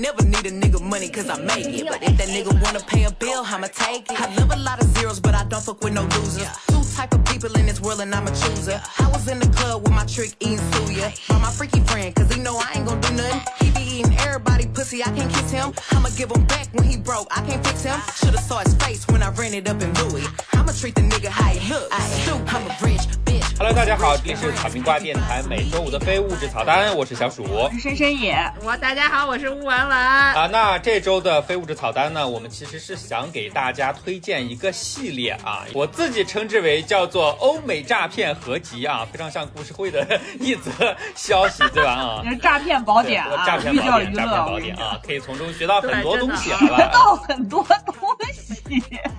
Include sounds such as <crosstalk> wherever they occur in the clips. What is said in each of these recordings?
never need a nigga money cause I make it. But if that nigga wanna pay a bill, I'ma take it. I love a lot of zeros, but I don't fuck with no losers. Two type of people in this world and I'm a chooser. I was in the club with my trick eating suya. By my freaky friend, cause he know I ain't gon' do nothing. He be eating everybody pussy, I can't kiss him. I'ma give him back when he broke, I can't fix him. Should've saw his face when I ran it up in Louis. I'ma treat the nigga how he look. I stoop, I'm a rich bitch. Hello，大家好，这里是草莓瓜电台每周五的非物质草单，我是小鼠。我是深深野，我大家好，我是乌文文。啊，那这周的非物质草单呢，我们其实是想给大家推荐一个系列啊，我自己称之为叫做欧美诈骗合集啊，非常像故事会的一则消息，对吧？啊，<laughs> 是诈骗宝典啊，诈骗宝典，诈骗宝典啊，可以从中学到很多东西，好吧？<laughs> 学到很多东西。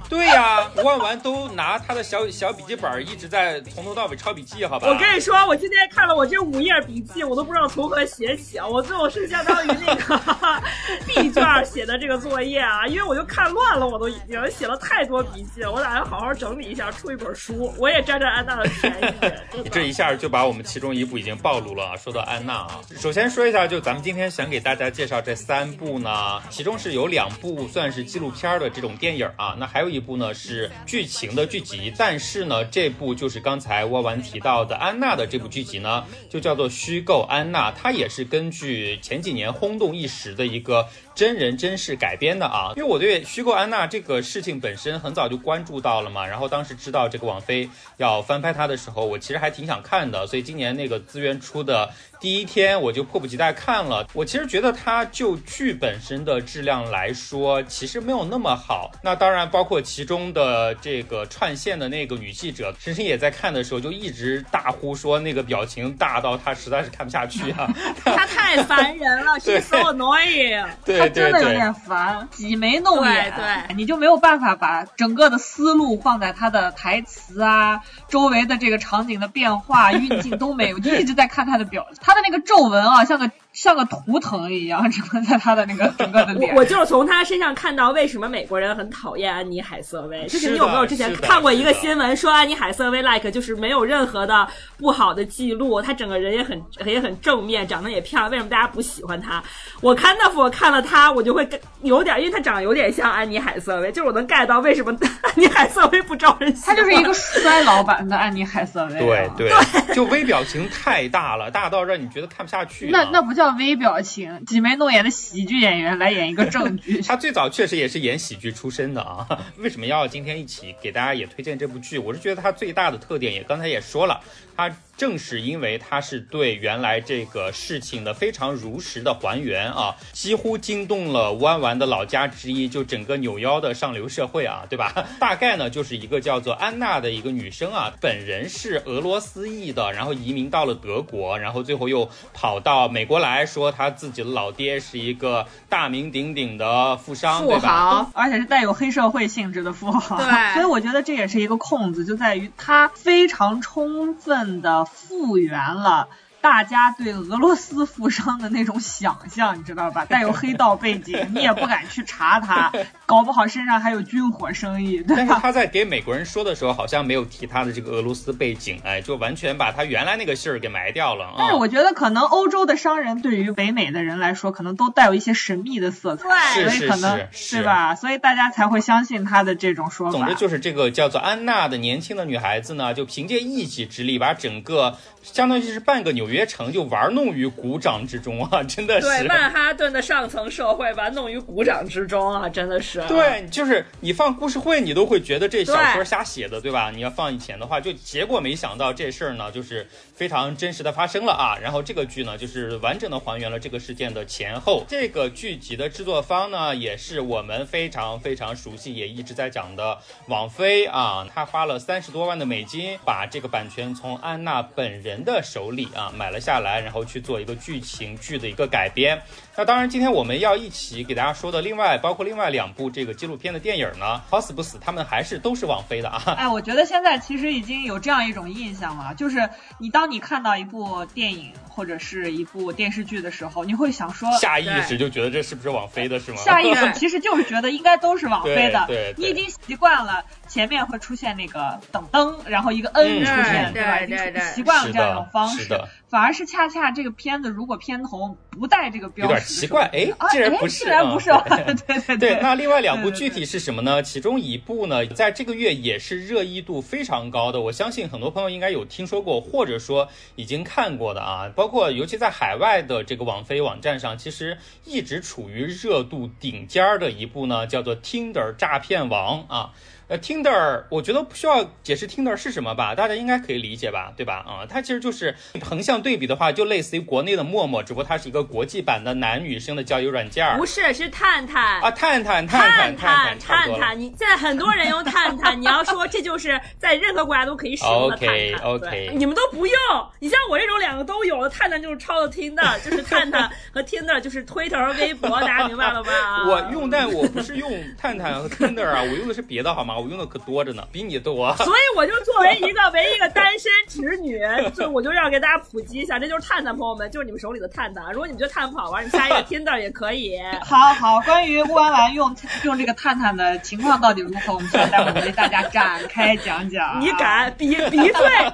对呀，吴万完都拿他的小小笔记本一直在从头到尾抄笔记，好吧？我跟你说，我今天看了我这五页笔记，我都不知道从何写起啊！我最后是相当于那个 <laughs> B 卷写的这个作业啊，因为我就看乱了，我都已经写了太多笔记了，我打算好好整理一下，出一本书。我也占占安娜的便宜。这一下就把我们其中一部已经暴露了啊！说到安娜啊，首先说一下，就咱们今天想给大家介绍这三部呢，其中是有两部算是纪录片的这种电影啊，啊那还有一部呢是剧情的剧集，但是呢，这部就是刚才沃完提到的安娜的这部剧集呢，就叫做虚构安娜，它也是根据前几年轰动一时的一个。真人真事改编的啊，因为我对虚构安娜这个事情本身很早就关注到了嘛，然后当时知道这个网飞要翻拍它的时候，我其实还挺想看的，所以今年那个资源出的第一天，我就迫不及待看了。我其实觉得它就剧本身的质量来说，其实没有那么好。那当然包括其中的这个串线的那个女记者，深深也在看的时候就一直大呼说那个表情大到他实在是看不下去啊，<laughs> 他太烦人了，<laughs> she's so annoying。对。他真的有点烦，挤眉弄眼，对，你就没有办法把整个的思路放在他的台词啊，周围的这个场景的变化、<laughs> 运镜都没有，就一直在看他的表，他的那个皱纹啊，像个。像个图腾一样，整个在他的那个整个的脸。我就是从他身上看到为什么美国人很讨厌安妮海瑟薇。就是你有没有之前看过一个新闻，说安妮海瑟薇 like 就是没有任何的不好的记录，她整个人也很也很正面，长得也漂亮，为什么大家不喜欢她？我看那我看了她，我就会有点，因为她长得有点像安妮海瑟薇，就是我能 get 到为什么 <laughs> 安妮海瑟薇不招人喜欢。她就是一个衰老版的安妮海瑟薇。对对，就微表情太大了，大到让你觉得看不下去。那那不叫。微表情，挤眉弄眼的喜剧演员来演一个正剧。<laughs> 他最早确实也是演喜剧出身的啊。<laughs> 为什么要今天一起给大家也推荐这部剧？我是觉得他最大的特点也刚才也说了，他。正是因为它是对原来这个事情的非常如实的还原啊，几乎惊动了弯弯的老家之一，就整个扭腰的上流社会啊，对吧？<laughs> 大概呢就是一个叫做安娜的一个女生啊，本人是俄罗斯裔的，然后移民到了德国，然后最后又跑到美国来说，她自己的老爹是一个大名鼎鼎的富商，富豪，而且是带有黑社会性质的富豪。对，<laughs> 所以我觉得这也是一个空子，就在于他非常充分的。复原了。大家对俄罗斯富商的那种想象，<laughs> 你知道吧？带有黑道背景，<laughs> 你也不敢去查他，<laughs> 搞不好身上还有军火生意，对吧？他在给美国人说的时候，好像没有提他的这个俄罗斯背景，哎，就完全把他原来那个信儿给埋掉了。但是我觉得，可能欧洲的商人对于北美的人来说，可能都带有一些神秘的色彩，所以可能是吧？所以大家才会相信他的这种说法。总之，就是这个叫做安娜的年轻的女孩子呢，就凭借一己之力，把整个相当于是半个纽约城就玩。<laughs> 弄于股掌之中啊，真的是对曼哈顿的上层社会玩，弄于股掌之中啊，真的是对，就是你放故事会，你都会觉得这小说瞎写的，对吧？你要放以前的话，就结果没想到这事儿呢，就是非常真实的发生了啊。然后这个剧呢，就是完整的还原了这个事件的前后。这个剧集的制作方呢，也是我们非常非常熟悉，也一直在讲的王菲啊，她花了三十多万的美金，把这个版权从安娜本人的手里啊买了下来，然后。去做一个剧情剧的一个改编。那当然，今天我们要一起给大家说的，另外包括另外两部这个纪录片的电影呢，好死不死，他们还是都是王菲的啊。哎，我觉得现在其实已经有这样一种印象了，就是你当你看到一部电影。或者是一部电视剧的时候，你会想说，下意识就觉得这是不是网飞的，是吗？下意识 <laughs> 其实就是觉得应该都是网飞的。对，你已经习惯了前面会出现那个等灯，然后一个 N 出现，对吧？已经习惯了这样一种方式。反而是恰恰这个片子，如果片头不带这个标识，有点奇怪。哎，竟然不是，竟然不是。对对对。那另外两部具体是什么呢？其中一部呢，在这个月也是热议度非常高的，我相信很多朋友应该有听说过，或者说已经看过的啊。包括尤其在海外的这个网飞网站上，其实一直处于热度顶尖儿的一部呢，叫做《Tinder 诈骗王》啊。呃，Tinder，我觉得不需要解释 Tinder 是什么吧，大家应该可以理解吧，对吧？啊，它其实就是横向对比的话，就类似于国内的陌陌，只不过它是一个国际版的男女生的交友软件不是，是探探啊，探探，探探，探探探，你现在很多人用 <laughs> 探探，你要说这就是在任何国家都可以使用的探探，OK，OK，你们都不用，你像我这种两个都有的，探探就是抄的 Tinder，就是 <laughs> 探探和 Tinder 就是 Twitter 和微博，大家明白了吧？我用，但我不是用探探和 Tinder 啊，我用的是别的，好吗？我用的可多着呢，比你多。<laughs> 所以我就作为一个唯一一个单身直女，<laughs> 就我就要给大家普及一下，这就是探探，朋友们，就是你们手里的探探。如果你们觉得探探不好玩，你下一个 <laughs> Tinder 也可以。好好，关于乌安兰用用这个探探的情况到底如何，我们现在待会儿为大家展开讲讲。你敢比比对？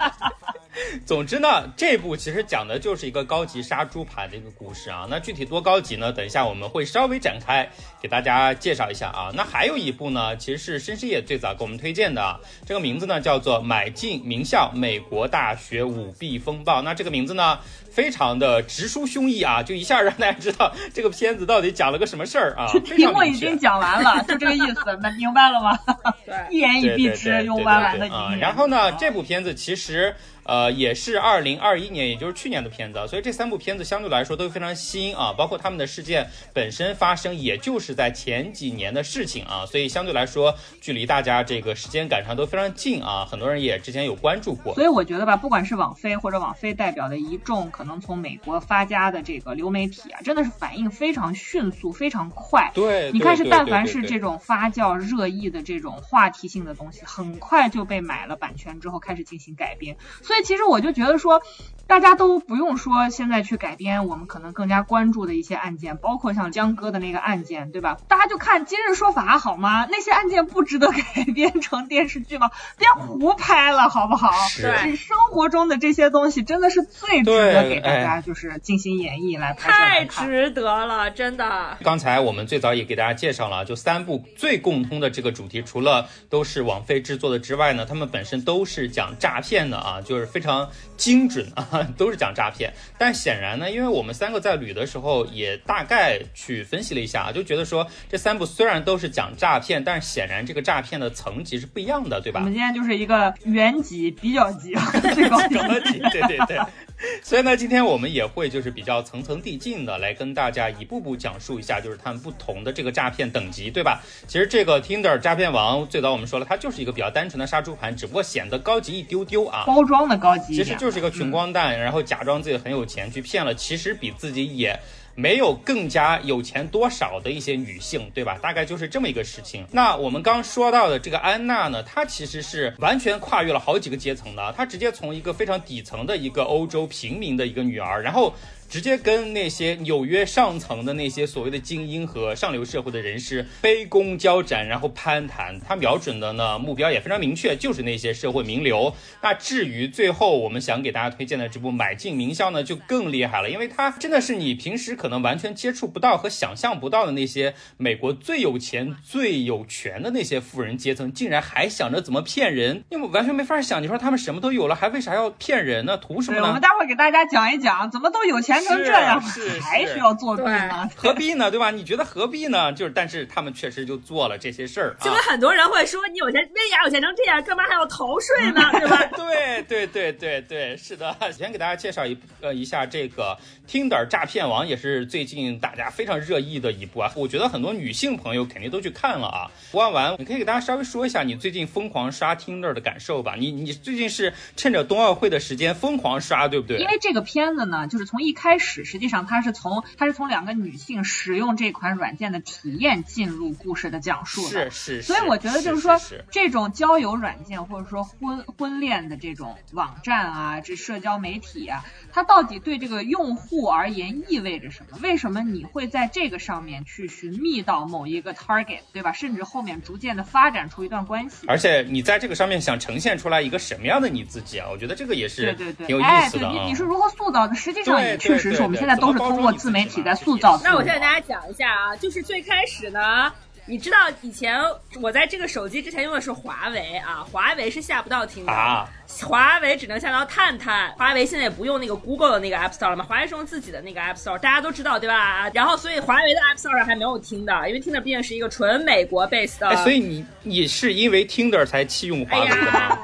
<laughs> 总之呢，这部其实讲的就是一个高级杀猪盘的一个故事啊。那具体多高级呢？等一下我们会稍微展开给大家介绍一下啊。那还有一部呢，其实是申师业最早给我们推荐的，这个名字呢叫做《买进名校美国大学舞弊风暴》。那这个名字呢？非常的直抒胸臆啊，就一下让大家知道这个片子到底讲了个什么事儿啊。<laughs> 题目已经讲完了，就这个意思，明白了吗？<laughs> 对，<laughs> 一言以蔽之，用弯弯的啊。然后呢，这部片子其实。呃，也是二零二一年，也就是去年的片子，所以这三部片子相对来说都非常新啊，包括他们的事件本身发生，也就是在前几年的事情啊，所以相对来说距离大家这个时间感上都非常近啊，很多人也之前有关注过。所以我觉得吧，不管是网飞或者网飞代表的一众可能从美国发家的这个流媒体啊，真的是反应非常迅速，非常快。对，你看是但凡是这种发酵热议的这种话题性的东西，很快就被买了版权之后开始进行改编，所以。其实我就觉得说，大家都不用说现在去改编我们可能更加关注的一些案件，包括像江歌的那个案件，对吧？大家就看今日说法好吗？那些案件不值得 <laughs> 改编成电视剧吗？别胡拍了，好不好？对，生活中的这些东西真的是最值得给大家就是进行演绎来拍太值得了，真的。刚才我们最早也给大家介绍了，就三部最共通的这个主题，除了都是网飞制作的之外呢，他们本身都是讲诈骗的啊，就是。非常精准啊，都是讲诈骗。但显然呢，因为我们三个在捋的时候也大概去分析了一下啊，就觉得说这三部虽然都是讲诈骗，但是显然这个诈骗的层级是不一样的，对吧？我们今天就是一个原级、比较级、<laughs> 最高级，<laughs> 对对对。<laughs> 所以呢，今天我们也会就是比较层层递进的来跟大家一步步讲述一下，就是他们不同的这个诈骗等级，对吧？其实这个 Tinder 诈骗王最早我们说了，它就是一个比较单纯的杀猪盘，只不过显得高级一丢丢啊，包装的高级，其实就是一个穷光蛋，然后假装自己很有钱去骗了，其实比自己也。没有更加有钱多少的一些女性，对吧？大概就是这么一个事情。那我们刚说到的这个安娜呢，她其实是完全跨越了好几个阶层的，她直接从一个非常底层的一个欧洲平民的一个女儿，然后。直接跟那些纽约上层的那些所谓的精英和上流社会的人士卑躬交展，然后攀谈。他瞄准的呢目标也非常明确，就是那些社会名流。那至于最后我们想给大家推荐的这部《买进名校》呢，就更厉害了，因为它真的是你平时可能完全接触不到和想象不到的那些美国最有钱、最有权的那些富人阶层，竟然还想着怎么骗人，因为完全没法想。你说他们什么都有了，还为啥要骗人呢？图什么呢？我们待会儿给大家讲一讲，怎么都有钱。成这样还需要作弊吗？<laughs> 何必呢？对吧？你觉得何必呢？就是，但是他们确实就做了这些事儿。就跟很多人会说，你有钱，为啥有钱成这样，干嘛还要逃税呢？<laughs> 对吧？对对对对对，是的。先给大家介绍一呃一下这个 Tinder 诈骗王，也是最近大家非常热议的一部啊。我觉得很多女性朋友肯定都去看了啊。完完，你可以给大家稍微说一下你最近疯狂刷 Tinder 的感受吧。你你最近是趁着冬奥会的时间疯狂刷，对不对？因为这个片子呢，就是从一开。开始实际上它是从它是从两个女性使用这款软件的体验进入故事的讲述的。是是。所以我觉得就是说，这种交友软件或者说婚婚恋的这种网站啊，这社交媒体啊，它到底对这个用户而言意味着什么？为什么你会在这个上面去寻觅到某一个 target，对吧？甚至后面逐渐的发展出一段关系。而且你在这个上面想呈现出来一个什么样的你自己啊？我觉得这个也是对对对，挺有意思的啊。你你是如何塑造的？实际上也确实是我们现在都是通过自媒体在塑造。那我现在给大家讲一下啊，就是最开始呢。你知道以前我在这个手机之前用的是华为啊，华为是下不到听的，华为只能下到探探。华为现在也不用那个 Google 的那个 App Store 了嘛，华为是用自己的那个 App Store，大家都知道对吧？然后所以华为的 App Store 上还没有听的，因为听的毕竟是一个纯美国 base 的。所以你你是因为 Tinder 才弃用华为的吗？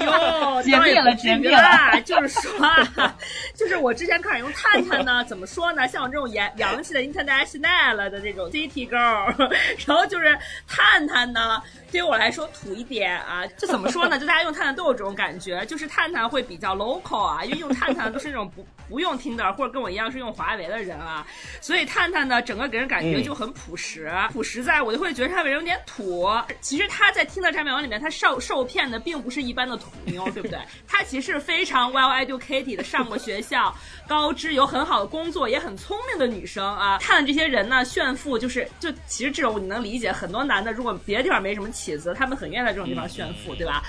哟，<laughs> 解密了，解密了，就是说，<laughs> 就是我之前开始用探探呢，怎么说呢？像我这种洋洋气的 international 的这种 city girl。然后就是探探呢，对于我来说土一点啊，就怎么说呢？就大家用探探都有这种感觉，就是探探会比较 local 啊，因为用探探都是那种不不用听的，或者跟我一样是用华为的人啊，所以探探呢，整个给人感觉就很朴实，朴实在我就会觉得他为人有点土。其实他在听的这网里面，他受受骗的并不是一般的土妞，对不对？他其实非常 well educated 的，上过学校，高知，有很好的工作，也很聪明的女生啊。探这些人呢，炫富就是就其实这种你能。理解很多男的，如果别的地方没什么起子，他们很愿意在这种地方炫富，对吧？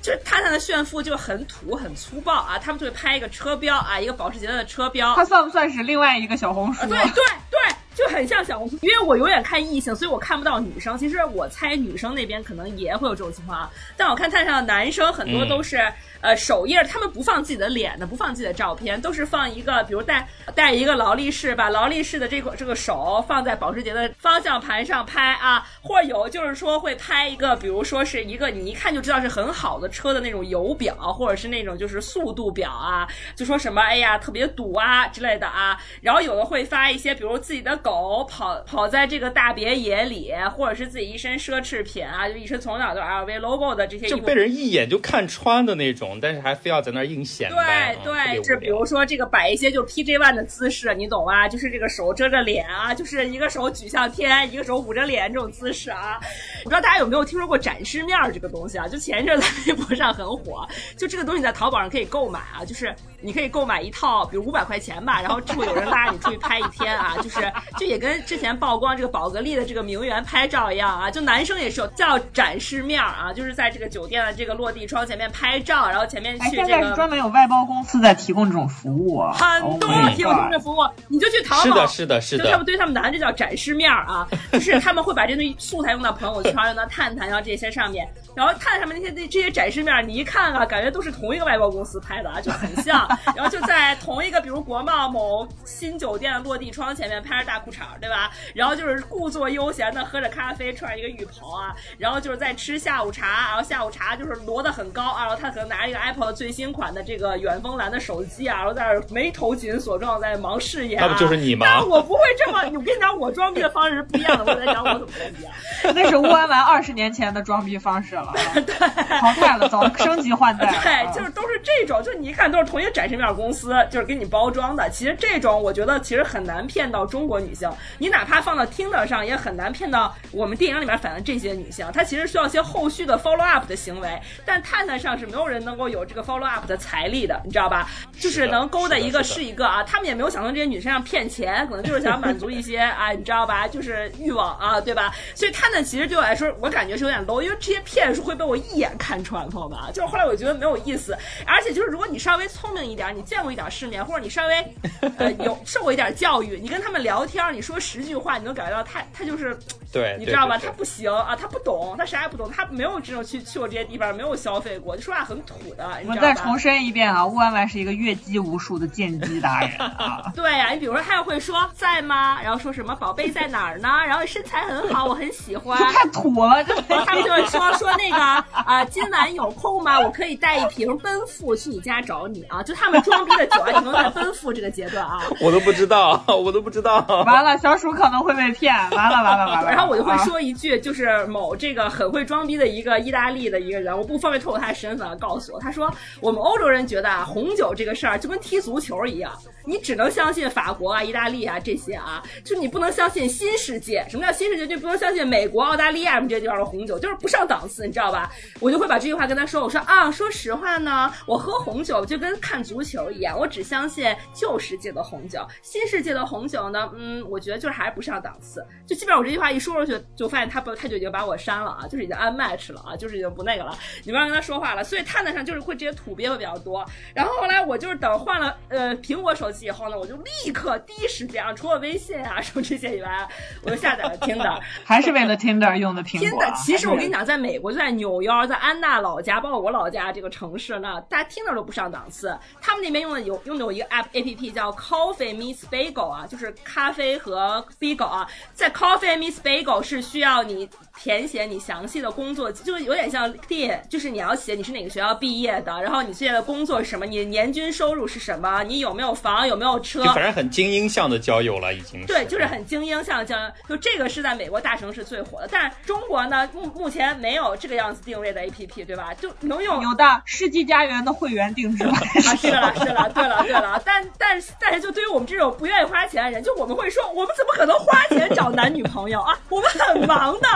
就是他们的炫富就很土很粗暴啊，他们就会拍一个车标啊，一个保时捷的车标，它算不算是另外一个小红书？对对对，就很像小红书。因为我永远看异性，所以我看不到女生。其实我猜女生那边可能也会有这种情况，但我看探上的男生很多都是。呃，首页他们不放自己的脸的，不放自己的照片，都是放一个，比如带带一个劳力士，把劳力士的这个这个手放在保时捷的方向盘上拍啊，或者有就是说会拍一个，比如说是一个你一看就知道是很好的车的那种油表，或者是那种就是速度表啊，就说什么哎呀特别堵啊之类的啊，然后有的会发一些，比如自己的狗跑跑在这个大别野里，或者是自己一身奢侈品啊，就一身从小就 LV logo 的这些，就被人一眼就看穿的那种。但是还非要在那儿硬显摆，对对，这比如说这个摆一些就 PJ One 的姿势，你懂吧？就是这个手遮着脸啊，就是一个手举向天，一个手捂着脸这种姿势啊。我不知道大家有没有听说过展示面这个东西啊？就前一阵在微博上很火，就这个东西在淘宝上可以购买啊，就是你可以购买一套，比如五百块钱吧，然后之后有人拉你出去拍一天啊，就是就也跟之前曝光这个宝格丽的这个名媛拍照一样啊，就男生也是有叫展示面啊，就是在这个酒店的这个落地窗前面拍照，然后。前面去这个，现在是专门有外包公司在提供这种服务啊，很多提供这种服务，你就去淘宝，是的，是的，是的，就他们对他们男的叫展示面啊，<laughs> 就是他们会把这东西素材用到朋友圈，用到探探，然后这些上面，然后探上面那些那这些展示面，你一看啊，感觉都是同一个外包公司拍的啊，就很像，<laughs> 然后就在同一个比如国贸某新酒店的落地窗前面拍着大裤衩，对吧？然后就是故作悠闲的喝着咖啡，穿着一个浴袍啊，然后就是在吃下午茶，然后下午茶就是摞的很高啊，然后他可能拿一个。Apple 最新款的这个远峰蓝的手机啊，然后在那眉头紧锁，状在忙事业。那不就是你吗？但我不会这么，我跟你讲，我装逼的方式是不一样的。我在讲我怎么装逼啊？那是乌安丸二十年前的装逼方式了，对，淘汰了，早升级换代。<laughs> 对，就是都是这种，就你一看都是同一个展示面公司，就是给你包装的。其实这种我觉得其实很难骗到中国女性，你哪怕放到 Tinder 上也很难骗到我们电影里面反映这些女性。她其实需要一些后续的 follow up 的行为，但探探上是没有人能够。有这个 follow up 的财力的，你知道吧？就是能勾搭一个是一个啊。他们也没有想从这些女生上骗钱，可能就是想满足一些啊，你知道吧？就是欲望啊，对吧？所以探探其实对我来说，我感觉是有点 low，因为这些骗术会被我一眼看穿，朋友们。就是后来我觉得没有意思，而且就是如果你稍微聪明一点，你见过一点世面，或者你稍微呃 <laughs> 有受过一点教育，你跟他们聊天，你说十句话，你能感觉到他他就是对，你知道吧？他不行啊，他不懂，他啥也不懂，他没有这种去去过这些地方，没有消费过，就说话很土的。我再重申一遍啊，乌安丸是一个阅机无数的见机达人啊！<laughs> 对呀，你比如说他要会说在吗？然后说什么宝贝在哪儿呢？然后身材很好，我很喜欢。太土了，这他们就会说说那个啊，今晚有空吗？我可以带一瓶奔赴去你家找你啊！就他们装逼的久啊，已经在奔赴这个阶段啊。<laughs> 我都不知道，我都不知道。完了，小鼠可能会被骗。<laughs> 完了，完了，完了。然后我就会说一句，就是某这个很会装逼的一个意大利的一个人，我不方便透露他的身份，告诉我他。说我们欧洲人觉得啊，红酒这个事儿就跟踢足球一样。你只能相信法国啊、意大利啊这些啊，就你不能相信新世界。什么叫新世界？就不能相信美国、澳大利亚这些地方的红酒，就是不上档次，你知道吧？我就会把这句话跟他说，我说啊，说实话呢，我喝红酒就跟看足球一样，我只相信旧世界的红酒，新世界的红酒呢，嗯，我觉得就是还是不上档次。就基本上我这句话一说出去，就发现他不，他就已经把我删了啊，就是已经 unmatch 了啊，就是已经不那个了，你不要跟他说话了。所以探探上就是会这些土鳖会比较多。然后后来我就是等换了呃苹果手机以后呢，我就立刻第一时间啊，除了微信啊什么这些以外，我就下载了 Tinder，<laughs> 还是为了 Tinder 用的苹果。Tinder 其实我跟你讲，在美国就在纽约，在安娜老家，包括我老家这个城市呢，大家 Tinder 都不上档次。他们那边用的有用的有一个 app A P P 叫 Coffee Meets Bagel 啊，就是咖啡和 bagel 啊，在 Coffee Meets Bagel 是需要你。填写你详细的工作，就是有点像列，就是你要写你是哪个学校毕业的，然后你现在的工作是什么，你年均收入是什么，你有没有房，有没有车，就反正很精英向的交友了，已经。对，就是很精英向的交友，就这个是在美国大城市最火的，但是中国呢，目目前没有这个样子定位的 APP，对吧？就能用有的世纪佳缘的会员定制。啊，是了，是了，对了，对了，但但是但是就对于我们这种不愿意花钱的人，就我们会说，我们怎么可能花钱找男女朋友啊？我们很忙的。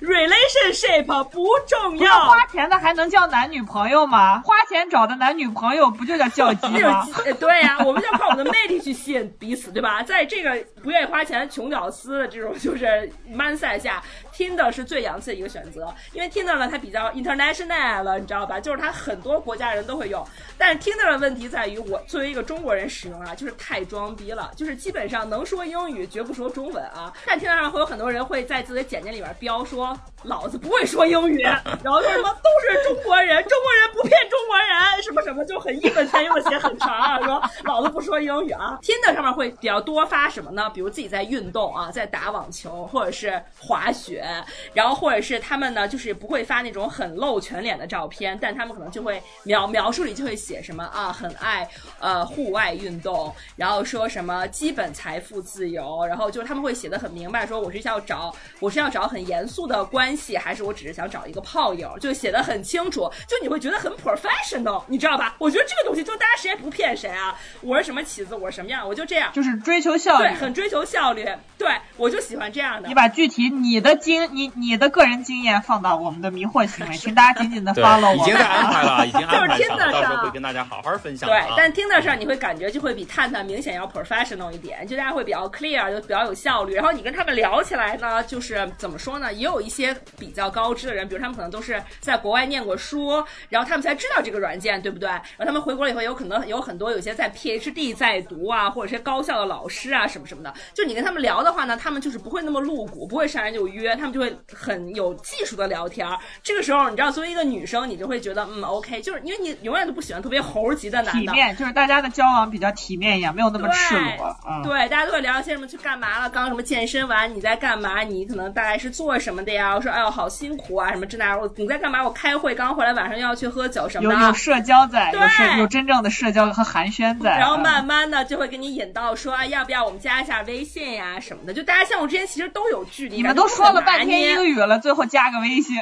relationship 不重要，花钱的还能叫男女朋友吗？花钱找的男女朋友不就叫叫鸡吗？对呀，我们就靠我们的魅力去吸引彼此，对吧？在这个不愿意花钱穷屌丝的这种就是 man 赛下。Tinder 是最洋气的一个选择，因为 Tinder 呢，它比较 international 了，你知道吧？就是它很多国家人都会用。但是 Tinder 的问题在于，我作为一个中国人使用啊，就是太装逼了，就是基本上能说英语，绝不说中文啊。但 Tinder 上会有很多人会在自己的简介里边标说，老子不会说英语，<laughs> 然后说什么都是中国人，中国人不骗中国人，什么什么就很义愤填膺的写很长啊，说老子不说英语啊。<laughs> Tinder 上面会比较多发什么呢？比如自己在运动啊，在打网球或者是滑雪。然后或者是他们呢，就是不会发那种很露全脸的照片，但他们可能就会描描述里就会写什么啊，很爱呃户外运动，然后说什么基本财富自由，然后就是他们会写的很明白，说我是要找我是要找很严肃的关系，还是我只是想找一个炮友，就写的很清楚，就你会觉得很 professional，你知道吧？我觉得这个东西就大家谁也不骗谁啊，我是什么起子，我是什么样，我就这样，就是追求效率，对，很追求效率，对我就喜欢这样的。你把具体你的经你。你的个人经验放到我们的迷惑行为，<laughs> 请大家紧紧的 follow 我。已经在安排了，已经安排上了，到时候会跟大家好好分享。对，但听的上你会感觉就会比探探明显要 professional 一点，就大家会比较 clear，就比较有效率。然后你跟他们聊起来呢，就是怎么说呢？也有一些比较高知的人，比如他们可能都是在国外念过书，然后他们才知道这个软件，对不对？然后他们回国了以后，有可能有很多有些在 PhD 在读啊，或者是高校的老师啊，什么什么的。就你跟他们聊的话呢，他们就是不会那么露骨，不会上来就约，他们就会很有。技术的聊天，这个时候你知道，作为一个女生，你就会觉得嗯，OK，就是因为你永远都不喜欢特别猴急的男的，体面，就是大家的交往比较体面一点，没有那么赤裸。对，大家都会聊一些什么去干嘛了，刚什么健身完你在干嘛？你可能大概是做什么的呀？我说哎呦好辛苦啊，什么这那，我你在干嘛？我开会，刚回来，晚上又要去喝酒什么的。有有社交在，有有真正的社交和寒暄在。然后慢慢的就会给你引到说啊，要不要我们加一下微信呀什么的？就大家像我之前其实都有距离。你们都说了半天英语了，最后加个微信。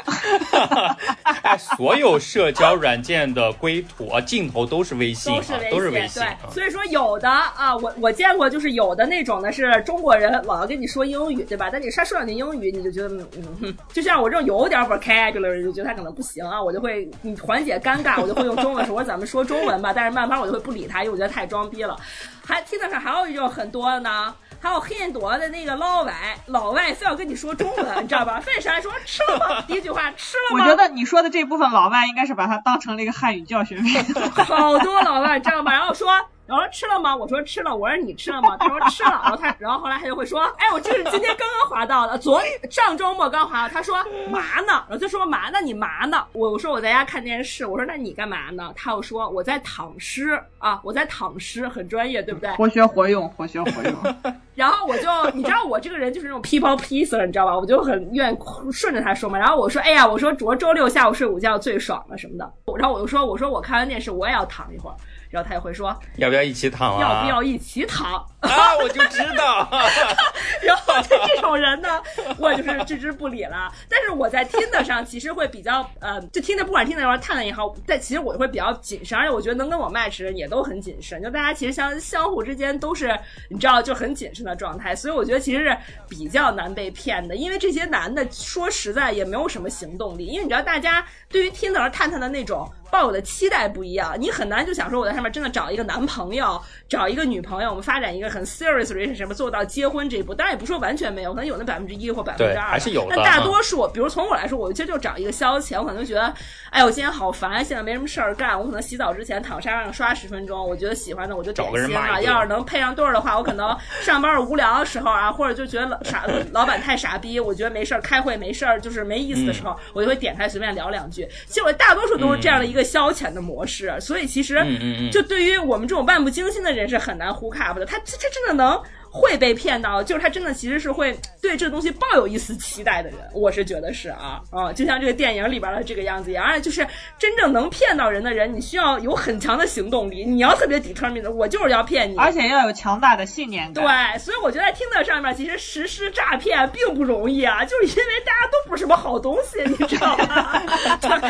<laughs> 哎，所有社交软件的归途啊，镜头都是微信，都是微信，都是微信。对，所以说有的啊，我我见过，就是有的那种呢，是中国人老要跟你说英语，对吧？但你说说两句英语，你就觉得嗯，就像我这种有点 vocabulary，就觉得他可能不行啊，我就会你缓解尴尬，我就会用中文说，我说咱们说中文吧。但是慢慢我就会不理他，因为我觉得太装逼了。还听得上还有一种很多的呢。还有很多的那个老外，老外非要跟你说中文，你知道吧？<laughs> 非啥说吃了吗？第一句话吃了吗？我觉得你说的这部分老外应该是把它当成了一个汉语教学。<laughs> 好多老外，你知道吧？然后说。然后吃了吗？我说吃了。我说你吃了吗？他说吃了。然后他，然后后来他就会说，哎，我这是今天刚刚滑到的，昨上周末刚滑到。他说嘛呢？然后就说嘛呢？你嘛呢？我我说我在家看电视。我说那你干嘛呢？他又说我在躺尸啊，我在躺尸，很专业，对不对？活学活用，活学活用。<laughs> 然后我就，你知道我这个人就是那种 people pleaser，你知道吧？我就很愿意顺着他说嘛。然后我说，哎呀，我说昨周六下午睡午觉最爽了什么的。然后我就说，我说我看完电视我也要躺一会儿。然后他也会说要不要一起躺啊？要不要一起躺啊？我就知道。<laughs> 然后就这种人呢，我就是置之不理了。但是我在听的上其实会比较呃，就听的不管听的也好，探的也好，但其实我会比较谨慎，而且我觉得能跟我 match 的人也都很谨慎。就大家其实相相互之间都是你知道就很谨慎的状态，所以我觉得其实是比较难被骗的。因为这些男的说实在也没有什么行动力，因为你知道大家对于听的而探探的那种。抱有的期待不一样，你很难就想说我在上面真的找一个男朋友，找一个女朋友，我们发展一个很 serious relationship，什么做到结婚这一步。当然也不说完全没有，可能有那百分之一或百分之二，还是有的。但大多数，比如从我来说，我其实就找一个消遣，我可能觉得，哎，我今天好烦，现在没什么事儿干，我可能洗澡之前躺沙发上刷十分钟，我觉得喜欢的我就点心了。要是能配上对儿的话，我可能上班无聊的时候啊，或者就觉得傻老板太傻逼，我觉得没事儿开会没事儿就是没意思的时候，我就会点开随便聊两句。其实我大多数都是这样的一个消遣的模。模式，所以其实就对于我们这种漫不经心的人是很难 hook up 的。他他他真的能。会被骗到，就是他真的其实是会对这个东西抱有一丝期待的人，<laughs> 我是觉得是啊啊，就像这个电影里边的这个样子一样，而且就是真正能骗到人的人，你需要有很强的行动力，你要特别 determined 的，我就是要骗你，而且要有强大的信念感。对，所以我觉得在听的上面，其实实施诈骗并不容易啊，<laughs> 就是因为大家都不是什么好东西，你知道吗？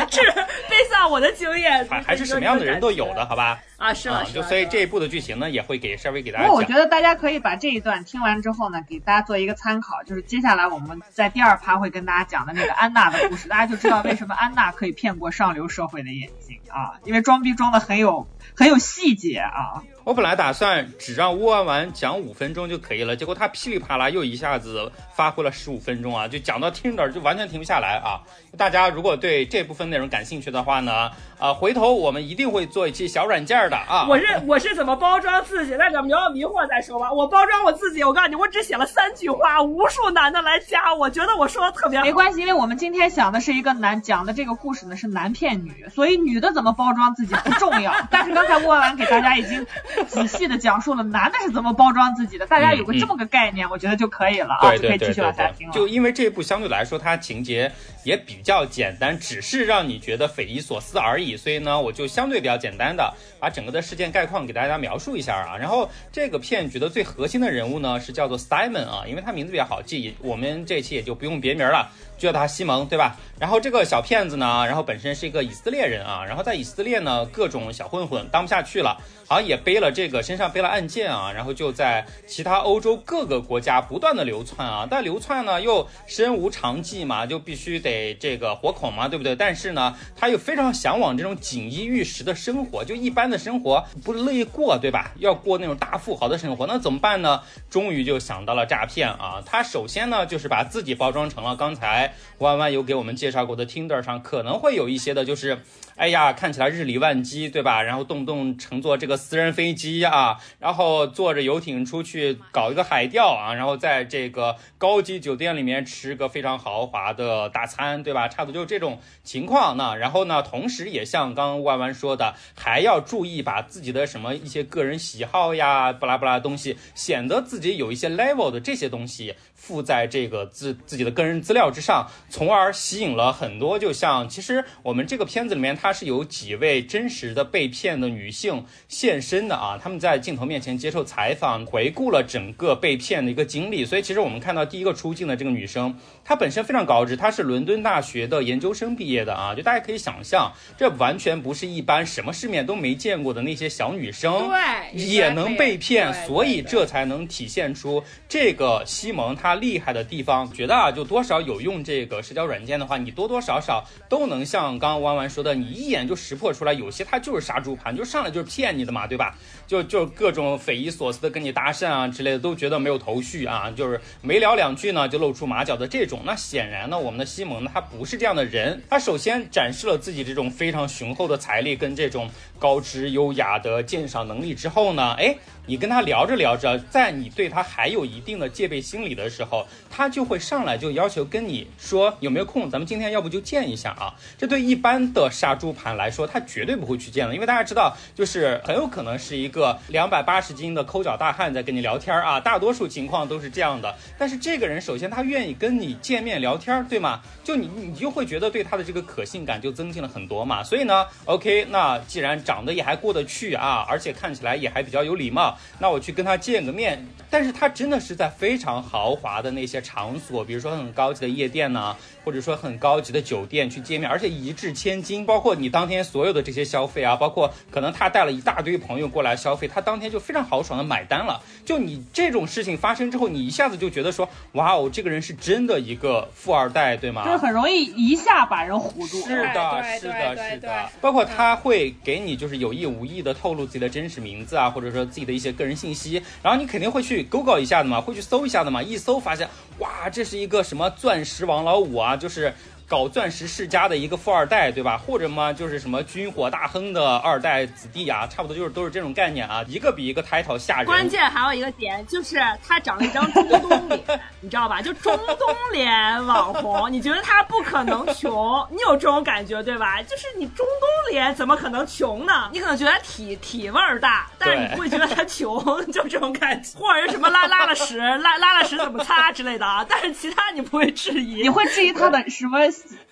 是背上我的经验，还还是什么样的人都有的，好吧？啊，是啊，就所以这一部的剧情呢，也会给稍微给大家。不过我觉得大家可以把这一段听完之后呢，给大家做一个参考，就是接下来我们在第二趴会跟大家讲的那个安娜的故事，大家就知道为什么安娜可以骗过上流社会的眼睛啊，因为装逼装的很有很有细节啊。我本来打算只让乌丸丸讲五分钟就可以了，结果他噼里啪啦又一下子发挥了十五分钟啊，就讲到听着就完全停不下来啊！大家如果对这部分内容感兴趣的话呢，啊，回头我们一定会做一期小软件的啊。我是我是怎么包装自己？那个苗迷惑再说吧。我包装我自己，我告诉你，我只写了三句话，无数男的来加，我觉得我说的特别没关系，因为我们今天想的是一个男讲的这个故事呢是男骗女，所以女的怎么包装自己不重要。但是刚才乌丸丸给大家已经。仔细的讲述了男的是怎么包装自己的，大家有个这么个概念，我觉得就可以了啊，就可以继续往下听了。就因为这部相对来说它情节也比较简单，只是让你觉得匪夷所思而已，所以呢，我就相对比较简单的把整个的事件概况给大家描述一下啊。然后这个骗局的最核心的人物呢是叫做 Simon 啊，因为他名字比较好记，我们这期也就不用别名了。就叫他西蒙，对吧？然后这个小骗子呢，然后本身是一个以色列人啊，然后在以色列呢，各种小混混当不下去了，好像也背了这个身上背了案件啊，然后就在其他欧洲各个国家不断的流窜啊，但流窜呢又身无长技嘛，就必须得这个活口嘛，对不对？但是呢，他又非常向往这种锦衣玉食的生活，就一般的生活不乐意过，对吧？要过那种大富豪的生活，那怎么办呢？终于就想到了诈骗啊，他首先呢就是把自己包装成了刚才。弯弯有给我们介绍过的 Tinder 上可能会有一些的，就是，哎呀，看起来日理万机，对吧？然后动不动乘坐这个私人飞机啊，然后坐着游艇出去搞一个海钓啊，然后在这个高级酒店里面吃个非常豪华的大餐，对吧？差不多就是这种情况。那然后呢，同时也像刚刚弯弯说的，还要注意把自己的什么一些个人喜好呀，巴拉巴拉东西，显得自己有一些 level 的这些东西。附在这个自自己的个人资料之上，从而吸引了很多。就像其实我们这个片子里面，它是有几位真实的被骗的女性现身的啊，他们在镜头面前接受采访，回顾了整个被骗的一个经历。所以其实我们看到第一个出镜的这个女生，她本身非常高知，她是伦敦大学的研究生毕业的啊，就大家可以想象，这完全不是一般什么世面都没见过的那些小女生，对，也能被骗，所以这才能体现出这个西蒙他。他厉害的地方，觉得啊，就多少有用这个社交软件的话，你多多少少都能像刚刚弯弯说的，你一眼就识破出来，有些他就是杀猪盘，就上来就是骗你的嘛，对吧？就就各种匪夷所思的跟你搭讪啊之类的，都觉得没有头绪啊，就是没聊两句呢就露出马脚的这种。那显然呢，我们的西蒙呢，他不是这样的人。他首先展示了自己这种非常雄厚的财力跟这种高知优雅的鉴赏能力之后呢，哎。你跟他聊着聊着，在你对他还有一定的戒备心理的时候，他就会上来就要求跟你说有没有空，咱们今天要不就见一下啊？这对一般的杀猪盘来说，他绝对不会去见的，因为大家知道，就是很有可能是一个两百八十斤的抠脚大汉在跟你聊天啊，大多数情况都是这样的。但是这个人首先他愿意跟你见面聊天，对吗？就你你就会觉得对他的这个可信感就增进了很多嘛。所以呢，OK，那既然长得也还过得去啊，而且看起来也还比较有礼貌，那我去跟他见个面。但是他真的是在非常豪华的那些场所，比如说很高级的夜店呢。或者说很高级的酒店去见面，而且一掷千金，包括你当天所有的这些消费啊，包括可能他带了一大堆朋友过来消费，他当天就非常豪爽的买单了。就你这种事情发生之后，你一下子就觉得说，哇哦，这个人是真的一个富二代，对吗？就是很容易一下把人唬住。是的，是的，是的。包括他会给你就是有意无意的透露自己的真实名字啊，或者说自己的一些个人信息，然后你肯定会去 Google 一下的嘛，会去搜一下的嘛，一搜发现，哇，这是一个什么钻石王老五啊！就是搞钻石世家的一个富二代，对吧？或者嘛，就是什么军火大亨的二代子弟啊，差不多就是都是这种概念啊，一个比一个 title 吓人。关键还有一个点就是他长了一张中东脸，<laughs> 你知道吧？就中东脸网红，你觉得他不可能穷？<laughs> 你有这种感觉对吧？就是你中东脸怎么可能穷呢？你可能觉得体体味儿大，但是你不会觉得他穷，<laughs> 就这种感觉。或者是什么拉拉了屎，拉拉了屎怎么擦之类的啊？但是其他你不会质疑，你会质疑他的什么？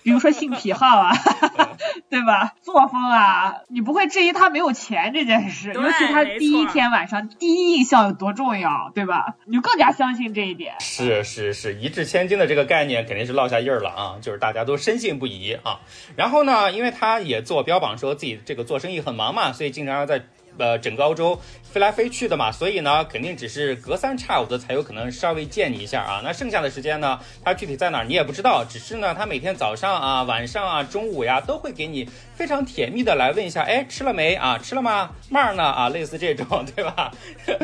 比如说性癖好啊，<laughs> 对吧？作风啊，你不会质疑他没有钱这件事，尤其他第一天晚上第一印象有多重要，对吧？你就更加相信这一点。是是是，一掷千金的这个概念肯定是落下印儿了啊，就是大家都深信不疑啊。然后呢，因为他也做标榜说自己这个做生意很忙嘛，所以经常要在。呃，整个欧洲飞来飞去的嘛，所以呢，肯定只是隔三差五的才有可能稍微见你一下啊。那剩下的时间呢，他具体在哪儿你也不知道，只是呢，他每天早上啊、晚上啊、中午呀，都会给你非常甜蜜的来问一下，哎，吃了没啊？吃了吗？妹儿呢？啊，类似这种，<laughs> 对吧？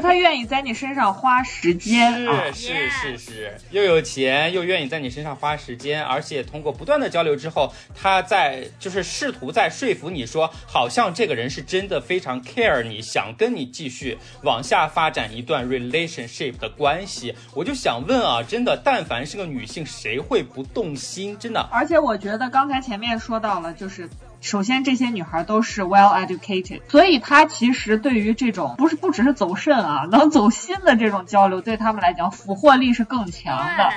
他愿意在你身上花时间，是是是是，又有钱又愿意在你身上花时间，而且通过不断的交流之后，他在就是试图在说服你说，好像这个人是真的非常 care。你想跟你继续往下发展一段 relationship 的关系，我就想问啊，真的，但凡是个女性，谁会不动心？真的。而且我觉得刚才前面说到了，就是首先这些女孩都是 well educated，所以她其实对于这种不是不只是走肾啊，能走心的这种交流，对他们来讲俘获力是更强的。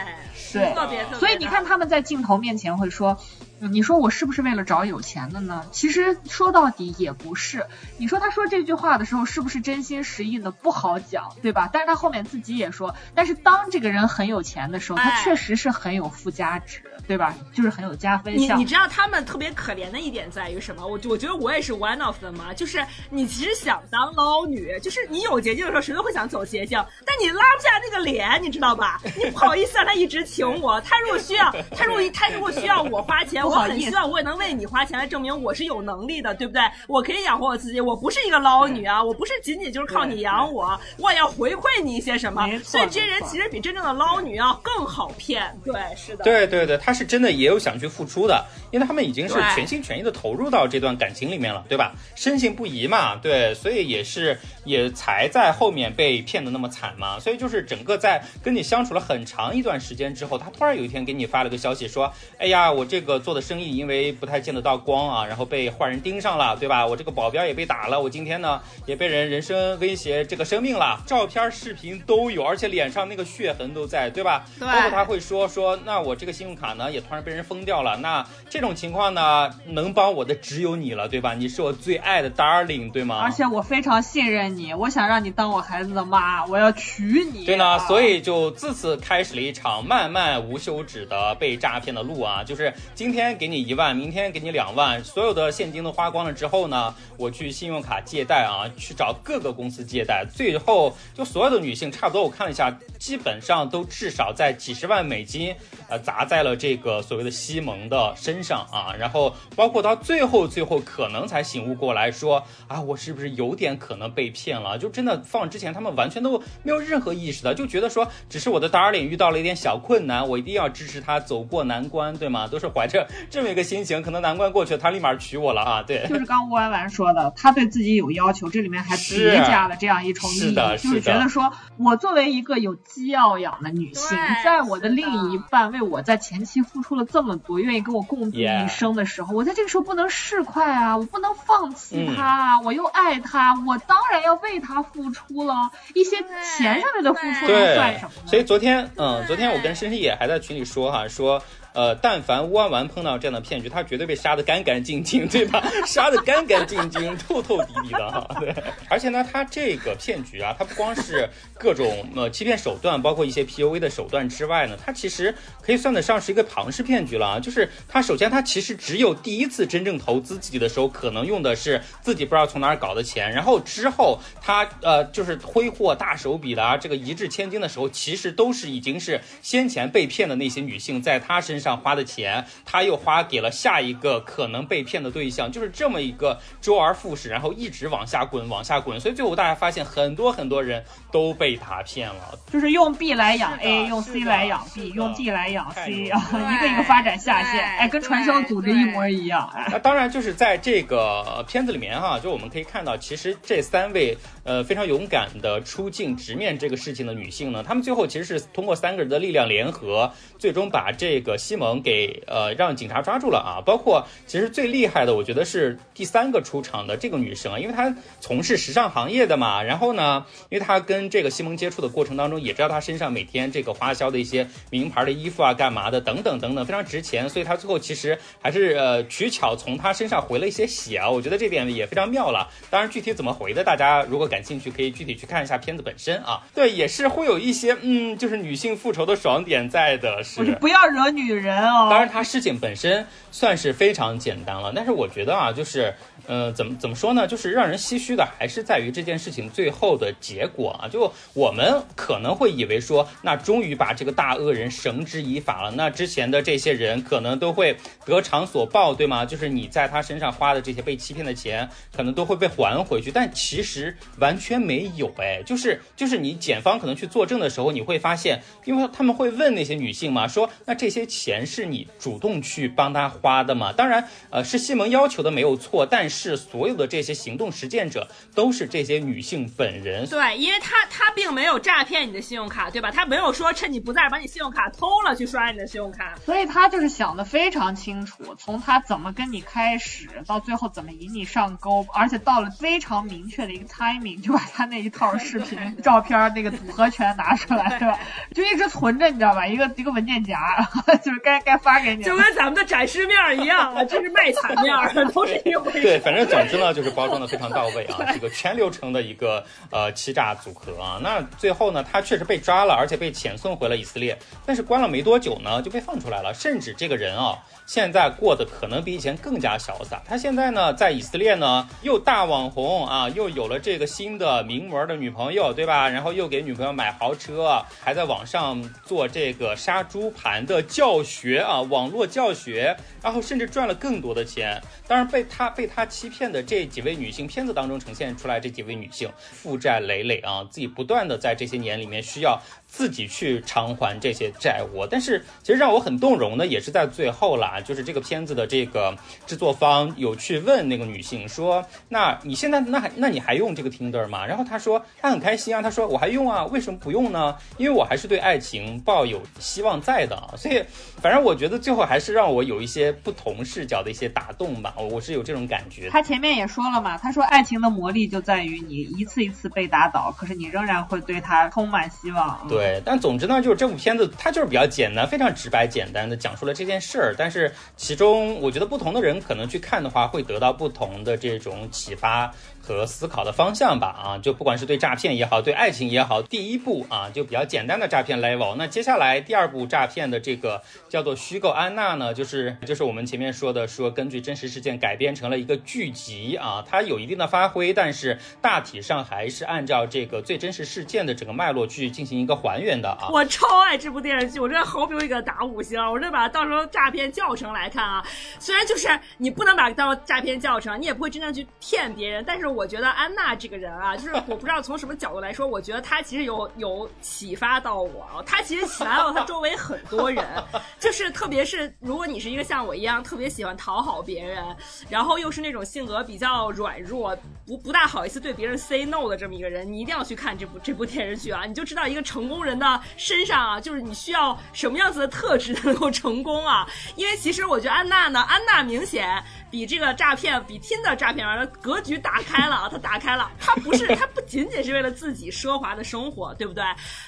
对，所以你看他们在镜头面前会说。你说我是不是为了找有钱的呢？其实说到底也不是。你说他说这句话的时候是不是真心实意的？不好讲，对吧？但是他后面自己也说，但是当这个人很有钱的时候，他确实是很有附加值，对吧？就是很有加分项。你你知道他们特别可怜的一点在于什么？我我觉得我也是 one of them 嘛。就是你其实想当捞女，就是你有捷径的时候，谁都会想走捷径，但你拉不下那个脸，你知道吧？你不好意思让他一直请我。他如果需要，他如果他如果需要我花钱。我很希望我也能为你花钱来证明我是有能力的，对不对？我可以养活我自己，我不是一个捞女啊，我不是仅仅就是靠你养我，我也要回馈你一些什么。所以这些人其实比真正的捞女要更好骗。对，是的。对对对，他是真的也有想去付出的，因为他们已经是全心全意的投入到这段感情里面了，对吧？深信不疑嘛，对，所以也是也才在后面被骗的那么惨嘛。所以就是整个在跟你相处了很长一段时间之后，他突然有一天给你发了个消息说：“哎呀，我这个做的生意。”因为不太见得到光啊，然后被坏人盯上了，对吧？我这个保镖也被打了，我今天呢也被人人身威胁这个生命了，照片、视频都有，而且脸上那个血痕都在，对吧？对。包括他会说说，那我这个信用卡呢也突然被人封掉了，那这种情况呢能帮我的只有你了，对吧？你是我最爱的 darling，对吗？而且我非常信任你，我想让你当我孩子的妈，我要娶你。对呢，所以就自此开始了一场漫漫无休止的被诈骗的路啊，就是今天天给你。一万，明天给你两万，所有的现金都花光了之后呢，我去信用卡借贷啊，去找各个公司借贷，最后就所有的女性差不多，我看了一下，基本上都至少在几十万美金，呃，砸在了这个所谓的西蒙的身上啊，然后包括到最后，最后可能才醒悟过来说啊，我是不是有点可能被骗了？就真的放之前，他们完全都没有任何意识的，就觉得说只是我的 darling 遇到了一点小困难，我一定要支持他走过难关，对吗？都是怀着 <laughs> 这么一个心情，可能难怪过去，他立马娶我了啊！对，<laughs> 就是刚吴婉婉说的，他对自己有要求，这里面还叠加了这样一重意义，就是觉得说我作为一个有鸡要养的女性，在我的另一半为我在前期付出了这么多，愿意跟我共度一生的时候，我在这个时候不能释快啊，我不能放弃他啊，我又爱他，我当然要为他付出了一些钱上面的付出能算什么？所以昨天，嗯，昨天我跟申申也还在群里说哈，说。呃，但凡乌安丸碰到这样的骗局，他绝对被杀的干干净净，对吧？<laughs> 杀的干干净净、透透底底的哈。对，而且呢，他这个骗局啊，他不光是各种呃欺骗手段，包括一些 PUA 的手段之外呢，他其实可以算得上是一个庞氏骗局了啊。就是他首先他其实只有第一次真正投资自己的时候，可能用的是自己不知道从哪儿搞的钱，然后之后他呃就是挥霍大手笔的啊，这个一掷千金的时候，其实都是已经是先前被骗的那些女性在他身上。上花的钱，他又花给了下一个可能被骗的对象，就是这么一个周而复始，然后一直往下滚，往下滚。所以最后大家发现，很多很多人都被他骗了，就是用 B 来养 A，用 C 来养 B，用 D 来养 C，一个一个发展下线，哎，跟传销组织一模一样。那当然就是在这个片子里面哈，就我们可以看到，其实这三位呃非常勇敢的出镜直面这个事情的女性呢，她们最后其实是通过三个人的力量联合，最终把这个西。蒙给呃让警察抓住了啊！包括其实最厉害的，我觉得是第三个出场的这个女生啊，因为她从事时尚行业的嘛。然后呢，因为她跟这个西蒙接触的过程当中，也知道她身上每天这个花销的一些名牌的衣服啊、干嘛的等等等等，非常值钱。所以她最后其实还是呃取巧从她身上回了一些血啊。我觉得这点也非常妙了。当然具体怎么回的，大家如果感兴趣，可以具体去看一下片子本身啊。对，也是会有一些嗯，就是女性复仇的爽点在的。是不要惹女人。哦，当然，他事情本身算是非常简单了，但是我觉得啊，就是，呃，怎么怎么说呢？就是让人唏嘘的，还是在于这件事情最后的结果啊。就我们可能会以为说，那终于把这个大恶人绳之以法了，那之前的这些人可能都会得偿所报，对吗？就是你在他身上花的这些被欺骗的钱，可能都会被还回去。但其实完全没有，哎，就是就是你检方可能去作证的时候，你会发现，因为他们会问那些女性嘛，说那这些钱。是你主动去帮他花的吗？当然，呃，是西蒙要求的没有错，但是所有的这些行动实践者都是这些女性本人。对，因为他他并没有诈骗你的信用卡，对吧？他没有说趁你不在把你信用卡偷了去刷你的信用卡。所以他就是想的非常清楚，从他怎么跟你开始，到最后怎么引你上钩，而且到了非常明确的一个 timing，就把他那一套视频、照片那个组合全拿出来，对吧？就一直存着，你知道吧？一个一个文件夹，就是。该该发给你，就跟咱们的展示面一样，这是卖惨面，都是一回事。对，反正总之呢，就是包装的非常到位啊，这个全流程的一个呃欺诈组合啊。那最后呢，他确实被抓了，而且被遣送回了以色列，但是关了没多久呢，就被放出来了。甚至这个人啊，现在过得可能比以前更加潇洒。他现在呢，在以色列呢，又大网红啊，又有了这个新的名模的女朋友，对吧？然后又给女朋友买豪车，还在网上做这个杀猪盘的教学。啊，网络教学，然后甚至赚了更多的钱。当然，被他被他欺骗的这几位女性，片子当中呈现出来这几位女性负债累累啊，自己不断的在这些年里面需要。自己去偿还这些债务，但是其实让我很动容的也是在最后啦，就是这个片子的这个制作方有去问那个女性说：“那你现在那还那你还用这个 Tinder 吗？”然后她说她很开心啊，她说我还用啊，为什么不用呢？因为我还是对爱情抱有希望在的。所以反正我觉得最后还是让我有一些不同视角的一些打动吧，我是有这种感觉。他前面也说了嘛，他说爱情的魔力就在于你一次一次被打倒，可是你仍然会对他充满希望。对，对但总之呢，就是这部片子它就是比较简单，非常直白简单的讲述了这件事儿。但是其中，我觉得不同的人可能去看的话，会得到不同的这种启发。和思考的方向吧，啊，就不管是对诈骗也好，对爱情也好，第一步啊，就比较简单的诈骗 level。那接下来第二步诈骗的这个叫做虚构安娜呢，就是就是我们前面说的，说根据真实事件改编成了一个剧集啊，它有一定的发挥，但是大体上还是按照这个最真实事件的整个脉络去进行一个还原的啊。我超爱这部电视剧，我真的毫不犹豫给它打五星，我真把它当成诈骗教程来看啊。虽然就是你不能把它当诈骗教程，你也不会真正去骗别人，但是。我觉得安娜这个人啊，就是我不知道从什么角度来说，我觉得她其实有有启发到我，她其实启发到她周围很多人，就是特别是如果你是一个像我一样特别喜欢讨好别人，然后又是那种性格比较软弱，不不大好意思对别人 say no 的这么一个人，你一定要去看这部这部电视剧啊，你就知道一个成功人的身上啊，就是你需要什么样子的特质能够成功啊，因为其实我觉得安娜呢，安娜明显。比这个诈骗，比听的诈骗完了，格局打开了！<laughs> 他打开了，他不是，他不仅仅是为了自己奢华的生活，对不对？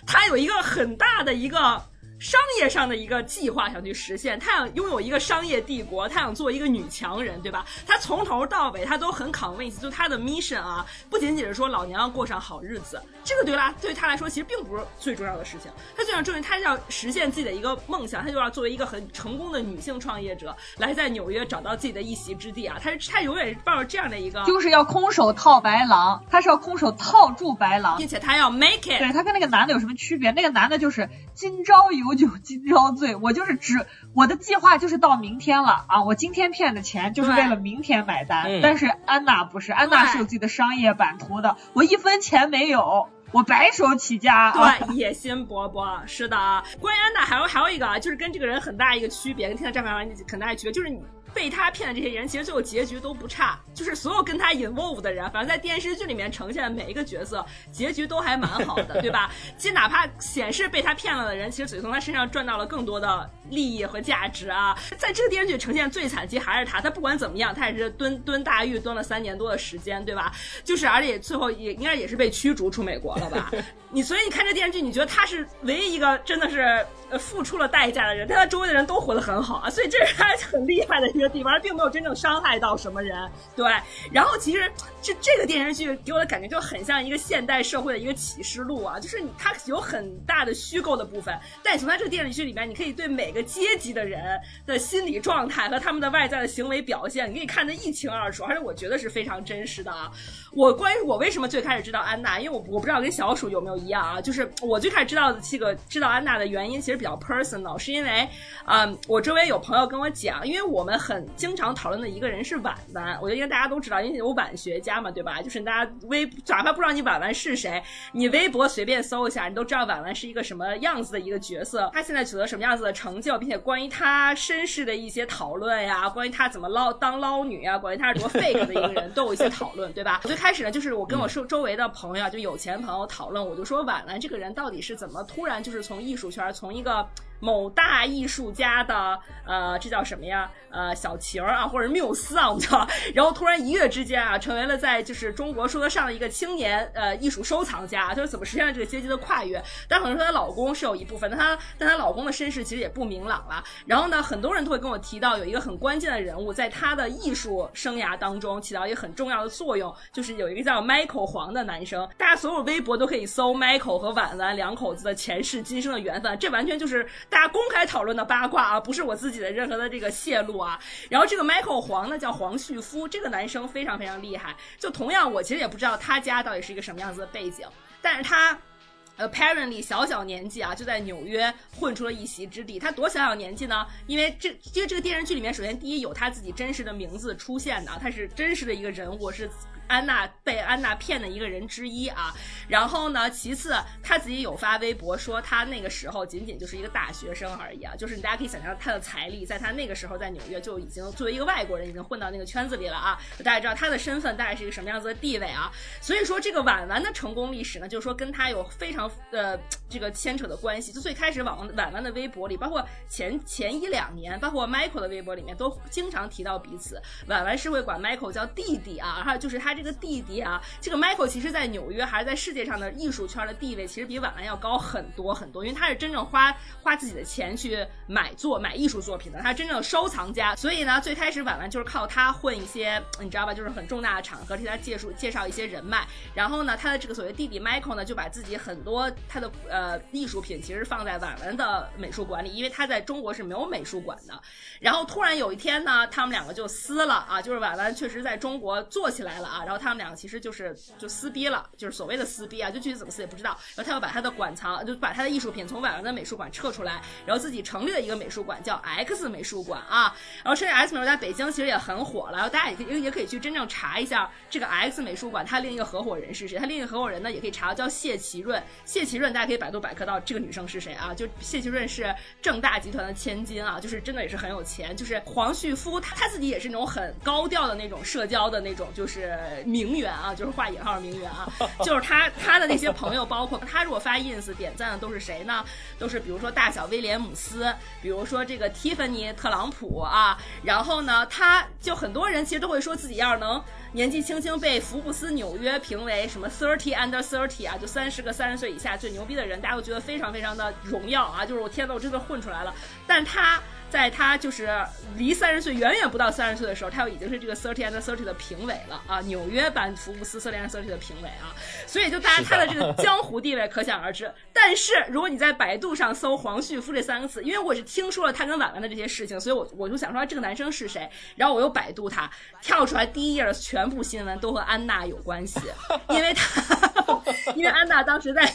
他有一个很大的一个。商业上的一个计划想去实现，他想拥有一个商业帝国，他想做一个女强人，对吧？他从头到尾他都很 convince，就他的 mission 啊，不仅仅是说老娘要过上好日子，这个对啦，对他来说其实并不是最重要的事情。他最想证明他要实现自己的一个梦想，他就要作为一个很成功的女性创业者，来在纽约找到自己的一席之地啊！他是他永远是抱着这样的一个，就是要空手套白狼，他是要空手套住白狼，并且他要 make it。对他跟那个男的有什么区别？那个男的就是今朝有。酒今朝醉，我就是只我的计划就是到明天了啊！我今天骗的钱就是为了明天买单。但是安娜不是，安娜是有自己的商业版图的，我一分钱没有，我白手起家。对，<laughs> 野心勃勃，是的。关于安娜还有还有一个啊，就是跟这个人很大一个区别，跟听到这番话很大区别，就是你。被他骗的这些人，其实最后结局都不差，就是所有跟他 involve 的人，反正在电视剧里面呈现的每一个角色，结局都还蛮好的，对吧？<laughs> 其实哪怕显示被他骗了的人，其实嘴从他身上赚到了更多的利益和价值啊。在这个电视剧呈现最惨，其实还是他，他不管怎么样，他也是蹲蹲大狱蹲了三年多的时间，对吧？就是而且最后也应该也是被驱逐出美国了吧？<laughs> 你所以你看这电视剧，你觉得他是唯一一个真的是付出了代价的人，但他周围的人都活得很好啊，所以这是他很厉害的。一个地方并没有真正伤害到什么人，对。然后其实这这个电视剧给我的感觉就很像一个现代社会的一个启示录啊，就是它有很大的虚构的部分，但从它这个电视剧里面，你可以对每个阶级的人的心理状态和他们的外在的行为表现，你可以看得一清二楚，而且我觉得是非常真实的啊。我关于我为什么最开始知道安娜，因为我我不知道跟小鼠有没有一样啊，就是我最开始知道的这个知道安娜的原因其实比较 personal，是因为嗯，我周围有朋友跟我讲，因为我们很经常讨论的一个人是婉婉，我觉得应该大家都知道，因为有婉学家嘛，对吧？就是大家微哪怕不知道你婉婉是谁，你微博随便搜一下，你都知道婉婉是一个什么样子的一个角色，她现在取得什么样子的成就，并且关于她身世的一些讨论呀，关于她怎么捞当捞女啊，关于她是多 fake 的一个人，都有一些讨论，对吧？我最开始呢，就是我跟我周周围的朋友，就有钱朋友讨论，我就说婉婉这个人到底是怎么突然就是从艺术圈，从一个。da 某大艺术家的呃，这叫什么呀？呃，小情儿啊，或者缪斯啊，我们叫。然后突然一跃之间啊，成为了在就是中国说得上的一个青年呃艺术收藏家。就是怎么实现了这个阶级的跨越？但可能说她老公是有一部分，但她但她老公的身世其实也不明朗了。然后呢，很多人都会跟我提到有一个很关键的人物，在他的艺术生涯当中起到一个很重要的作用，就是有一个叫 Michael 黄的男生。大家所有微博都可以搜 Michael 和婉婉两口子的前世今生的缘分，这完全就是。大家公开讨论的八卦啊，不是我自己的任何的这个泄露啊。然后这个 Michael 黄呢，叫黄旭夫，这个男生非常非常厉害。就同样，我其实也不知道他家到底是一个什么样子的背景，但是他 apparently 小小年纪啊，就在纽约混出了一席之地。他多小小年纪呢？因为这因为这个电视剧里面，首先第一有他自己真实的名字出现的，他是真实的一个人物是。安娜被安娜骗的一个人之一啊，然后呢，其次他自己有发微博说他那个时候仅仅就是一个大学生而已啊，就是大家可以想象他的财力，在他那个时候在纽约就已经作为一个外国人已经混到那个圈子里了啊，大家知道他的身份大概是一个什么样子的地位啊，所以说这个婉婉的成功历史呢，就是说跟他有非常呃这个牵扯的关系，就最开始婉婉婉的微博里，包括前前一两年，包括 Michael 的微博里面都经常提到彼此，婉婉是会管 Michael 叫弟弟啊，还有就是他。这个弟弟啊，这个 Michael 其实，在纽约还是在世界上的艺术圈的地位，其实比婉婉要高很多很多，因为他是真正花花自己的钱去买作买艺术作品的，他是真正的收藏家。所以呢，最开始婉婉就是靠他混一些，你知道吧，就是很重大的场合替他介绍介绍一些人脉。然后呢，他的这个所谓弟弟 Michael 呢，就把自己很多他的呃艺术品其实放在婉婉的美术馆里，因为他在中国是没有美术馆的。然后突然有一天呢，他们两个就撕了啊，就是婉婉确实在中国做起来了啊。然后他们两个其实就是就撕逼了，就是所谓的撕逼啊，就具体怎么撕也不知道。然后他要把他的馆藏，就把他的艺术品从婉婉的美术馆撤出来，然后自己成立了一个美术馆，叫 X 美术馆啊。然后现在 X 美术在北京其实也很火了，然后大家也可以也可以去真正查一下这个 X 美术馆，它另一个合伙人是谁？他另一个合伙人呢也可以查，叫谢其润。谢其润大家可以百度百科到这个女生是谁啊？就谢其润是正大集团的千金啊，就是真的也是很有钱。就是黄旭夫他他自己也是那种很高调的那种社交的那种就是名媛啊，就是画引号名媛啊，<laughs> 就是他他的那些朋友，包括他如果发 ins 点赞的都是谁呢？都是比如说大小威廉姆斯，比如说这个蒂芬尼特朗普啊，然后呢，他就很多人其实都会说自己要是能年纪轻轻被福布斯纽约评为什么 thirty under thirty 啊，就三十个三十岁以下最牛逼的人，大家都觉得非常非常的荣耀啊，就是我天呐，我真的混出来了，但他。在他就是离三十岁远远不到三十岁的时候，他就已经是这个 thirty and thirty 的评委了啊，纽约版福布斯 thirty and thirty 的评委啊，所以就大家他的这个江湖地位可想而知。但是如果你在百度上搜黄旭夫这三个字，因为我是听说了他跟婉婉的这些事情，所以我我就想说这个男生是谁，然后我又百度他，跳出来第一页的全部新闻都和安娜有关系，<laughs> 因为他因为安娜当时在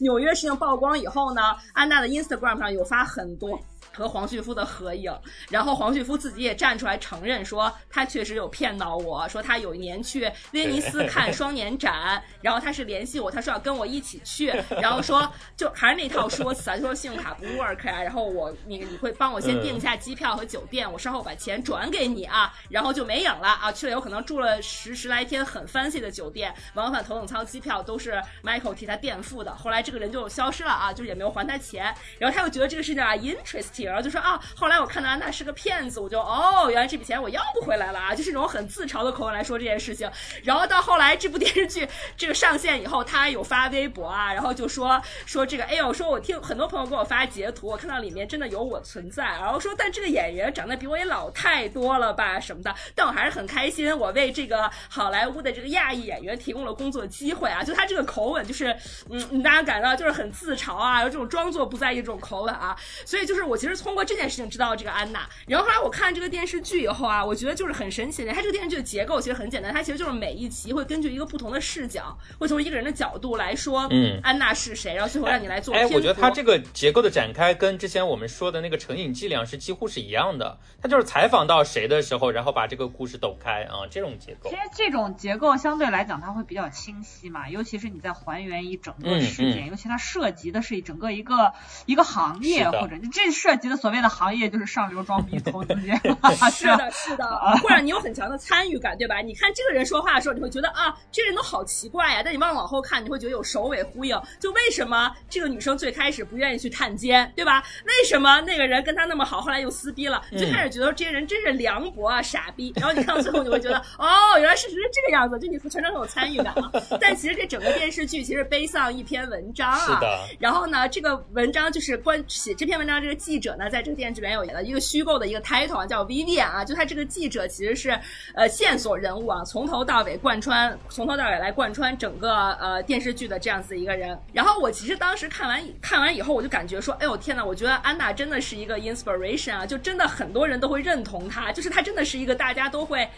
纽约事情曝光以后呢，安娜的 Instagram 上有发很多。和黄旭夫的合影，然后黄旭夫自己也站出来承认说，他确实有骗到我，说他有一年去威尼斯看双年展，然后他是联系我，他说要跟我一起去，然后说就还是那套说辞啊，就说信用卡不 work 啊，然后我你你会帮我先订一下机票和酒店，我稍后把钱转给你啊，然后就没影了啊，去了有可能住了十十来天很 fancy 的酒店，往返头等舱机票都是 Michael 替他垫付的，后来这个人就消失了啊，就是也没有还他钱，然后他又觉得这个事情啊 interesting。然后就说啊，后来我看到安娜是个骗子，我就哦，原来这笔钱我要不回来了啊，就是那种很自嘲的口吻来说这件事情。然后到后来这部电视剧这个上线以后，他有发微博啊，然后就说说这个，哎呦，说我听很多朋友给我发截图，我看到里面真的有我存在，然后说但这个演员长得比我也老太多了吧什么的，但我还是很开心，我为这个好莱坞的这个亚裔演员提供了工作机会啊，就他这个口吻就是嗯，大家感到就是很自嘲啊，有这种装作不在意这种口吻啊，所以就是我其实。通过这件事情知道了这个安娜，然后后来我看这个电视剧以后啊，我觉得就是很神奇的。它这个电视剧的结构其实很简单，它其实就是每一集会根据一个不同的视角，会从一个人的角度来说，嗯，安娜是谁，然后最后让你来做。哎，我觉得它这个结构的展开跟之前我们说的那个成瘾剂量是几乎是一样的。它就是采访到谁的时候，然后把这个故事抖开啊，这种结构。其实这种结构相对来讲它会比较清晰嘛，尤其是你在还原一整个事件，尤其它涉及的是整个一个一个行业，或者这涉及。所谓的行业就是上流装逼投资界，<laughs> 是的，是的，会让你有很强的参与感，对吧？你看这个人说话的时候，你会觉得啊，这人都好奇怪呀。但你往往后看，你会觉得有首尾呼应。就为什么这个女生最开始不愿意去探监，对吧？为什么那个人跟她那么好，后来又撕逼了？最开始觉得这些人真是凉薄啊，傻逼。然后你看到最后，你会觉得哦，原来事实是这个样子，就你全程很有参与感啊。但其实这整个电视剧其实背上一篇文章啊。是的。然后呢，这个文章就是关写这篇文章这个记者。者呢在这个电视剧里面有演了一个虚构的一个 title 啊，叫 Vivian 啊，就他这个记者其实是呃线索人物啊，从头到尾贯穿，从头到尾来贯穿整个呃电视剧的这样子一个人。然后我其实当时看完看完以后，我就感觉说，哎呦天呐，我觉得安娜真的是一个 inspiration 啊，就真的很多人都会认同她，就是她真的是一个大家都会。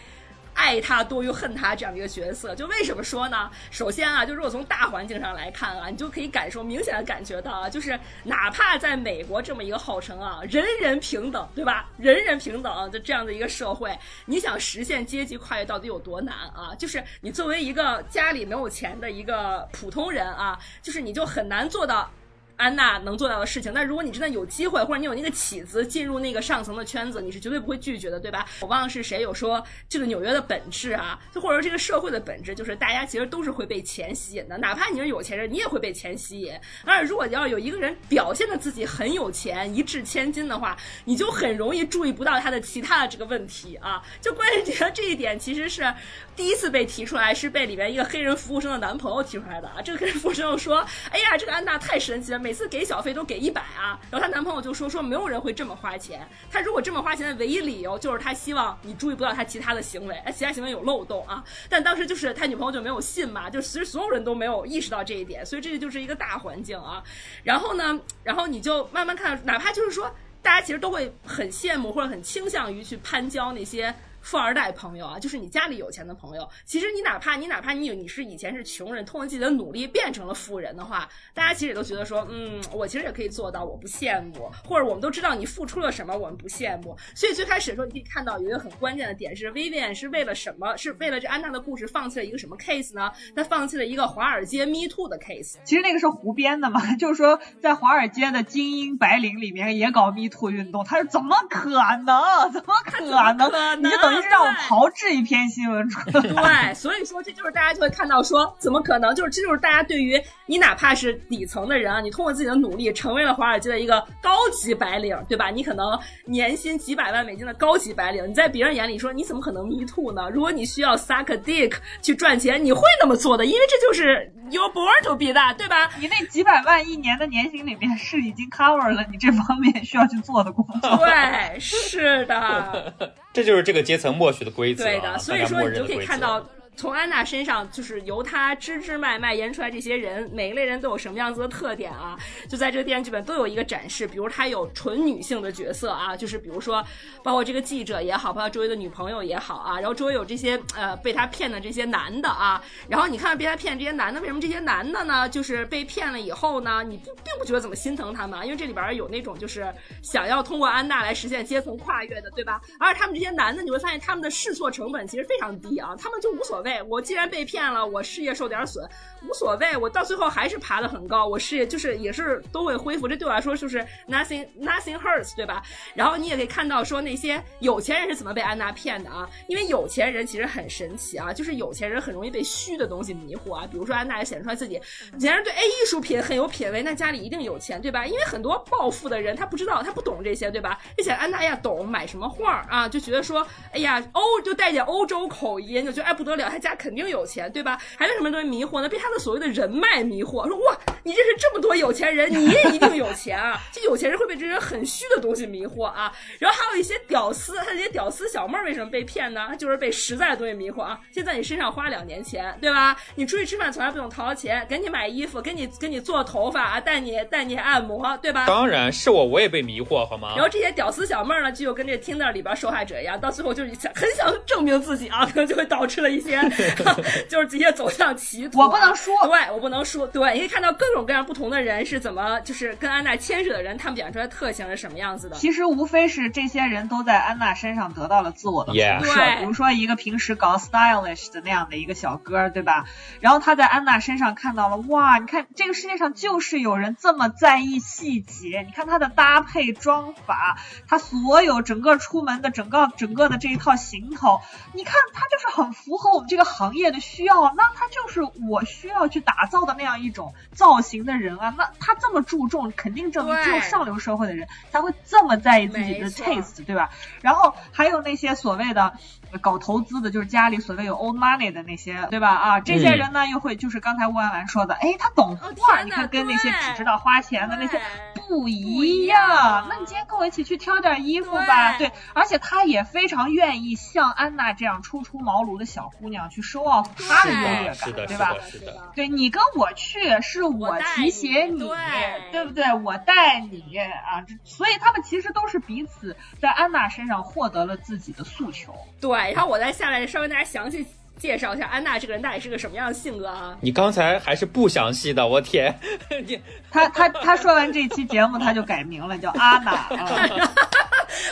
爱他多于恨他这样的一个角色，就为什么说呢？首先啊，就如果从大环境上来看啊，你就可以感受明显的感觉到啊，就是哪怕在美国这么一个号称啊人人平等，对吧？人人平等的这样的一个社会，你想实现阶级跨越到底有多难啊？就是你作为一个家里没有钱的一个普通人啊，就是你就很难做到。安娜能做到的事情，那如果你真的有机会，或者你有那个起子进入那个上层的圈子，你是绝对不会拒绝的，对吧？我忘了是谁有说，这个纽约的本质啊，就或者说这个社会的本质，就是大家其实都是会被钱吸引的，哪怕你是有钱人，你也会被钱吸引。而如果要有一个人表现的自己很有钱，一掷千金的话，你就很容易注意不到他的其他的这个问题啊。就关键觉得这一点其实是第一次被提出来，是被里面一个黑人服务生的男朋友提出来的啊。这个黑人服务生又说：“哎呀，这个安娜太神奇了，每。”次给小费都给一百啊，然后她男朋友就说说没有人会这么花钱，她如果这么花钱的唯一理由就是她希望你注意不到她其他的行为，哎，其他行为有漏洞啊。但当时就是他女朋友就没有信嘛，就其实所有人都没有意识到这一点，所以这个就是一个大环境啊。然后呢，然后你就慢慢看，哪怕就是说大家其实都会很羡慕或者很倾向于去攀交那些。富二代朋友啊，就是你家里有钱的朋友。其实你哪怕你哪怕你你是以前是穷人，通过自己的努力变成了富人的话，大家其实也都觉得说，嗯，我其实也可以做到，我不羡慕。或者我们都知道你付出了什么，我们不羡慕。所以最开始的时候，你可以看到有一个很关键的点是，Vivian 是为了什么？是为了这安娜的故事放弃了一个什么 case 呢？她放弃了一个华尔街 Me Too 的 case。其实那个是胡编的嘛，<laughs> 就是说在华尔街的精英白领里面也搞 Me Too 运动。他说怎么可能？怎么可能？你就等于是让我炮制一篇新闻出来。对，所以说这就是大家就会看到说，怎么可能？就是这就是大家对于你哪怕是底层的人啊，你通过自己的努力成为了华尔街的一个高级白领，对吧？你可能年薪几百万美金的高级白领，你在别人眼里说你怎么可能 Me Too 呢？如果你需要 suck dick 去赚钱，你会那么做的，因为这就是 your born to be that，对吧？你那几百万一年的年薪里面是已经 cover 了你这方面需要去做的工作。对，是的，<laughs> 这就是这个阶层默许的规则。对的，所以说你就可以看到。从安娜身上，就是由她支支脉脉延出来这些人，每一类人都有什么样子的特点啊？就在这个电视剧本都有一个展示。比如她有纯女性的角色啊，就是比如说，包括这个记者也好，包括周围的女朋友也好啊，然后周围有这些呃被她骗的这些男的啊，然后你看被她骗这些男的，为什么这些男的呢？就是被骗了以后呢，你并并不觉得怎么心疼他们，因为这里边有那种就是想要通过安娜来实现阶层跨越的，对吧？而他们这些男的，你会发现他们的试错成本其实非常低啊，他们就无所谓。我既然被骗了，我事业受点损无所谓，我到最后还是爬得很高，我事业就是也是都会恢复，这对我来说就是 nothing nothing hurts，对吧？然后你也可以看到说那些有钱人是怎么被安娜骗的啊，因为有钱人其实很神奇啊，就是有钱人很容易被虚的东西迷惑啊，比如说安娜也显出来自己，有钱人对哎艺术品很有品味，那家里一定有钱，对吧？因为很多暴富的人他不知道他不懂这些，对吧？而且安娜呀懂买什么画啊，就觉得说哎呀欧就带点欧洲口音，就觉得哎不得了，他家肯。定有钱，对吧？还被什么东西迷惑呢？被他的所谓的人脉迷惑，说哇，你认识这么多有钱人，你也一定有钱啊！<laughs> 这有钱人会被这些很虚的东西迷惑啊。然后还有一些屌丝，他这些屌丝小妹为什么被骗呢？他就是被实在的东西迷惑啊。先在你身上花两年钱，对吧？你出去吃饭从来不用掏钱，给你买衣服，给你给你做头发啊，带你带你按摩，对吧？当然是我，我也被迷惑，好吗？然后这些屌丝小妹呢，就跟这听到里边受害者一样，到最后就是想很想证明自己啊，可 <laughs> 能就会导致了一些。<laughs> 就是直接走向歧途。我不能说，对我不能说，对，你可以看到各种各样不同的人是怎么，就是跟安娜牵扯的人，他们表现出来的特性是什么样子的。其实无非是这些人都在安娜身上得到了自我的投射，比如说一个平时搞 stylish 的那样的一个小哥，对吧？然后他在安娜身上看到了，哇，你看这个世界上就是有人这么在意细节，你看他的搭配妆法，他所有整个出门的整个整个的这一套行头，你看他就是很符合我们这个行业的需要，那他就是我需要去打造的那样一种造型的人啊。那他这么注重，肯定证明只有上流社会的人才会这么在意自己的 taste，对吧？然后还有那些所谓的搞投资的，就是家里所谓有 old money 的那些，对吧？啊，这些人呢又会就是刚才吴安兰说的，哎，他懂画，你看跟那些只知道花钱的那些不一样。那你今天跟我一起去挑点衣服吧，对，而且他也非常愿意像安娜这样初出茅庐的小姑娘去收 off。他的优越感，对吧？对你跟我去，是我提携你，对不对？我带你啊，所以他们其实都是彼此在安娜身上获得了自己的诉求。对，然后我再下来稍微大家详细介绍一下安娜这个人到底是个什么样的性格啊？你刚才还是不详细的，我天！<laughs> 你他他他说完这期节目他就改名了，叫安娜。<laughs>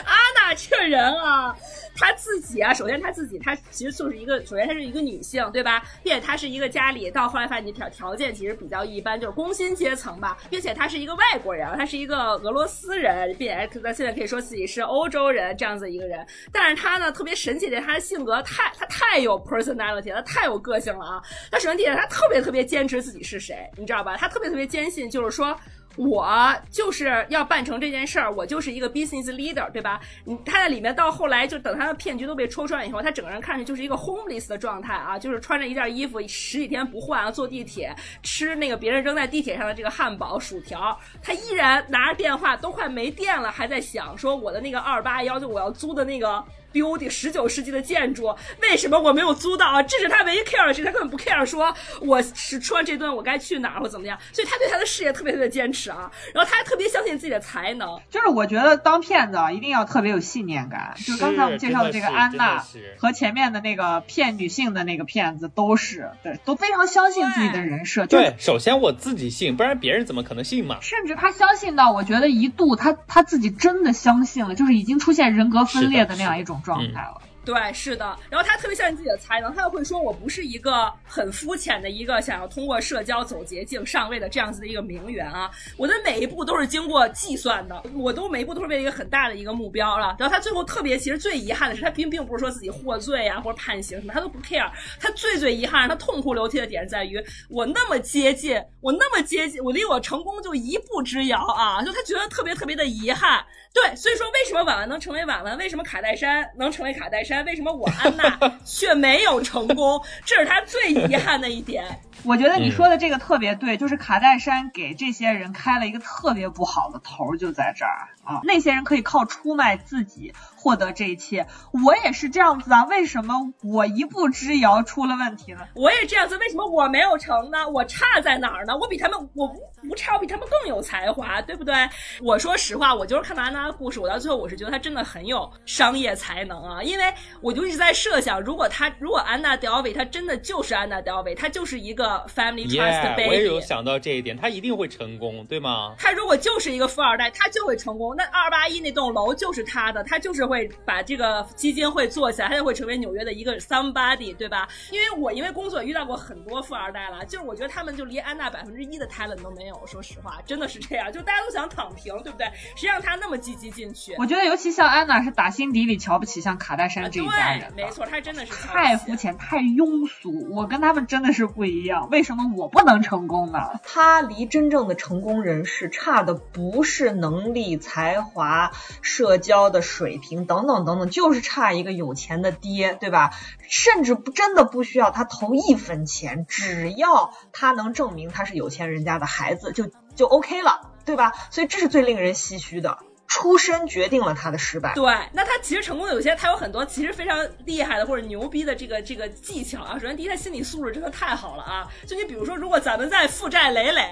安娜这人啊。她自己啊，首先她自己，她其实就是一个，首先她是一个女性，对吧？并且她是一个家里到后来发现条条件其实比较一般，就是工薪阶层吧，并且她是一个外国人，她是一个俄罗斯人，并且她现在可以说自己是欧洲人这样子一个人。但是她呢，特别神奇的，她的性格太，她太有 personality，她太有个性了啊！她首先第一点，她特别特别坚持自己是谁，你知道吧？她特别特别坚信，就是说。我就是要办成这件事儿，我就是一个 business leader，对吧？你他在里面到后来，就等他的骗局都被戳穿以后，他整个人看上去就是一个 homeless 的状态啊，就是穿着一件衣服十几天不换啊，坐地铁吃那个别人扔在地铁上的这个汉堡、薯条，他依然拿着电话都快没电了，还在想说我的那个二八幺，就我要租的那个 building 十九世纪的建筑，为什么我没有租到啊？这是他唯一 care 的事，他根本不 care 说我是吃完这顿我该去哪儿或怎么样，所以他对他的事业特别特别坚持啊。然后他还特别相信自己的才能，就是我觉得当骗子啊，一定要特别有信念感。就刚才我们介绍的这个安娜和前面的那个骗女性的那个骗子都是，对，都非常相信自己的人设。对，首先我自己信，不然别人怎么可能信嘛？甚至他相信到，我觉得一度他他自己真的相信了，就是已经出现人格分裂的那样一种状态了。对，是的。然后他特别相信自己的才能，他又会说：“我不是一个很肤浅的一个想要通过社交走捷径上位的这样子的一个名媛啊！我的每一步都是经过计算的，我都每一步都是为了一个很大的一个目标了。”然后他最后特别，其实最遗憾的是，他并并不是说自己获罪啊或者判刑什么，他都不 care。他最最遗憾、他痛哭流涕的点在于，我那么接近，我那么接近，我离我成功就一步之遥啊！就他觉得特别特别的遗憾。对，所以说为什么婉婉能成为婉婉？为什么卡戴珊能成为卡戴珊？为什么我安娜 <laughs> 却没有成功？这是他最遗憾的一点。<laughs> 我觉得你说的这个特别对，就是卡戴珊给这些人开了一个特别不好的头，就在这儿啊。那些人可以靠出卖自己获得这一切，我也是这样子啊。为什么我一步之遥出了问题呢？我也这样子，为什么我没有成呢？我差在哪儿呢？我比他们，我不不差，我比他们更有才华，对不对？我说实话，我就是看到安娜的故事，我到最后我是觉得她真的很有商业才能啊，因为我就一直在设想，如果她，如果安娜德维她真的就是安娜德维，她就是一个。Family trust baby，我也有想到这一点，他一定会成功，对吗？他如果就是一个富二代，他就会成功。那二八一那栋楼就是他的，他就是会把这个基金会做起来，他就会成为纽约的一个 somebody，对吧？因为我因为工作遇到过很多富二代了，就是我觉得他们就离安娜百分之一的 talent 都没有。说实话，真的是这样，就大家都想躺平，对不对？谁让他那么积极进取？我觉得尤其像安娜是打心底里瞧不起像卡戴珊这一家人，没错，他真的是太肤浅、太庸俗。我跟他们真的是不一样。为什么我不能成功呢？他离真正的成功人士差的不是能力、才才华、社交的水平等等等等，就是差一个有钱的爹，对吧？甚至不真的不需要他投一分钱，只要他能证明他是有钱人家的孩子，就就 OK 了，对吧？所以这是最令人唏嘘的。出身决定了他的失败。对，那他其实成功的有些，他有很多其实非常厉害的或者牛逼的这个这个技巧啊。首先，第一，他心理素质真的太好了啊！就你比如说，如果咱们在负债累累。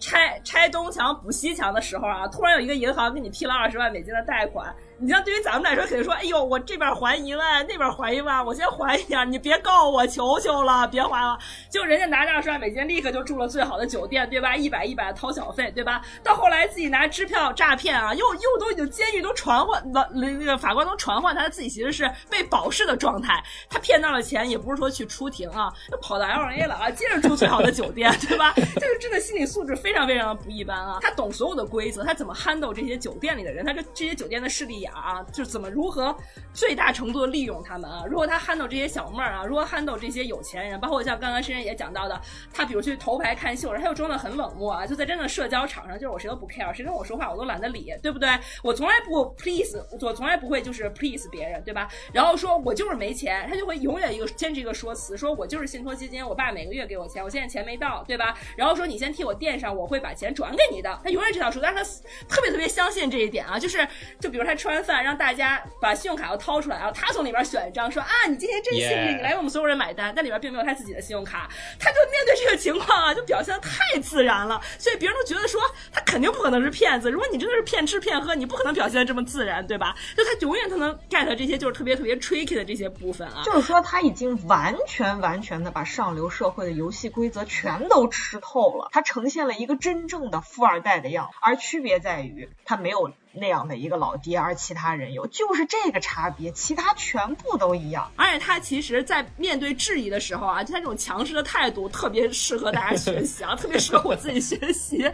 拆拆东墙补西墙的时候啊，突然有一个银行给你批了二十万美金的贷款，你像对于咱们来说，肯定说，哎呦，我这边还一万，那边还一万，我先还一点，你别告我，求求了，别还了。就人家拿着二十万美金，立刻就住了最好的酒店，对吧？一百一百掏小费，对吧？到后来自己拿支票诈骗啊，又又都已经监狱都传唤了，那个法官都传唤他，自己其实是被保释的状态。他骗到了钱，也不是说去出庭啊，又跑到 L A 了啊，接着住最好的酒店，对吧？就 <laughs> 是真的心理素质非。常非常的不一般啊！他懂所有的规则，他怎么 handle 这些酒店里的人？他这这些酒店的势力眼啊，就怎么如何最大程度的利用他们啊？如果他 handle 这些小妹儿啊，如果 handle 这些有钱人？包括像刚刚深深也讲到的，他比如去头牌看秀，他又装的很冷漠啊，就在真的社交场上，就是我谁都不 care，谁跟我说话我都懒得理，对不对？我从来不 please，我从来不会就是 please 别人，对吧？然后说我就是没钱，他就会永远一个坚持一个说辞，说我就是信托基金，我爸每个月给我钱，我现在钱没到，对吧？然后说你先替我垫上。我会把钱转给你的，他永远这套说，但是他特别特别相信这一点啊，就是，就比如他吃完饭让大家把信用卡要掏出来然后，他从里边选一张，说啊，你今天真幸运，你来为我们所有人买单，但里边并没有他自己的信用卡，他就面对这个情况啊，就表现的太自然了，所以别人都觉得说他肯定不可能是骗子，如果你真的是骗吃骗喝，你不可能表现的这么自然，对吧？就他永远他能 get 这些就是特别特别 tricky 的这些部分啊，就是说他已经完全完全的把上流社会的游戏规则全都吃透了，他呈现了一个真正的。富二代的样，而区别在于他没有那样的一个老爹，而其他人有，就是这个差别，其他全部都一样。而且他其实，在面对质疑的时候啊，就他这种强势的态度，特别适合大家学习啊，<laughs> 特别适合我自己学习。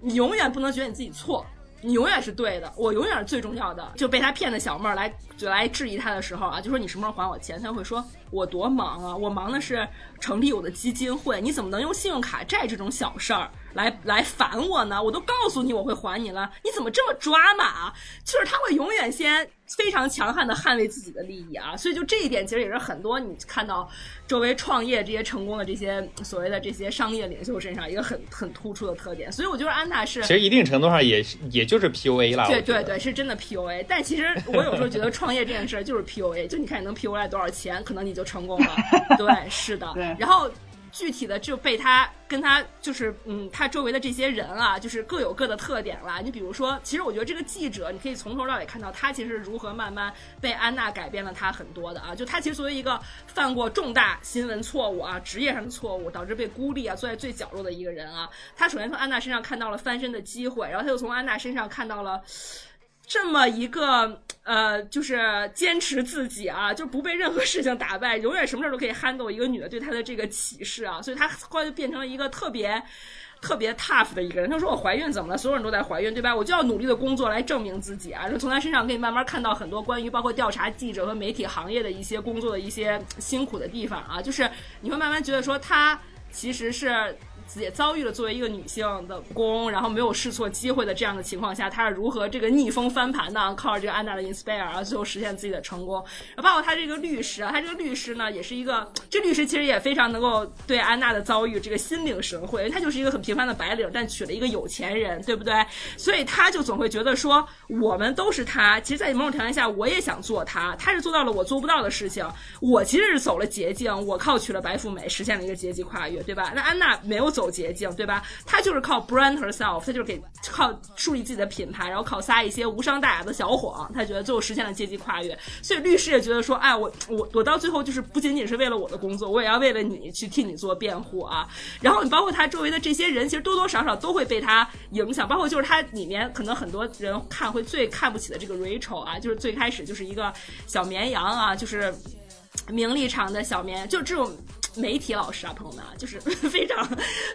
你永远不能觉得你自己错，你永远是对的，我永远是最重要的。就被他骗的小妹儿来就来质疑他的时候啊，就说你什么时候还我钱？他会说我多忙啊，我忙的是成立我的基金会，你怎么能用信用卡债这种小事儿？来来烦我呢？我都告诉你我会还你了，你怎么这么抓马？就是他会永远先。非常强悍的捍卫自己的利益啊，所以就这一点其实也是很多你看到周围创业这些成功的这些所谓的这些商业领袖身上一个很很突出的特点。所以我觉得安娜是，其实一定程度上也是也就是 PUA 了。对对对，是真的 PUA。但其实我有时候觉得创业这件事就是 PUA，就你看你能 PUA 多少钱，可能你就成功了。<laughs> 对，是的。对，然后。具体的就被他跟他就是嗯，他周围的这些人啊，就是各有各的特点了。你比如说，其实我觉得这个记者，你可以从头到尾看到他其实如何慢慢被安娜改变了他很多的啊。就他其实作为一个犯过重大新闻错误啊，职业上的错误导致被孤立啊，坐在最角落的一个人啊，他首先从安娜身上看到了翻身的机会，然后他又从安娜身上看到了。这么一个呃，就是坚持自己啊，就不被任何事情打败，永远什么事都可以 handle 一个女的对她的这个启示啊，所以她后来就变成了一个特别特别 tough 的一个人。她说我怀孕怎么了？所有人都在怀孕，对吧？我就要努力的工作来证明自己啊。就从她身上可以慢慢看到很多关于包括调查记者和媒体行业的一些工作的一些辛苦的地方啊，就是你会慢慢觉得说她其实是。也遭遇了作为一个女性的攻，然后没有试错机会的这样的情况下，她是如何这个逆风翻盘的？靠着这个安娜的 inspire 啊，最后实现自己的成功。包括她这个律师啊，她这个律师呢，也是一个这律师其实也非常能够对安娜的遭遇这个心领神会。她就是一个很平凡的白领，但娶了一个有钱人，对不对？所以他就总会觉得说，我们都是他。其实，在某种条件下，我也想做他。他是做到了我做不到的事情。我其实是走了捷径，我靠娶了白富美，实现了一个阶级跨越，对吧？那安娜没有走。捷径对吧？她就是靠 brand herself，她就是给靠树立自己的品牌，然后靠撒一些无伤大雅的小谎，她觉得最后实现了阶级跨越。所以律师也觉得说，哎，我我我到最后就是不仅仅是为了我的工作，我也要为了你去替你做辩护啊。然后你包括他周围的这些人，其实多多少少都会被他影响。包括就是他里面可能很多人看会最看不起的这个 Rachel 啊，就是最开始就是一个小绵羊啊，就是名利场的小绵，就这种。媒体老师啊，朋友们啊，就是 <laughs> 非常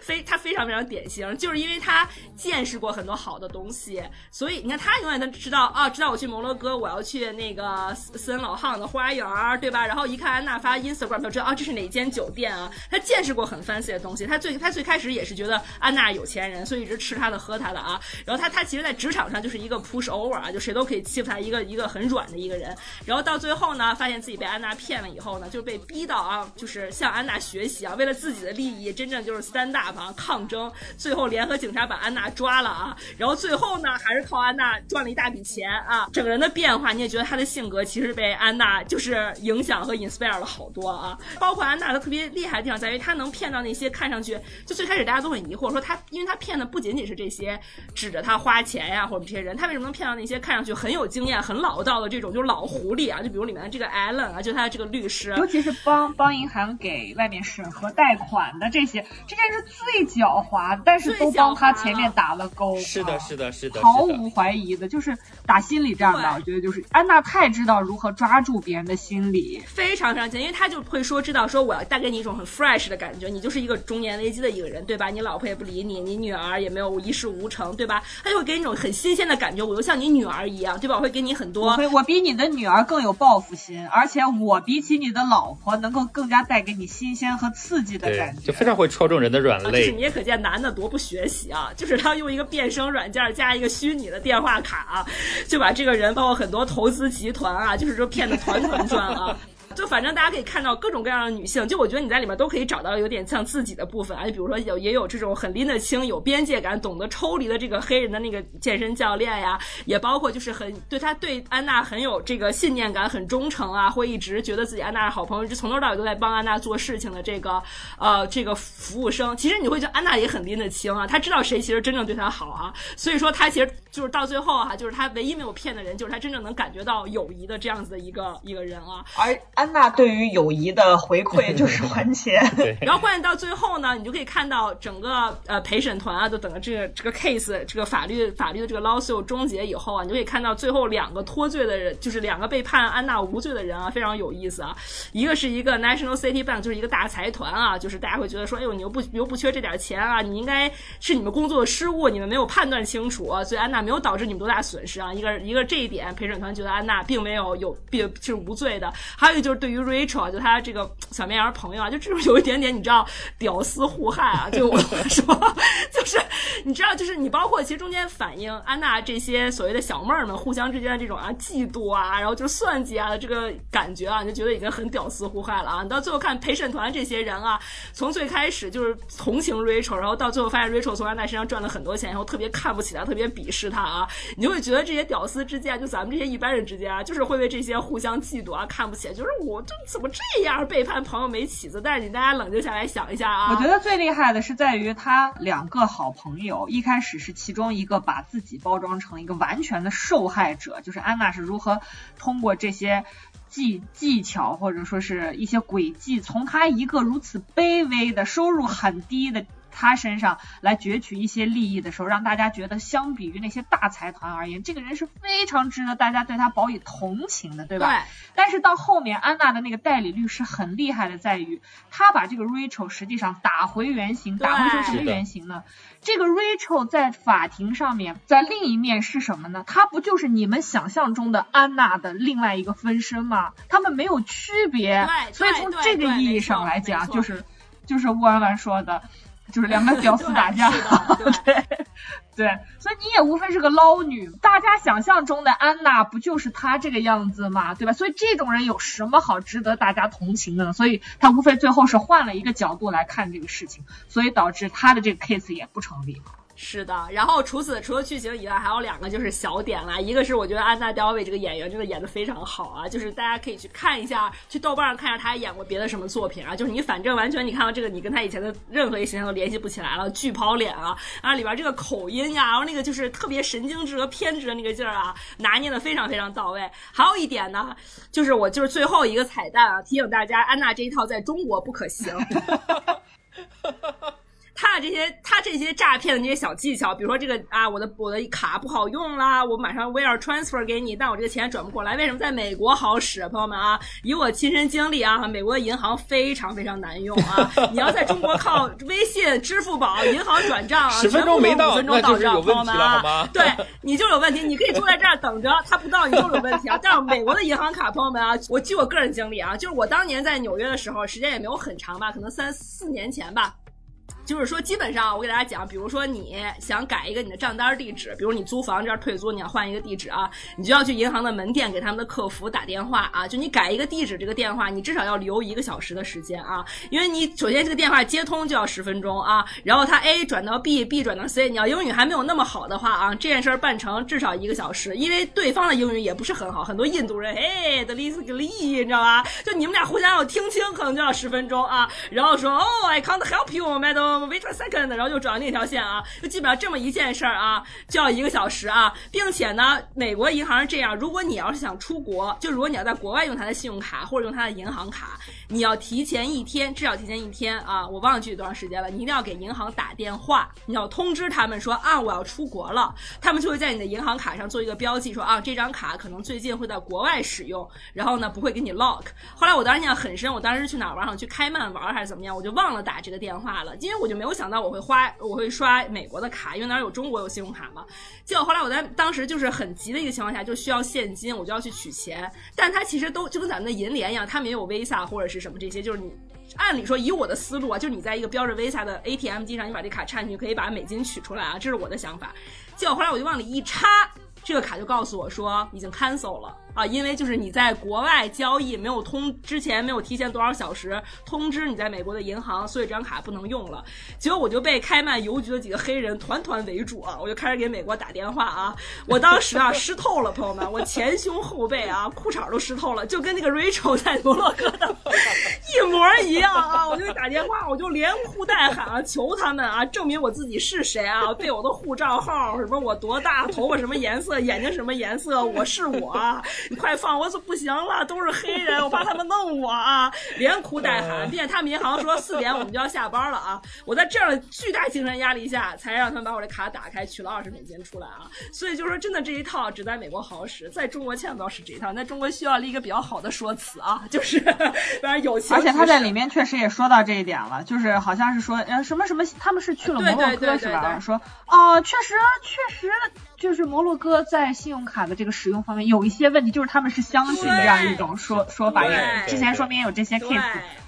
非他非常非常典型，就是因为他见识过很多好的东西，所以你看他永远都知道啊，知道我去摩洛哥，我要去那个森老汉的花园，对吧？然后一看安娜发 Instagram，就知道啊，这是哪间酒店啊？他见识过很 fancy 的东西，他最他最开始也是觉得安娜有钱人，所以一直吃他的喝他的啊。然后他他其实，在职场上就是一个 push over 啊，就谁都可以欺负他，一个一个很软的一个人。然后到最后呢，发现自己被安娜骗了以后呢，就被逼到啊，就是向安娜。学习啊，为了自己的利益，真正就是 stand up 啊，抗争，最后联合警察把安娜抓了啊，然后最后呢，还是靠安娜赚了一大笔钱啊，整个人的变化，你也觉得他的性格其实被安娜就是影响和 inspire 了好多啊，包括安娜的特别厉害的地方在于，她能骗到那些看上去就最开始大家都很疑惑，说她，因为她骗的不仅仅是这些指着她花钱呀或者这些人，她为什么能骗到那些看上去很有经验、很老道的这种就是老狐狸啊？就比如里面的这个 Allen 啊，就他的这个律师，尤其是帮帮银行给。<laughs> 外面审核贷款的这些，这件事最狡猾，但是都帮他前面打了勾。是的，是的，是的，毫无怀疑的，就是打心理战吧。我觉得就是安娜太知道如何抓住别人的心理，非常非常强，因为他就会说知道说我要带给你一种很 fresh 的感觉，你就是一个中年危机的一个人，对吧？你老婆也不理你，你女儿也没有一事无成，对吧？他就会给你一种很新鲜的感觉，我就像你女儿一样，对吧？我会给你很多，我我比你的女儿更有报复心，而且我比起你的老婆能够更加带给你新鲜和刺激。的感觉，就非常会戳中人的软肋。就是你也可见男的多不学习啊！<laughs> 就是他用一个变声软件加一个虚拟的电话卡，就把这个人包括很多投资集团啊，就是说骗得团团转啊。就反正大家可以看到各种各样的女性，就我觉得你在里面都可以找到有点像自己的部分啊，就比如说有也有这种很拎得清、有边界感、懂得抽离的这个黑人的那个健身教练呀，也包括就是很对他对安娜很有这个信念感、很忠诚啊，会一直觉得自己安娜是好朋友，就从头到尾都在帮安娜做事情的这个呃这个服务生。其实你会觉得安娜也很拎得清啊，她知道谁其实真正对她好啊，所以说她其实就是到最后哈，就是他唯一没有骗的人，就是他真正能感觉到友谊的这样子的一个一个人啊，而。安娜对于友谊的回馈就是还钱，<laughs> 然后关键到最后呢，你就可以看到整个呃陪审团啊，就等着这个这个 case 这个法律法律的这个 lawsuit 终结以后啊，你就可以看到最后两个脱罪的人，就是两个被判安娜无罪的人啊，非常有意思啊。一个是一个 National City Bank，就是一个大财团啊，就是大家会觉得说，哎呦，你又不你又不缺这点钱啊，你应该是你们工作的失误，你们没有判断清楚，所以安娜娜没有导致你们多大损失啊。一个一个这一点，陪审团觉得安娜并没有有并是无罪的。还有一个就是对于 Rachel 就他这个小绵羊朋友啊，就这种有一点点你知道屌丝互害啊，就我 <laughs> 说就是你知道就是你包括其实中间反映安娜这些所谓的小妹儿们互相之间的这种啊嫉妒啊，然后就是算计啊的这个感觉啊，你就觉得已经很屌丝互害了啊。你到最后看陪审团这些人啊，从最开始就是同情 Rachel，然后到最后发现 Rachel 从安娜身上赚了很多钱，然后特别看不起她，特别鄙视他啊，你就会觉得这些屌丝之间，就咱们这些一般人之间啊，就是会为这些互相嫉妒啊、看不起，就是我这怎么这样背叛朋友没起子？但是你大家冷静下来想一下啊，我觉得最厉害的是在于他两个好朋友，一开始是其中一个把自己包装成一个完全的受害者，就是安娜是如何通过这些。技技巧或者说是一些诡计，从他一个如此卑微的收入很低的他身上来攫取一些利益的时候，让大家觉得相比于那些大财团而言，这个人是非常值得大家对他保以同情的，对吧？对。但是到后面，安娜的那个代理律师很厉害的在于，他把这个 Rachel 实际上打回原形，打回成什么原形呢？这个 Rachel 在法庭上面，在另一面是什么呢？她不就是你们想象中的安娜的另外一个分身吗？他们没有区别，所以从这个意义上来讲，就是就是乌安安说的。就是两个 <laughs> 屌丝打架，<laughs> 对对，所以你也无非是个捞女。大家想象中的安娜不就是她这个样子吗？对吧？所以这种人有什么好值得大家同情的呢？所以她无非最后是换了一个角度来看这个事情，所以导致她的这个 case 也不成立。是的，然后除此除了剧情以外，还有两个就是小点啦。一个是我觉得安娜·刁维这个演员真的演的非常好啊，就是大家可以去看一下，去豆瓣上看一下她演过别的什么作品啊。就是你反正完全你看到这个，你跟她以前的任何一个形象都联系不起来了，巨抛脸啊，啊里边这个口音呀，然后那个就是特别神经质和偏执的那个劲儿啊，拿捏的非常非常到位。还有一点呢，就是我就是最后一个彩蛋啊，提醒大家，安娜这一套在中国不可行。哈哈哈哈哈他这些他这些诈骗的那些小技巧，比如说这个啊，我的我的卡不好用啦，我马上 wire transfer 给你，但我这个钱转不过来，为什么在美国好使？朋友们啊，以我亲身经历啊，美国的银行非常非常难用啊，你要在中国靠 <laughs> 微信、支付宝、银行转账啊，十分钟没到，五分钟到账，朋友们啊，对你就有问题，你可以坐在这儿等着，他不到你就有问题啊。但是美国的银行卡，朋友们啊，我据我个人经历啊，就是我当年在纽约的时候，时间也没有很长吧，可能三四年前吧。就是说，基本上我给大家讲，比如说你想改一个你的账单地址，比如你租房这儿退租，你要换一个地址啊，你就要去银行的门店给他们的客服打电话啊。就你改一个地址，这个电话你至少要留一个小时的时间啊，因为你首先这个电话接通就要十分钟啊，然后他 A 转到 B，B 转到 C，你要英语还没有那么好的话啊，这件事儿办成至少一个小时，因为对方的英语也不是很好，很多印度人，哎，the list g l 你知道吧？就你们俩互相要听清，可能就要十分钟啊，然后说哦，I can't help you，madam。Wait a second，然后就转到另一条线啊，就基本上这么一件事儿啊，就要一个小时啊，并且呢，美国银行是这样，如果你要是想出国，就如果你要在国外用他的信用卡或者用他的银行卡，你要提前一天，至少提前一天啊，我忘了具体多长时间了，你一定要给银行打电话，你要通知他们说啊，我要出国了，他们就会在你的银行卡上做一个标记，说啊，这张卡可能最近会在国外使用，然后呢不会给你 lock。后来我当时印象很深，我当时去哪玩想去开曼玩还是怎么样，我就忘了打这个电话了，因为我就没有想到我会花，我会刷美国的卡，因为哪有中国有信用卡嘛。结果后来我在当时就是很急的一个情况下，就需要现金，我就要去取钱。但它其实都就跟咱们的银联一样，它没有 Visa 或者是什么这些，就是你按理说以我的思路啊，就是你在一个标着 Visa 的 ATM 机上，你把这卡插进去，可以把美金取出来啊，这是我的想法。结果后来我就往里一插，这个卡就告诉我说已经 cancel 了。啊，因为就是你在国外交易没有通之前没有提前多少小时通知你在美国的银行，所以这张卡不能用了。结果我就被开曼邮局的几个黑人团团围住啊，我就开始给美国打电话啊。我当时啊湿透了，朋友们，我前胸后背啊裤衩都湿透了，就跟那个 Rachel 在摩洛哥的一模一样啊。我就打电话，我就连呼带喊啊，求他们啊证明我自己是谁啊，背我的护照号，什么我多大，头发什么颜色，眼睛什么颜色，我是我。你快放！我说不行了，都是黑人，我怕他们弄我啊！连哭带喊，并且他们银行说四点我们就要下班了啊！我在这样的巨大精神压力下，才让他们把我这卡打开，取了二十美金出来啊！所以就说真的，这一套只在美国好使，在中国千万不要使这一套。在中国需要一个比较好的说辞啊，就是反正有情。而且他在里面确实也说到这一点了，就是好像是说呃什么什么，他们是去了摩洛哥是吧？说哦，确实确实。就是摩洛哥在信用卡的这个使用方面有一些问题，就是他们是相信这样一种说说法，之前说明有这些 case。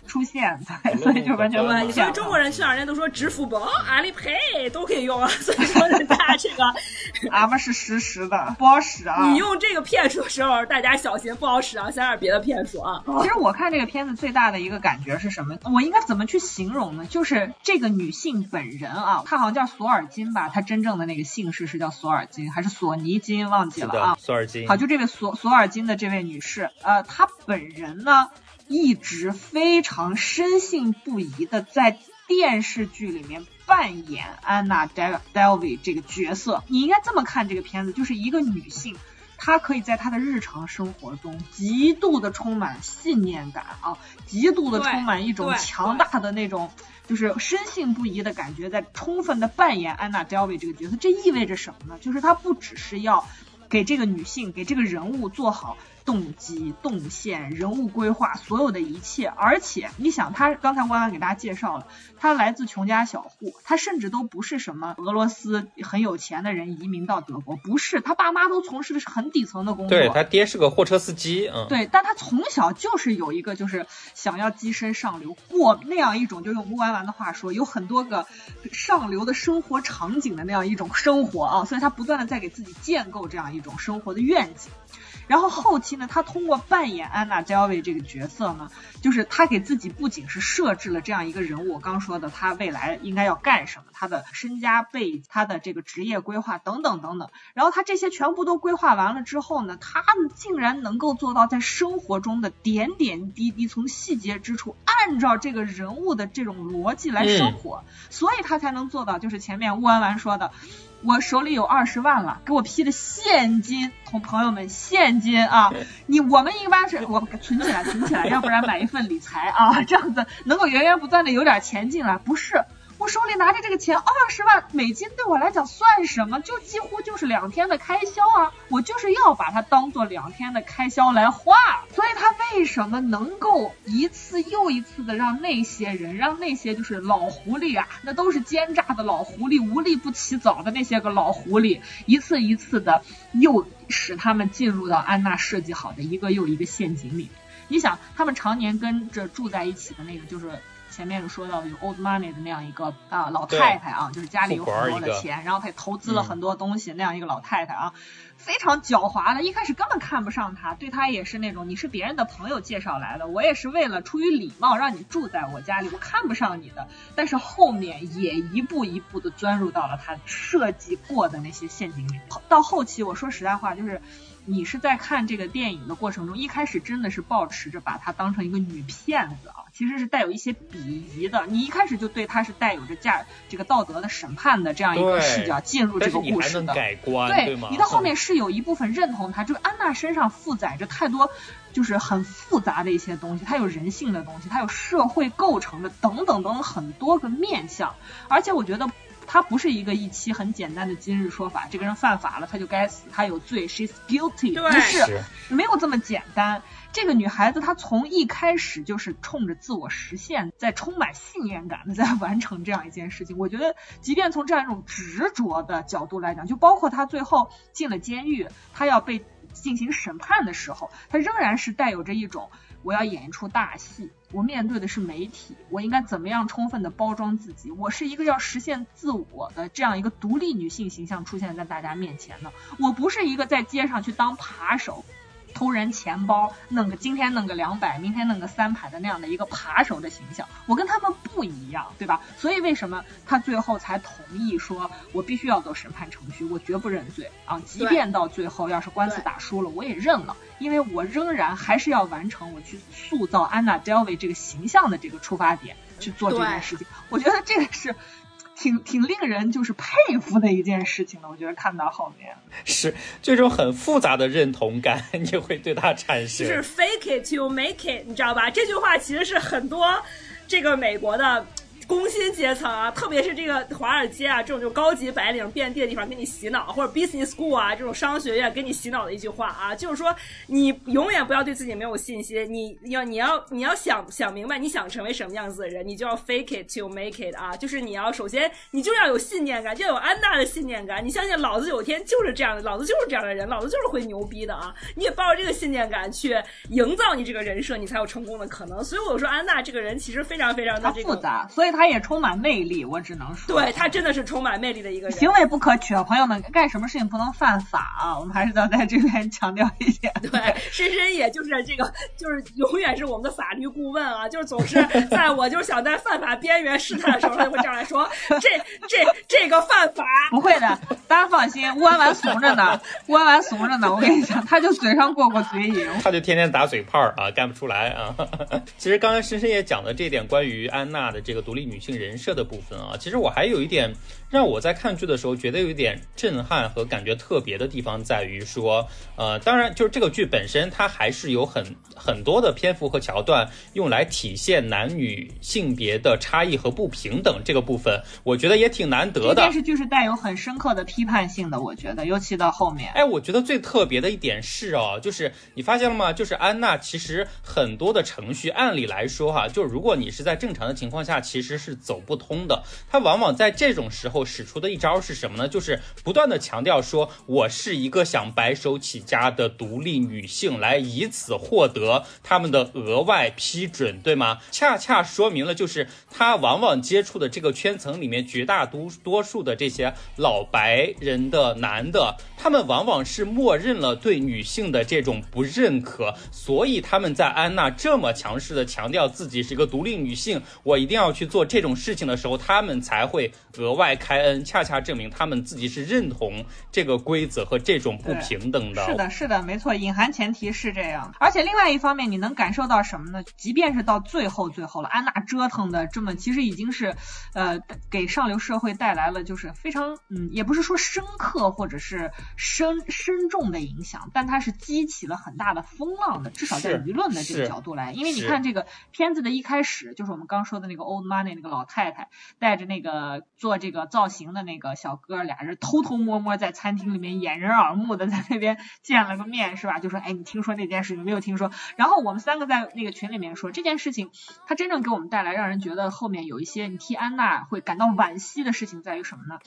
出现，<laughs> 所以就完全不一样。所以中国人去哪儿，人家都说支付宝、阿里 pay 都可以用啊。所以说人家这个，<laughs> 俺们是实时的，不好使啊。你用这个骗术的时候，大家小心，不好使啊，想点别的骗术啊。其实我看这个片子最大的一个感觉是什么？我应该怎么去形容呢？就是这个女性本人啊，她好像叫索尔金吧？她真正的那个姓氏是叫索尔金还是索尼金？忘记了啊。索尔金。好，就这位索索尔金的这位女士，呃，她本人呢？一直非常深信不疑的在电视剧里面扮演安娜·戴戴维这个角色。你应该这么看这个片子，就是一个女性，她可以在她的日常生活中极度的充满信念感啊，极度的充满一种强大的那种，就是深信不疑的感觉，在充分的扮演安娜·戴维这个角色。这意味着什么呢？就是她不只是要给这个女性、给这个人物做好。动机、动线、人物规划，所有的一切，而且你想，他刚才刚刚给大家介绍了，他来自穷家小户，他甚至都不是什么俄罗斯很有钱的人移民到德国，不是，他爸妈都从事的是很底层的工作。对他爹是个货车司机，嗯，对，但他从小就是有一个就是想要跻身上流，过那样一种，就用乌丸丸的话说，有很多个上流的生活场景的那样一种生活啊，所以他不断的在给自己建构这样一种生活的愿景。然后后期呢，他通过扮演安娜·焦维这个角色呢，就是他给自己不仅是设置了这样一个人物，我刚说的他未来应该要干什么，他的身家背，他的这个职业规划等等等等。然后他这些全部都规划完了之后呢，他竟然能够做到在生活中的点点滴滴，从细节之处按照这个人物的这种逻辑来生活，所以他才能做到，就是前面乌安丸说的。我手里有二十万了，给我批的现金，同朋友们现金啊！你我们一般是我存起来，存起来，要不然买一份理财啊，这样子能够源源不断的有点钱进来，不是。我手里拿着这个钱，二十万美金对我来讲算什么？就几乎就是两天的开销啊！我就是要把它当做两天的开销来花。所以他为什么能够一次又一次的让那些人，让那些就是老狐狸啊，那都是奸诈的老狐狸，无利不起早的那些个老狐狸，一次一次的又使他们进入到安娜设计好的一个又一个陷阱里。你想，他们常年跟着住在一起的那个就是。前面有说到有 old money 的那样一个啊老太太啊，就是家里有很多的钱，然后她投资了很多东西那样一个老太太啊，非常狡猾的，一开始根本看不上她，对她也是那种你是别人的朋友介绍来的，我也是为了出于礼貌让你住在我家里，我看不上你的，但是后面也一步一步的钻入到了她设计过的那些陷阱里，到后期我说实在话就是。你是在看这个电影的过程中，一开始真的是抱持着把她当成一个女骗子啊，其实是带有一些鄙夷的。你一开始就对他是带有着价这个道德的审判的这样一个视角进入这个故事的。对，你到后面是有一部分认同她。这个安娜身上负载着太多，就是很复杂的一些东西，她有人性的东西，她有社会构成的等等等等很多个面相，而且我觉得。他不是一个一期很简单的今日说法，这个人犯法了他就该死，他有罪，she's guilty，不是，没有这么简单。这个女孩子她从一开始就是冲着自我实现，在充满信念感的在完成这样一件事情。我觉得，即便从这样一种执着的角度来讲，就包括她最后进了监狱，她要被进行审判的时候，她仍然是带有着一种。我要演一出大戏，我面对的是媒体，我应该怎么样充分的包装自己？我是一个要实现自我的这样一个独立女性形象出现在大家面前的，我不是一个在街上去当扒手。偷人钱包，弄个今天弄个两百，明天弄个三百的那样的一个扒手的形象，我跟他们不一样，对吧？所以为什么他最后才同意说，我必须要走审判程序，我绝不认罪啊！即便到最后要是官司打输了，我也认了，因为我仍然还是要完成我去塑造安娜·戴维这个形象的这个出发点去做这件事情。我觉得这个是。挺挺令人就是佩服的一件事情的。我觉得看到后面是这种很复杂的认同感，<laughs> 你会对他产生。就是 fake it to make it，你知道吧？这句话其实是很多这个美国的。工薪阶层啊，特别是这个华尔街啊，这种就高级白领遍地的地方给你洗脑，或者 business school 啊这种商学院给你洗脑的一句话啊，就是说你永远不要对自己没有信心，你要你要你要想想明白你想成为什么样子的人，你就要 fake it to make it 啊，就是你要首先你就要有信念感，就要有安娜的信念感，你相信老子有一天就是这样的，老子就是这样的人，老子就是会牛逼的啊，你也抱着这个信念感去营造你这个人设，你才有成功的可能。所以我说安娜这个人其实非常非常的复杂，所以他也充满魅力，我只能说，对他真的是充满魅力的一个人，行为不可取啊。朋友们，干什么事情不能犯法啊？<laughs> 我们还是要在这边强调一点。对，深深也就是这个，就是永远是我们的法律顾问啊，就是总是在 <laughs> 我就是想在犯法边缘试探的时候，他就会这样来说，<laughs> 这这这个犯法不会的，大家放心，乌安完怂着呢，乌安完怂着呢。我跟你讲，他就嘴上过过嘴瘾，他就天天打嘴炮啊，干不出来啊。其实刚才深深也讲了这点关于安娜的这个独立女性人设的。部分啊，其实我还有一点让我在看剧的时候觉得有一点震撼和感觉特别的地方，在于说，呃，当然就是这个剧本身它还是有很很多的篇幅和桥段用来体现男女性别的差异和不平等这个部分，我觉得也挺难得的。电视剧是带有很深刻的批判性的，我觉得，尤其到后面。哎，我觉得最特别的一点是哦，就是你发现了吗？就是安娜其实很多的程序，按理来说哈，就是如果你是在正常的情况下，其实是走不通。的，他往往在这种时候使出的一招是什么呢？就是不断的强调说，我是一个想白手起家的独立女性，来以此获得他们的额外批准，对吗？恰恰说明了，就是他往往接触的这个圈层里面，绝大多多数的这些老白人的男的，他们往往是默认了对女性的这种不认可，所以他们在安娜这么强势的强调自己是一个独立女性，我一定要去做这种事情的时候。他们才会额外开恩，恰恰证明他们自己是认同这个规则和这种不平等的。是的，是的，没错，隐含前提是这样。而且另外一方面，你能感受到什么呢？即便是到最后最后了，安娜折腾的这么，其实已经是，呃，给上流社会带来了就是非常，嗯，也不是说深刻或者是深深重的影响，但它是激起了很大的风浪的，至少在舆论的这个角度来。因为你看这个片子的一开始，就是我们刚说的那个 old money 那个老太太。带着那个做这个造型的那个小哥，俩人偷偷摸摸在餐厅里面掩人耳目的在那边见了个面，是吧？就说，哎，你听说那件事情没有听说？然后我们三个在那个群里面说这件事情，它真正给我们带来让人觉得后面有一些你替安娜会感到惋惜的事情在于什么呢？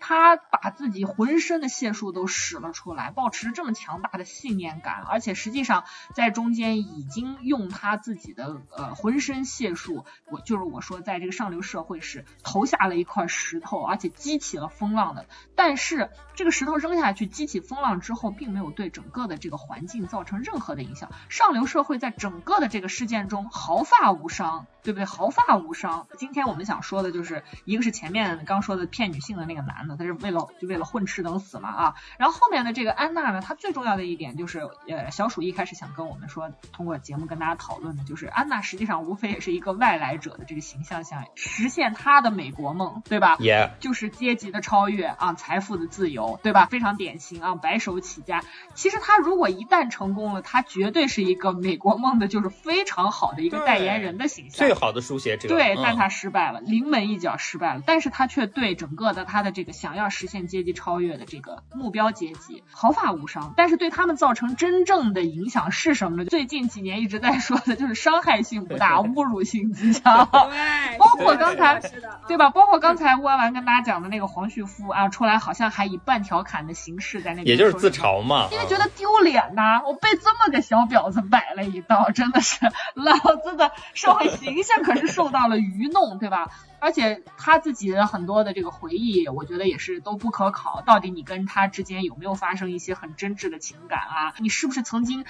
他把自己浑身的解数都使了出来，保持这么强大的信念感，而且实际上在中间已经用他自己的呃浑身解数，我就是我说在这个上流社会是投下了一块石头，而且激起了风浪的。但是这个石头扔下去激起风浪之后，并没有对整个的这个环境造成任何的影响。上流社会在整个的这个事件中毫发无伤，对不对？毫发无伤。今天我们想说的就是一个是前面刚说的骗女性的那个男。他是为了就为了混吃等死嘛啊，然后后面的这个安娜呢，她最重要的一点就是，呃，小鼠一开始想跟我们说，通过节目跟大家讨论的，就是安娜实际上无非也是一个外来者的这个形象，想实现她的美国梦，对吧？Yeah，就是阶级的超越啊，财富的自由，对吧？非常典型啊，白手起家。其实她如果一旦成功了，她绝对是一个美国梦的，就是非常好的一个代言人的形象，最好的书写者。对，但她失败了，临门一脚失败了，但是她却对整个的她的这个。想要实现阶级超越的这个目标阶级毫发无伤，但是对他们造成真正的影响是什么呢？最近几年一直在说的就是伤害性不大，<laughs> 侮辱性极强。对，包括刚才对吧？包括刚才乌安完跟大家讲的那个黄旭夫啊，出来好像还以半调侃的形式在那边，也就是自嘲嘛，因为觉得丢脸呐，我被这么个小婊子摆了一道，真的是 <laughs> 老子的社会形象可是受到了愚弄，对吧？而且他自己的很多的这个回忆，我觉得也是都不可考。到底你跟他之间有没有发生一些很真挚的情感啊？你是不是曾经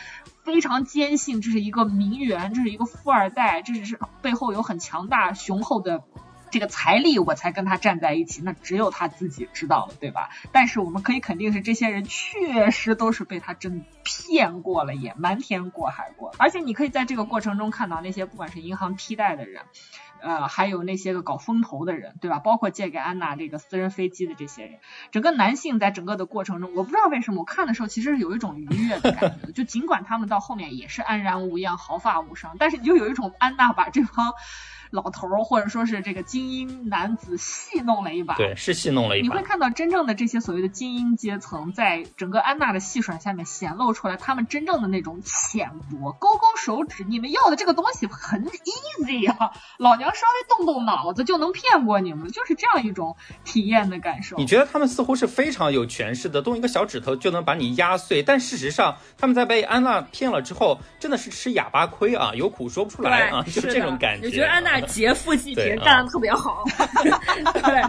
非常坚信这是一个名媛，这是一个富二代，这只是背后有很强大雄厚的？这个财力我才跟他站在一起，那只有他自己知道了，对吧？但是我们可以肯定是这些人确实都是被他真骗过了，也瞒天过海过。而且你可以在这个过程中看到那些不管是银行替代的人。呃，还有那些个搞风投的人，对吧？包括借给安娜这个私人飞机的这些人，整个男性在整个的过程中，我不知道为什么，我看的时候其实是有一种愉悦的感觉。就尽管他们到后面也是安然无恙、毫发无伤，但是你就有一种安娜把这帮。老头儿或者说是这个精英男子戏弄了一把，对，是戏弄了一把。你会看到真正的这些所谓的精英阶层，在整个安娜的戏耍下面显露出来，他们真正的那种浅薄。勾勾手指，你们要的这个东西很 easy 啊，老娘稍微动动脑子就能骗过你们，就是这样一种体验的感受。你觉得他们似乎是非常有权势的，动一个小指头就能把你压碎，但事实上他们在被安娜骗了之后，真的是吃哑巴亏啊，有苦说不出来啊，就这种感觉。你觉得安娜？劫富济贫干的特别好，<laughs> 对，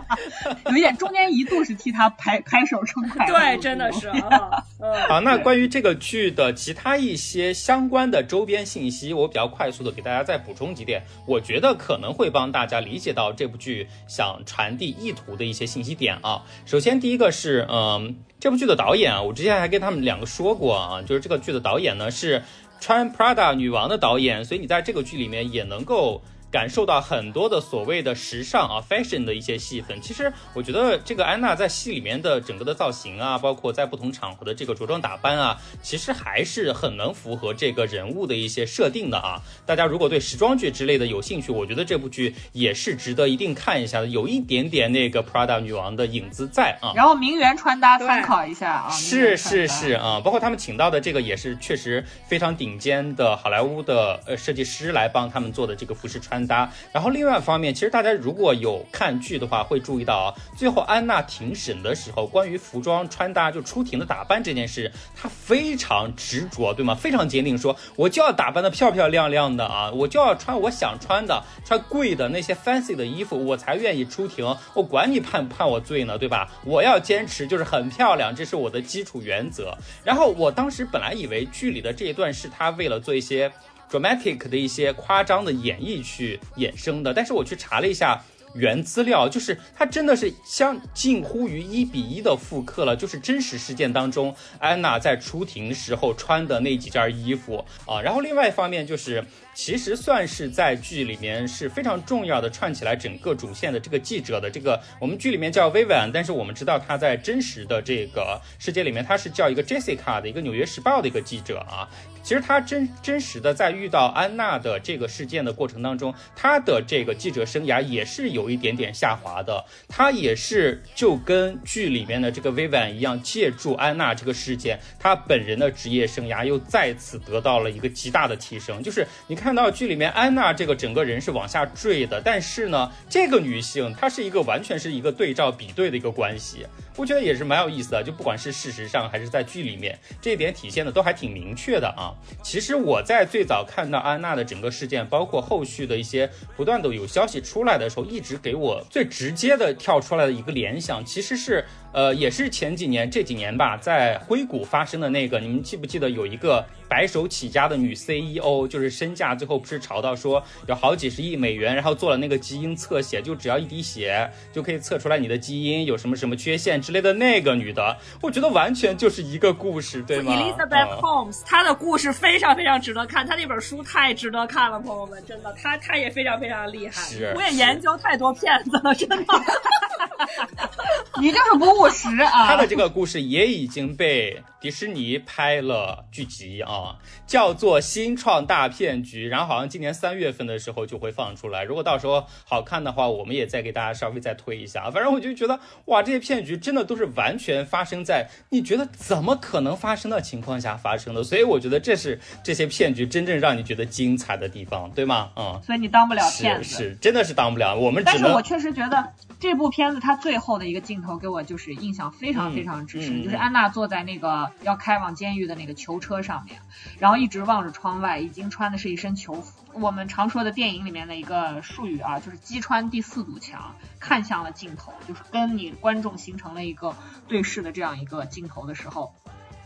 有一点中间一度是替他拍拍手称快，对，真的是。<laughs> 好，那关于这个剧的其他一些相关的周边信息，我比较快速的给大家再补充几点，我觉得可能会帮大家理解到这部剧想传递意图的一些信息点啊。首先，第一个是，嗯，这部剧的导演啊，我之前还跟他们两个说过啊，就是这个剧的导演呢是穿 Prada 女王的导演，所以你在这个剧里面也能够。感受到很多的所谓的时尚啊，fashion 的一些戏份。其实我觉得这个安娜在戏里面的整个的造型啊，包括在不同场合的这个着装打扮啊，其实还是很能符合这个人物的一些设定的啊。大家如果对时装剧之类的有兴趣，我觉得这部剧也是值得一定看一下的，有一点点那个 Prada 女王的影子在啊。然后名媛穿搭参考一下啊。是是是啊，包括他们请到的这个也是确实非常顶尖的好莱坞的呃设计师来帮他们做的这个服饰穿穿搭。然后另外一方面，其实大家如果有看剧的话，会注意到啊，最后安娜庭审的时候，关于服装穿搭就出庭的打扮这件事，她非常执着，对吗？非常坚定，说我就要打扮的漂漂亮亮的啊，我就要穿我想穿的，穿贵的那些 fancy 的衣服，我才愿意出庭。我管你判不判我罪呢，对吧？我要坚持就是很漂亮，这是我的基础原则。然后我当时本来以为剧里的这一段是他为了做一些。Dramatic 的一些夸张的演绎去衍生的，但是我去查了一下原资料，就是它真的是相近乎于一比一的复刻了，就是真实事件当中安娜在出庭时候穿的那几件衣服啊。然后另外一方面就是。其实算是在剧里面是非常重要的，串起来整个主线的这个记者的这个，我们剧里面叫 Vivian，但是我们知道他在真实的这个世界里面，他是叫一个 Jessica 的一个纽约时报的一个记者啊。其实他真真实的在遇到安娜的这个事件的过程当中，他的这个记者生涯也是有一点点下滑的。他也是就跟剧里面的这个 Vivian 一样，借助安娜这个事件，他本人的职业生涯又再次得到了一个极大的提升。就是你。看到剧里面安娜这个整个人是往下坠的，但是呢，这个女性她是一个完全是一个对照比对的一个关系，我觉得也是蛮有意思的。就不管是事实上还是在剧里面，这一点体现的都还挺明确的啊。其实我在最早看到安娜的整个事件，包括后续的一些不断的有消息出来的时候，一直给我最直接的跳出来的一个联想，其实是。呃，也是前几年这几年吧，在硅谷发生的那个，你们记不记得有一个白手起家的女 CEO，就是身价最后不是炒到说有好几十亿美元，然后做了那个基因测写，就只要一滴血就可以测出来你的基因有什么什么缺陷之类的那个女的，我觉得完全就是一个故事，对吗？Elizabeth Holmes，她的故事非常非常值得看，他那本书太值得看了，朋友们，真的，他他也非常非常厉害，我也研究太多骗子了，真的。<laughs> 你就是不务实啊！他的这个故事也已经被迪士尼拍了剧集啊，叫做《新创大骗局》，然后好像今年三月份的时候就会放出来。如果到时候好看的话，我们也再给大家稍微再推一下。反正我就觉得，哇，这些骗局真的都是完全发生在你觉得怎么可能发生的情况下发生的，所以我觉得这是这些骗局真正让你觉得精彩的地方，对吗？嗯，所以你当不了骗子，是真的是当不了。我们但是我确实觉得这部片子它最后的一个镜头给我就是印象非常非常之深，就是安娜坐在那个要开往监狱的那个囚车上面，然后一直望着窗外，已经穿的是一身囚服。我们常说的电影里面的一个术语啊，就是击穿第四堵墙，看向了镜头，就是跟你观众形成了一个对视的这样一个镜头的时候，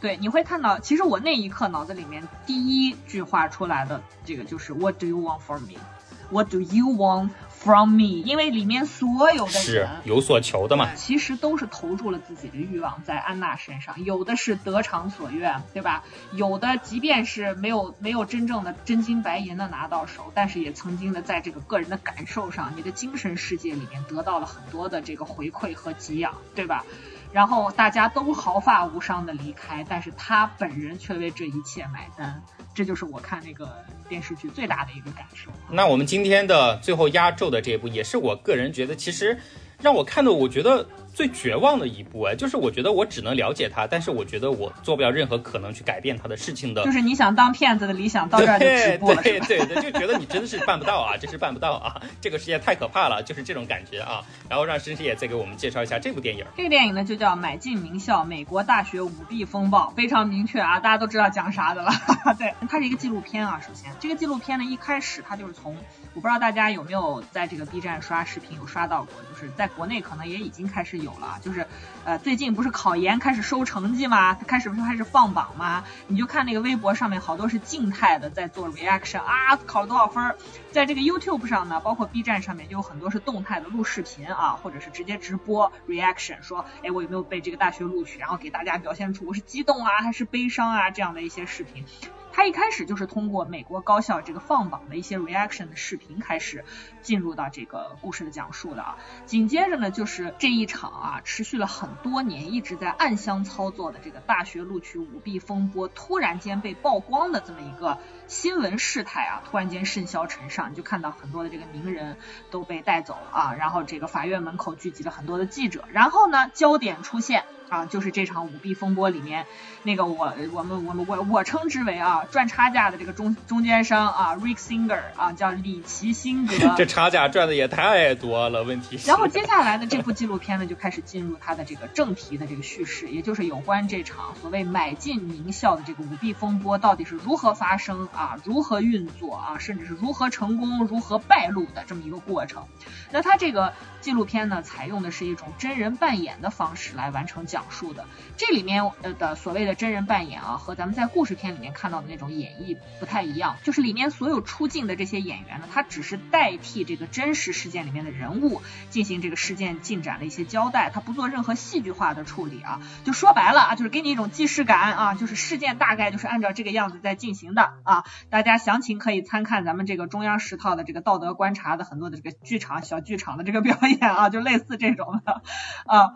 对，你会看到，其实我那一刻脑子里面第一句话出来的这个就是 What do you want from me？What do you want from me？因为里面所有的是人有所求的嘛。其实都是投注了自己的欲望在安娜身上，有的是得偿所愿，对吧？有的即便是没有没有真正的真金白银的拿到手，但是也曾经的在这个个人的感受上，你的精神世界里面得到了很多的这个回馈和给养，对吧？然后大家都毫发无伤的离开，但是他本人却为这一切买单，这就是我看那个电视剧最大的一个感受。那我们今天的最后压轴的这一部，也是我个人觉得，其实让我看的，我觉得最绝望的一步哎，就是我觉得我只能了解他，但是我觉得我做不了任何可能去改变他的事情的。就是你想当骗子的理想到这儿就止步了，对对对，就觉得你真的是办不到啊，<laughs> 真是办不到啊，这个世界太可怕了，就是这种感觉啊。然后让申申也再给我们介绍一下这部电影。这个电影呢就叫《买进名校：美国大学舞弊风暴》，非常明确啊，大家都知道讲啥的了。<laughs> 对，它是一个纪录片啊。首先，这个纪录片呢一开始它就是从，我不知道大家有没有在这个 B 站刷视频有刷到过，就是在国内可能也已经开始有了，就是呃最近不是考研开始收成绩吗？开始不是开始放榜吗？你就看那个微博上面好多是静态的在做 reaction 啊，考了多少分儿？在这个 YouTube 上呢，包括 B 站上面就有很多是动态的录视频啊，或者是直接直播 reaction，说哎我有没有被这个大学录取，然后给大家表现出我是激动啊还是悲伤啊这样的一些视频。他一开始就是通过美国高校这个放榜的一些 reaction 的视频开始进入到这个故事的讲述的啊，紧接着呢就是这一场啊持续了很多年一直在暗箱操作的这个大学录取舞弊风波突然间被曝光的这么一个新闻事态啊，突然间甚嚣尘上，你就看到很多的这个名人都被带走了啊，然后这个法院门口聚集了很多的记者，然后呢焦点出现。啊，就是这场舞弊风波里面，那个我我们我们我我称之为啊赚差价的这个中中间商啊，Rick Singer 啊，叫里奇辛格。<laughs> 这差价赚的也太多了，问题是。然后接下来呢这部纪录片呢，就开始进入它的这个正题的这个叙事，也就是有关这场所谓买进名校的这个舞弊风波到底是如何发生啊，啊如何运作啊，甚至是如何成功、如何败露的这么一个过程。那它这个纪录片呢，采用的是一种真人扮演的方式来完成。讲述的这里面呃的所谓的真人扮演啊，和咱们在故事片里面看到的那种演绎不太一样。就是里面所有出镜的这些演员呢，他只是代替这个真实事件里面的人物进行这个事件进展的一些交代，他不做任何戏剧化的处理啊。就说白了啊，就是给你一种既视感啊，就是事件大概就是按照这个样子在进行的啊。大家详情可以参看咱们这个中央十套的这个道德观察的很多的这个剧场小剧场的这个表演啊，就类似这种的啊，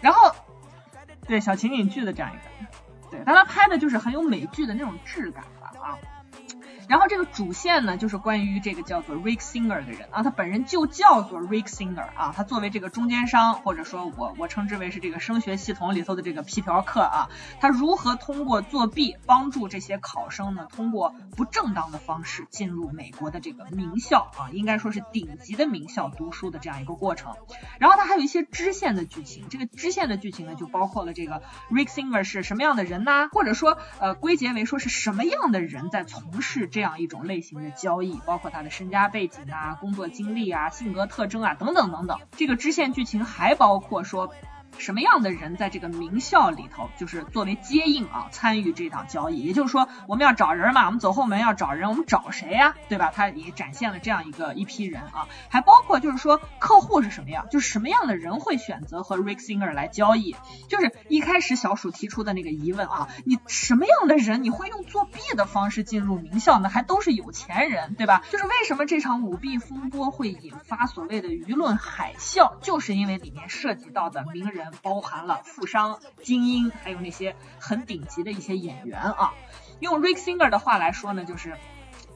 然后。对小情景剧的这样一个，对，但他拍的就是很有美剧的那种质感。然后这个主线呢，就是关于这个叫做 Rick Singer 的人啊，他本人就叫做 Rick Singer 啊，他作为这个中间商，或者说我我称之为是这个升学系统里头的这个皮条客啊，他如何通过作弊帮助这些考生呢，通过不正当的方式进入美国的这个名校啊，应该说是顶级的名校读书的这样一个过程。然后他还有一些支线的剧情，这个支线的剧情呢，就包括了这个 Rick Singer 是什么样的人呢？或者说呃归结为说是什么样的人在从事这。这样一种类型的交易，包括他的身家背景啊、工作经历啊、性格特征啊等等等等。这个支线剧情还包括说。什么样的人在这个名校里头，就是作为接应啊，参与这档交易？也就是说，我们要找人嘛，我们走后门要找人，我们找谁呀？对吧？他也展现了这样一个一批人啊，还包括就是说客户是什么样，就是什么样的人会选择和 Rick Singer 来交易？就是一开始小鼠提出的那个疑问啊，你什么样的人你会用作弊的方式进入名校呢？还都是有钱人，对吧？就是为什么这场舞弊风波会引发所谓的舆论海啸，就是因为里面涉及到的名人。包含了富商、精英，还有那些很顶级的一些演员啊。用 Rick Singer 的话来说呢，就是。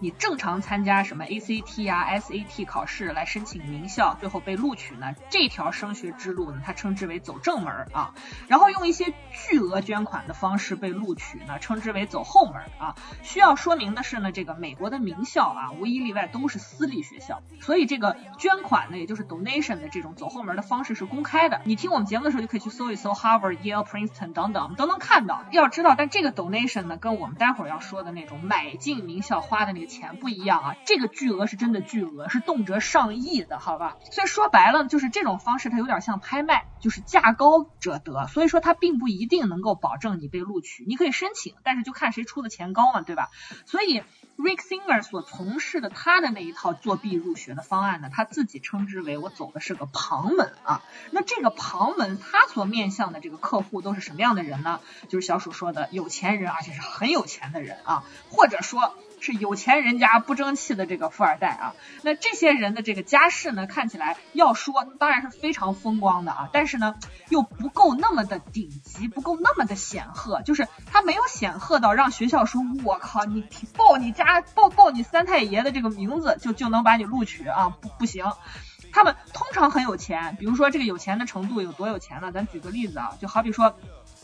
你正常参加什么 ACT 啊 SAT 考试来申请名校，最后被录取呢？这条升学之路呢，它称之为走正门啊。然后用一些巨额捐款的方式被录取呢，称之为走后门啊。需要说明的是呢，这个美国的名校啊，无一例外都是私立学校，所以这个捐款呢，也就是 donation 的这种走后门的方式是公开的。你听我们节目的时候就可以去搜一搜 Harvard、Yale、Princeton 等等，都能看到。要知道，但这个 donation 呢，跟我们待会儿要说的那种买进名校花的那个。钱不一样啊，这个巨额是真的巨额，是动辄上亿的，好吧？所以说白了，就是这种方式它有点像拍卖，就是价高者得，所以说它并不一定能够保证你被录取，你可以申请，但是就看谁出的钱高嘛，对吧？所以。Rick Singer 所从事的他的那一套作弊入学的方案呢，他自己称之为我走的是个旁门啊。那这个旁门他所面向的这个客户都是什么样的人呢？就是小鼠说的有钱人，而且是很有钱的人啊，或者说。是有钱人家不争气的这个富二代啊，那这些人的这个家世呢，看起来要说当然是非常风光的啊，但是呢又不够那么的顶级，不够那么的显赫，就是他没有显赫到让学校说我靠你报你家报报你三太爷的这个名字就就能把你录取啊，不不行，他们通常很有钱，比如说这个有钱的程度有多有钱呢？咱举个例子啊，就好比说。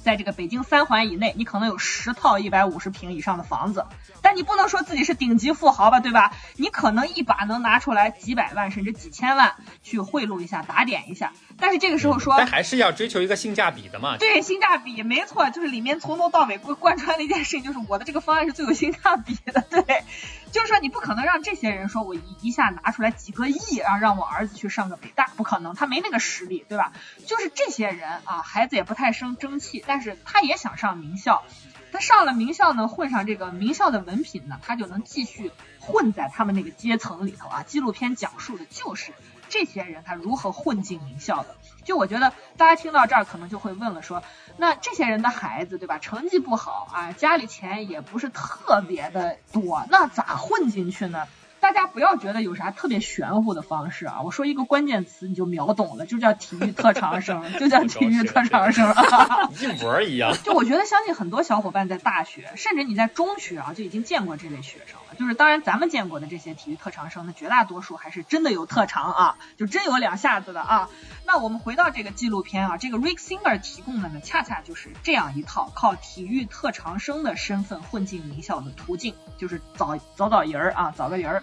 在这个北京三环以内，你可能有十套一百五十平以上的房子，但你不能说自己是顶级富豪吧，对吧？你可能一把能拿出来几百万甚至几千万去贿赂一下、打点一下，但是这个时候说，但还是要追求一个性价比的嘛。对，性价比没错，就是里面从头到尾贯贯穿的一件事情，就是我的这个方案是最有性价比的，对。就是说，你不可能让这些人说，我一一下拿出来几个亿然后，让我儿子去上个北大，不可能，他没那个实力，对吧？就是这些人啊，孩子也不太生争气，但是他也想上名校，他上了名校呢，混上这个名校的文凭呢，他就能继续混在他们那个阶层里头啊。纪录片讲述的就是这些人他如何混进名校的。就我觉得大家听到这儿可能就会问了，说。那这些人的孩子，对吧？成绩不好啊，家里钱也不是特别的多，那咋混进去呢？大家不要觉得有啥特别玄乎的方式啊！我说一个关键词你就秒懂了，就叫体育特长生，<laughs> 就叫体育特长生，<laughs> 一模一样。就我觉得，相信很多小伙伴在大学，甚至你在中学啊，就已经见过这类学生了。就是当然，咱们见过的这些体育特长生，呢绝大多数还是真的有特长啊，就真有两下子的啊。那我们回到这个纪录片啊，这个 Rick Singer 提供的呢，恰恰就是这样一套靠体育特长生的身份混进名校的途径，就是找找找人儿啊，找个人儿。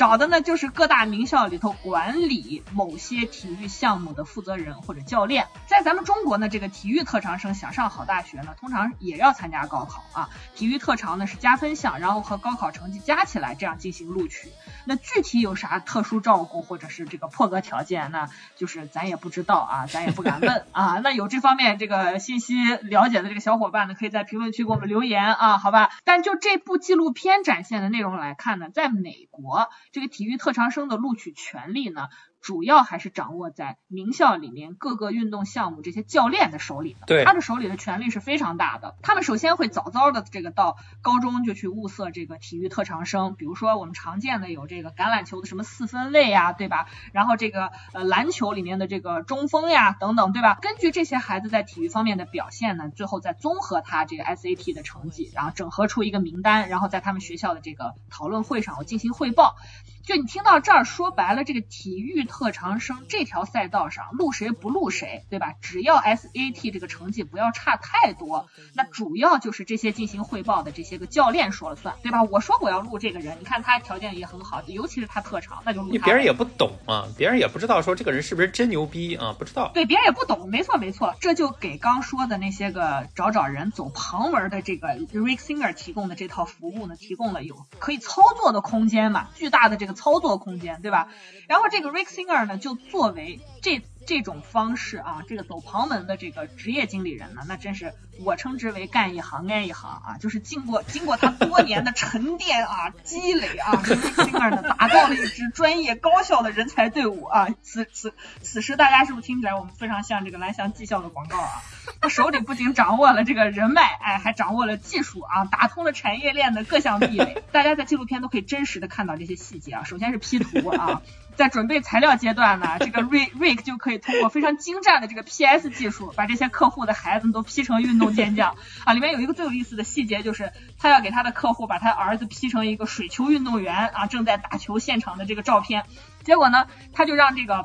找的呢，就是各大名校里头管理某些体育项目的负责人或者教练。在咱们中国呢，这个体育特长生想上好大学呢，通常也要参加高考啊。体育特长呢是加分项，然后和高考成绩加起来这样进行录取。那具体有啥特殊照顾或者是这个破格条件，那就是咱也不知道啊，咱也不敢问啊。<laughs> 那有这方面这个信息了解的这个小伙伴呢，可以在评论区给我们留言啊，好吧？但就这部纪录片展现的内容来看呢，在美国。这个体育特长生的录取权利呢？主要还是掌握在名校里面各个运动项目这些教练的手里的，对，他的手里的权力是非常大的。他们首先会早早的这个到高中就去物色这个体育特长生，比如说我们常见的有这个橄榄球的什么四分卫呀，对吧？然后这个呃篮球里面的这个中锋呀等等，对吧？根据这些孩子在体育方面的表现呢，最后再综合他这个 SAT 的成绩，然后整合出一个名单，然后在他们学校的这个讨论会上我进行汇报。就你听到这儿，说白了，这个体育特长生这条赛道上录谁不录谁，对吧？只要 SAT 这个成绩不要差太多，那主要就是这些进行汇报的这些个教练说了算，对吧？我说我要录这个人，你看他条件也很好，尤其是他特长，那就录他。别人也不懂啊，别人也不知道说这个人是不是真牛逼啊，不知道。对，别人也不懂，没错没错，这就给刚说的那些个找找人走旁门的这个 Rick Singer 提供的这套服务呢，提供了有可以操作的空间嘛，巨大的这个。操作空间，对吧？然后这个 Rick Singer 呢，就作为这。这种方式啊，这个走旁门的这个职业经理人呢，那真是我称之为干一行爱一行啊，就是经过经过他多年的沉淀啊、<laughs> 积累啊，这 Singer 呢打造了一支专业高效的人才队伍啊。此此此时，大家是不是听起来我们非常像这个蓝翔技校的广告啊？他手里不仅掌握了这个人脉，哎，还掌握了技术啊，打通了产业链的各项壁垒。大家在纪录片都可以真实的看到这些细节啊。首先是 P 图啊。在准备材料阶段呢，这个 Rick Rick 就可以通过非常精湛的这个 PS 技术，把这些客户的孩子都 P 成运动尖叫啊。里面有一个最有意思的细节，就是他要给他的客户把他儿子 P 成一个水球运动员啊，正在打球现场的这个照片。结果呢，他就让这个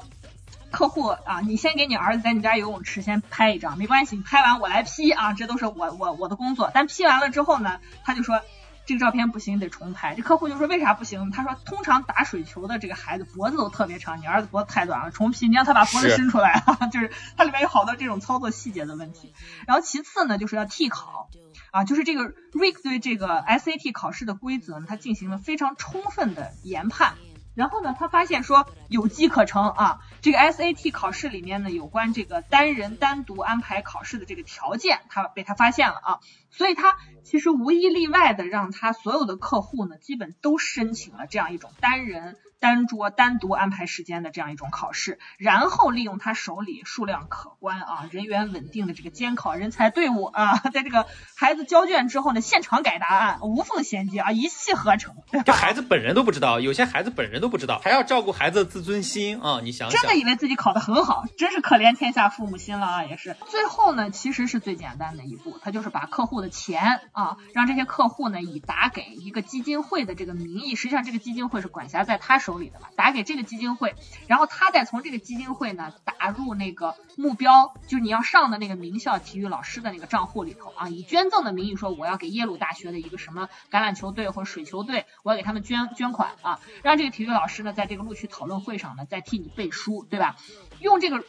客户啊，你先给你儿子在你家游泳池先拍一张，没关系，你拍完我来 P 啊，这都是我我我的工作。但 P 完了之后呢，他就说。这个照片不行，得重拍。这客户就说为啥不行？他说通常打水球的这个孩子脖子都特别长，你儿子脖子太短了，重 P 你让他把脖子伸出来，<laughs> 就是它里面有好多这种操作细节的问题。然后其次呢，就是要替考。啊，就是这个 Rick 对这个 SAT 考试的规则呢，他进行了非常充分的研判。然后呢，他发现说有机可乘啊，这个 SAT 考试里面呢，有关这个单人单独安排考试的这个条件，他被他发现了啊，所以他其实无一例外的让他所有的客户呢，基本都申请了这样一种单人。单桌单独安排时间的这样一种考试，然后利用他手里数量可观啊、人员稳定的这个监考人才队伍啊，在这个孩子交卷之后呢，现场改答案，无缝衔接啊，一气呵成。这孩子本人都不知道，有些孩子本人都不知道，还要照顾孩子的自尊心啊！你想想，真的以为自己考得很好，真是可怜天下父母心了啊！也是，最后呢，其实是最简单的一步，他就是把客户的钱啊，让这些客户呢以打给一个基金会的这个名义，实际上这个基金会是管辖在他手里的嘛，打给这个基金会，然后他再从这个基金会呢打入那个目标，就是你要上的那个名校体育老师的那个账户里头啊，以捐赠的名义说我要给耶鲁大学的一个什么橄榄球队或者水球队，我要给他们捐捐款啊，让这个体育老师呢在这个录取讨论会上呢再替你背书，对吧？用这个。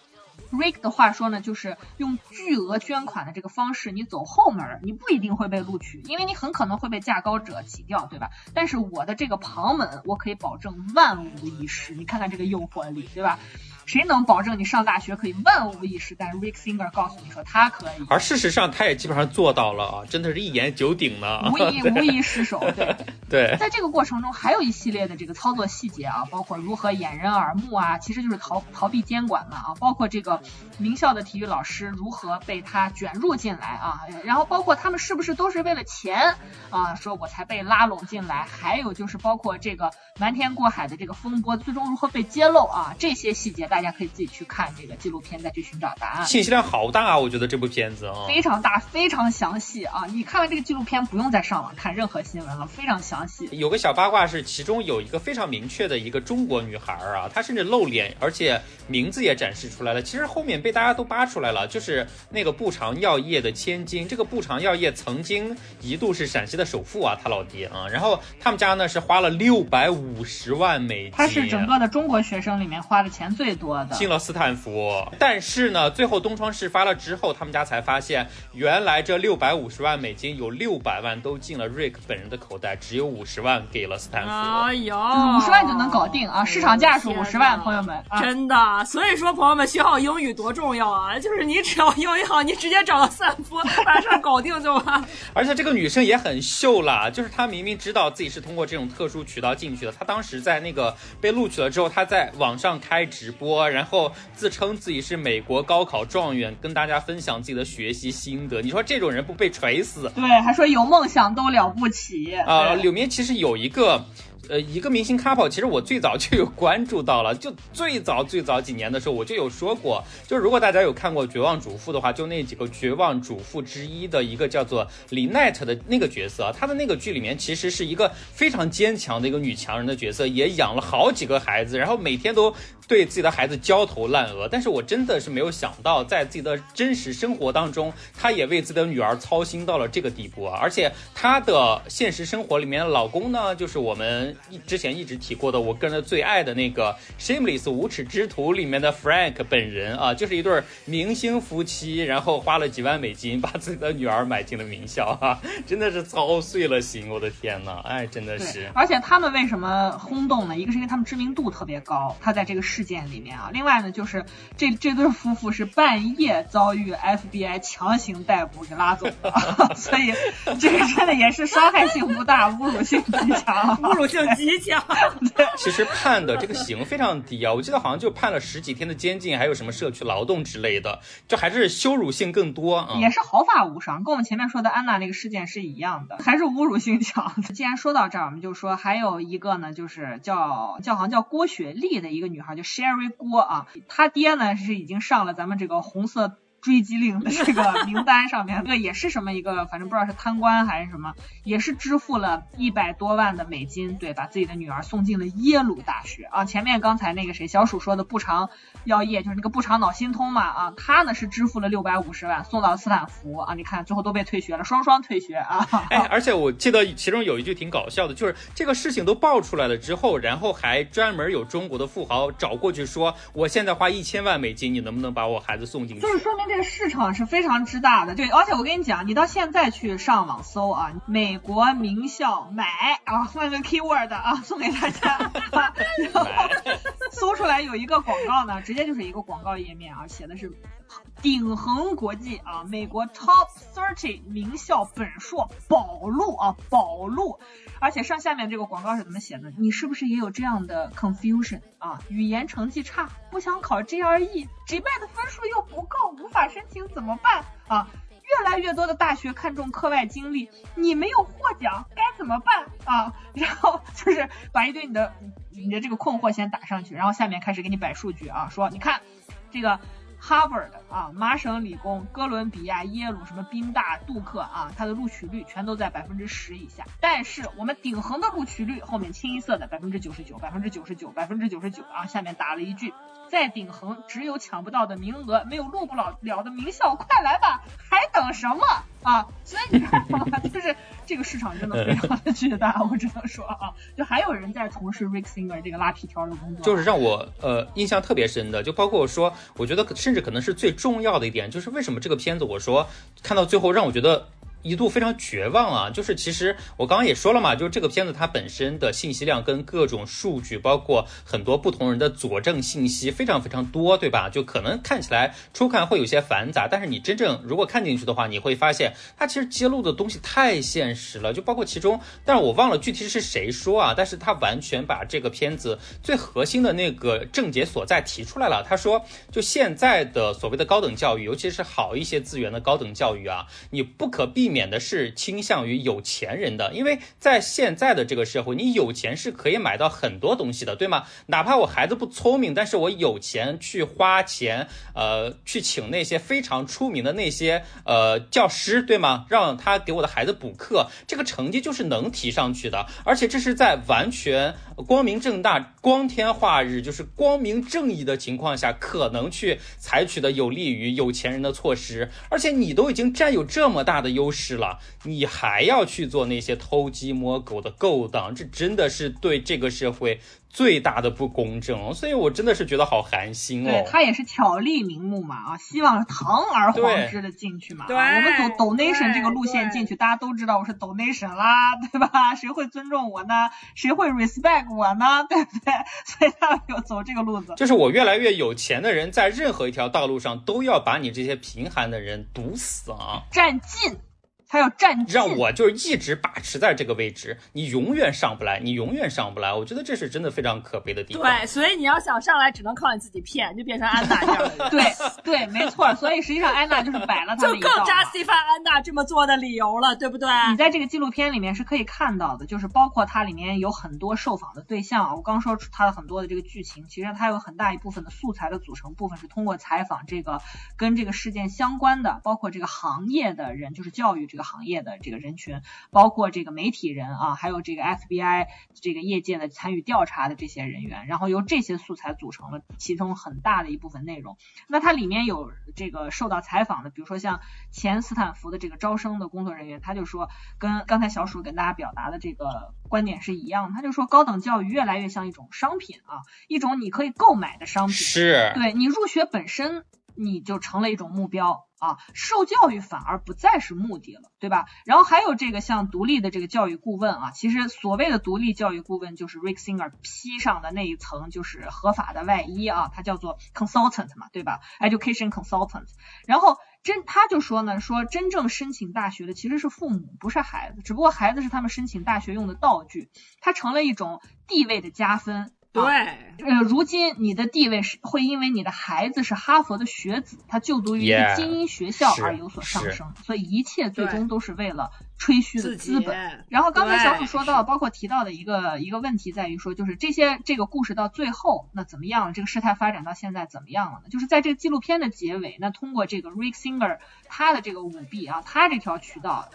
Rick 的话说呢，就是用巨额捐款的这个方式，你走后门，你不一定会被录取，因为你很可能会被价高者挤掉，对吧？但是我的这个旁门，我可以保证万无一失。你看看这个诱惑力，对吧？谁能保证你上大学可以万无一失？但是 Rick Singer 告诉你说他可以，而事实上他也基本上做到了啊，真的是一言九鼎呢，无一 <laughs> 无一失手。对 <laughs> 对，在这个过程中还有一系列的这个操作细节啊，包括如何掩人耳目啊，其实就是逃逃避监管嘛啊，包括这个名校的体育老师如何被他卷入进来啊，然后包括他们是不是都是为了钱啊，说我才被拉拢进来，还有就是包括这个瞒天过海的这个风波最终如何被揭露啊，这些细节大家可以自己去看这个纪录片，再去寻找答案。信息量好大啊！我觉得这部片子啊，非常大，非常详细啊！你看完这个纪录片，不用再上网看任何新闻了，非常详细。有个小八卦是，其中有一个非常明确的一个中国女孩啊，她甚至露脸，而且名字也展示出来了。其实后面被大家都扒出来了，就是那个步长药业的千金。这个步长药业曾经一度是陕西的首富啊，他老爹啊。然后他们家呢是花了六百五十万美金，他是整个的中国学生里面花的钱最多的。进了斯坦福，但是呢，最后东窗事发了之后，他们家才发现，原来这六百五十万美金有六百万都进了瑞克本人的口袋，只有五十万给了斯坦福。哎呦，五十万就能搞定啊！市场价是五十万，朋友们，真的。所以说，朋友们，学好英语多重要啊！<laughs> 就是你只要英语好，你直接找到斯坦福，把事儿搞定就完。<laughs> 而且这个女生也很秀啦，就是她明明知道自己是通过这种特殊渠道进去的，她当时在那个被录取了之后，她在网上开直播，然后。自称自己是美国高考状元，跟大家分享自己的学习心得。你说这种人不被锤死？对，还说有梦想都了不起啊！里面其实有一个。呃，一个明星 couple，其实我最早就有关注到了，就最早最早几年的时候，我就有说过，就如果大家有看过《绝望主妇》的话，就那几个绝望主妇之一的一个叫做李奈特的那个角色，她的那个剧里面其实是一个非常坚强的一个女强人的角色，也养了好几个孩子，然后每天都对自己的孩子焦头烂额。但是我真的是没有想到，在自己的真实生活当中，她也为自己的女儿操心到了这个地步啊！而且她的现实生活里面的老公呢，就是我们。一之前一直提过的，我个人的最爱的那个《Shameless 无耻之徒》里面的 Frank 本人啊，就是一对明星夫妻，然后花了几万美金把自己的女儿买进了名校啊，<laughs> 真的是操碎了心，我的天呐，哎，真的是。而且他们为什么轰动呢？一个是因为他们知名度特别高，他在这个事件里面啊，另外呢，就是这这对夫妇是半夜遭遇 FBI 强行逮捕给拉走的，<laughs> 所以这个真的也是伤害性不大，侮辱性极强，<laughs> 侮辱性。极强，其实判的这个刑非常低啊，我记得好像就判了十几天的监禁，还有什么社区劳动之类的，就还是羞辱性更多啊。也是毫发无伤，跟我们前面说的安娜那个事件是一样的，还是侮辱性强。既然说到这儿，我们就说还有一个呢，就是叫叫好像叫郭雪莉的一个女孩，叫 Sherry 郭啊，他爹呢是已经上了咱们这个红色。追击令的这个 <laughs> 名单上面，这个也是什么一个，反正不知道是贪官还是什么，也是支付了一百多万的美金，对，把自己的女儿送进了耶鲁大学啊。前面刚才那个谁小鼠说的不长药业，就是那个不长脑心通嘛啊，他呢是支付了六百五十万送到斯坦福啊，你看最后都被退学了，双双退学啊。哎，而且我记得其中有一句挺搞笑的，就是这个事情都爆出来了之后，然后还专门有中国的富豪找过去说，我现在花一千万美金，你能不能把我孩子送进去？就是说明这。这个市场是非常之大的。对，而且我跟你讲，你到现在去上网搜啊，美国名校买啊，换个 keyword 啊，送给大家，<laughs> <laughs> 然后搜出来有一个广告呢，直接就是一个广告页面啊，写的是。鼎恒国际啊，美国 Top Thirty 名校本硕保录啊，保录，而且上下面这个广告是怎么写的？你是不是也有这样的 confusion 啊？语言成绩差，不想考 GRE，GMAT 的分数又不够，无法申请怎么办啊？越来越多的大学看重课外经历，你没有获奖该怎么办啊？然后就是把一堆你的你的这个困惑先打上去，然后下面开始给你摆数据啊，说你看这个。Harvard 啊，麻省理工、哥伦比亚、耶鲁，什么宾大、杜克啊，它的录取率全都在百分之十以下。但是我们鼎恒的录取率后面清一色的百分之九十九、百分之九十九、百分之九十九啊，下面打了一句。在鼎恒只有抢不到的名额，没有录不了了的名校，快来吧，<laughs> 还等什么啊？所以你看？<laughs> 就是这个市场真的非常的巨大，我只能说啊，就还有人在从事 Rick Singer 这个拉皮条的工作。就是让我呃印象特别深的，就包括我说，我觉得甚至可能是最重要的一点，就是为什么这个片子我说看到最后让我觉得。一度非常绝望啊！就是其实我刚刚也说了嘛，就是这个片子它本身的信息量跟各种数据，包括很多不同人的佐证信息非常非常多，对吧？就可能看起来初看会有些繁杂，但是你真正如果看进去的话，你会发现它其实揭露的东西太现实了。就包括其中，但是我忘了具体是谁说啊，但是他完全把这个片子最核心的那个症结所在提出来了。他说，就现在的所谓的高等教育，尤其是好一些资源的高等教育啊，你不可避免。免的是倾向于有钱人的，因为在现在的这个社会，你有钱是可以买到很多东西的，对吗？哪怕我孩子不聪明，但是我有钱去花钱，呃，去请那些非常出名的那些呃教师，对吗？让他给我的孩子补课，这个成绩就是能提上去的，而且这是在完全光明正大、光天化日，就是光明正义的情况下，可能去采取的有利于有钱人的措施，而且你都已经占有这么大的优势。是了，你还要去做那些偷鸡摸狗的勾当，这真的是对这个社会。最大的不公正，所以我真的是觉得好寒心哦。对他也是巧立名目嘛啊，希望堂而皇之的进去嘛。对，我们走 donation 这个路线进去，大家都知道我是 donation 啦，对吧？谁会尊重我呢？谁会 respect 我呢？<laughs> 对不对？所以他要走这个路子。就是我越来越有钱的人，在任何一条道路上都要把你这些贫寒的人堵死啊，占尽。他要占让我就是一直把持在这个位置，你永远上不来，你永远上不来。我觉得这是真的非常可悲的地方。对，所以你要想上来，只能靠你自己骗，就变成安娜这样的人。<laughs> 对对，没错。所以实际上安娜就是摆了他就更加激发安娜这么做的理由了，对不对？你在这个纪录片里面是可以看到的，就是包括它里面有很多受访的对象。我刚说出它的很多的这个剧情，其实它有很大一部分的素材的组成部分是通过采访这个跟这个事件相关的，包括这个行业的人，就是教育这个行业的这个。人群包括这个媒体人啊，还有这个 FBI 这个业界的参与调查的这些人员，然后由这些素材组成了其中很大的一部分内容。那它里面有这个受到采访的，比如说像前斯坦福的这个招生的工作人员，他就说跟刚才小鼠跟大家表达的这个观点是一样的，他就说高等教育越来越像一种商品啊，一种你可以购买的商品，是对你入学本身你就成了一种目标。啊，受教育反而不再是目的了，对吧？然后还有这个像独立的这个教育顾问啊，其实所谓的独立教育顾问就是 Rick Singer 披上的那一层就是合法的外衣啊，他叫做 consultant 嘛，对吧？Education consultant。然后真他就说呢，说真正申请大学的其实是父母，不是孩子，只不过孩子是他们申请大学用的道具，它成了一种地位的加分。对，呃，如今你的地位是会因为你的孩子是哈佛的学子，他就读于一个精英学校而有所上升，所以一切最终都是为了吹嘘的资本。然后刚才小鼠说到，包括提到的一个一个问题在于说，就是这些这个故事到最后那怎么样？这个事态发展到现在怎么样了呢？就是在这个纪录片的结尾，那通过这个 Rick Singer 他的这个舞弊啊，他这条渠道。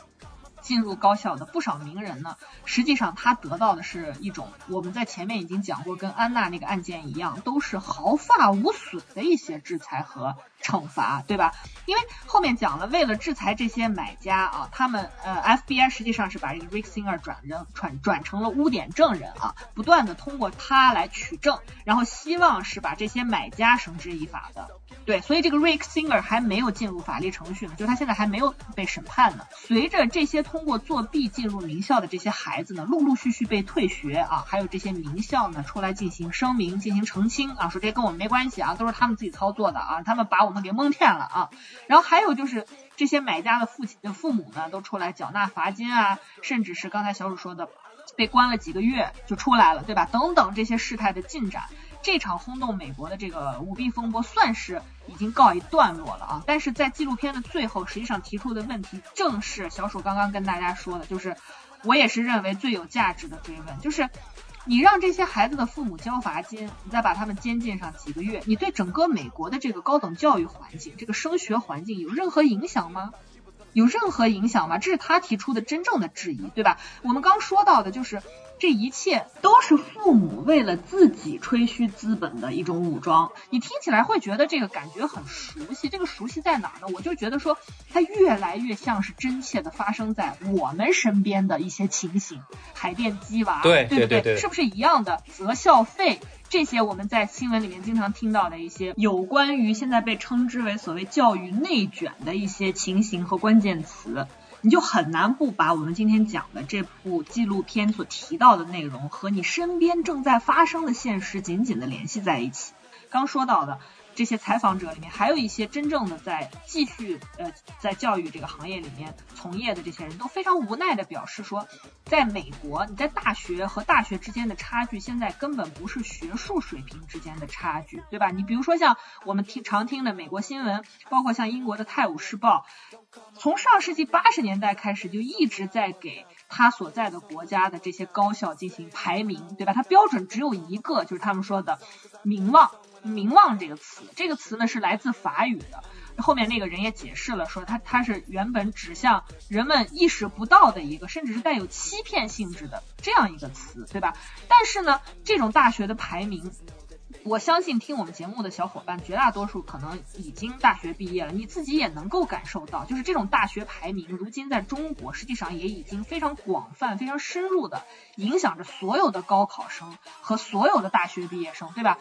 进入高校的不少名人呢，实际上他得到的是一种我们在前面已经讲过，跟安娜那个案件一样，都是毫发无损的一些制裁和惩罚，对吧？因为后面讲了，为了制裁这些买家啊，他们呃 FBI 实际上是把这个 Rick Singer 转人转转成了污点证人啊，不断的通过他来取证，然后希望是把这些买家绳之以法的。对，所以这个 Rick Singer 还没有进入法律程序呢，就他现在还没有被审判呢。随着这些通过作弊进入名校的这些孩子呢，陆陆续续被退学啊，还有这些名校呢出来进行声明、进行澄清啊，说这跟我们没关系啊，都是他们自己操作的啊，他们把我给蒙骗了啊。然后还有就是这些买家的父亲、父母呢，都出来缴纳罚金啊，甚至是刚才小主说的，被关了几个月就出来了，对吧？等等这些事态的进展。这场轰动美国的这个舞弊风波算是已经告一段落了啊！但是在纪录片的最后，实际上提出的问题正是小鼠刚刚跟大家说的，就是我也是认为最有价值的追问，就是你让这些孩子的父母交罚金，你再把他们监禁上几个月，你对整个美国的这个高等教育环境、这个升学环境有任何影响吗？有任何影响吗？这是他提出的真正的质疑，对吧？我们刚说到的就是。这一切都是父母为了自己吹嘘资本的一种武装，你听起来会觉得这个感觉很熟悉。这个熟悉在哪儿呢？我就觉得说，它越来越像是真切的发生在我们身边的一些情形。海淀鸡娃，对对不对？是不是一样的？择校费这些，我们在新闻里面经常听到的一些有关于现在被称之为所谓教育内卷的一些情形和关键词。你就很难不把我们今天讲的这部纪录片所提到的内容和你身边正在发生的现实紧紧的联系在一起。刚说到的。这些采访者里面，还有一些真正的在继续呃在教育这个行业里面从业的这些人，都非常无奈的表示说，在美国，你在大学和大学之间的差距，现在根本不是学术水平之间的差距，对吧？你比如说像我们听常听的美国新闻，包括像英国的《泰晤士报》，从上世纪八十年代开始就一直在给他所在的国家的这些高校进行排名，对吧？它标准只有一个，就是他们说的名望。名望这个词，这个词呢是来自法语的。后面那个人也解释了，说它它是原本指向人们意识不到的一个，甚至是带有欺骗性质的这样一个词，对吧？但是呢，这种大学的排名，我相信听我们节目的小伙伴绝大多数可能已经大学毕业了，你自己也能够感受到，就是这种大学排名，如今在中国实际上也已经非常广泛、非常深入的影响着所有的高考生和所有的大学毕业生，对吧？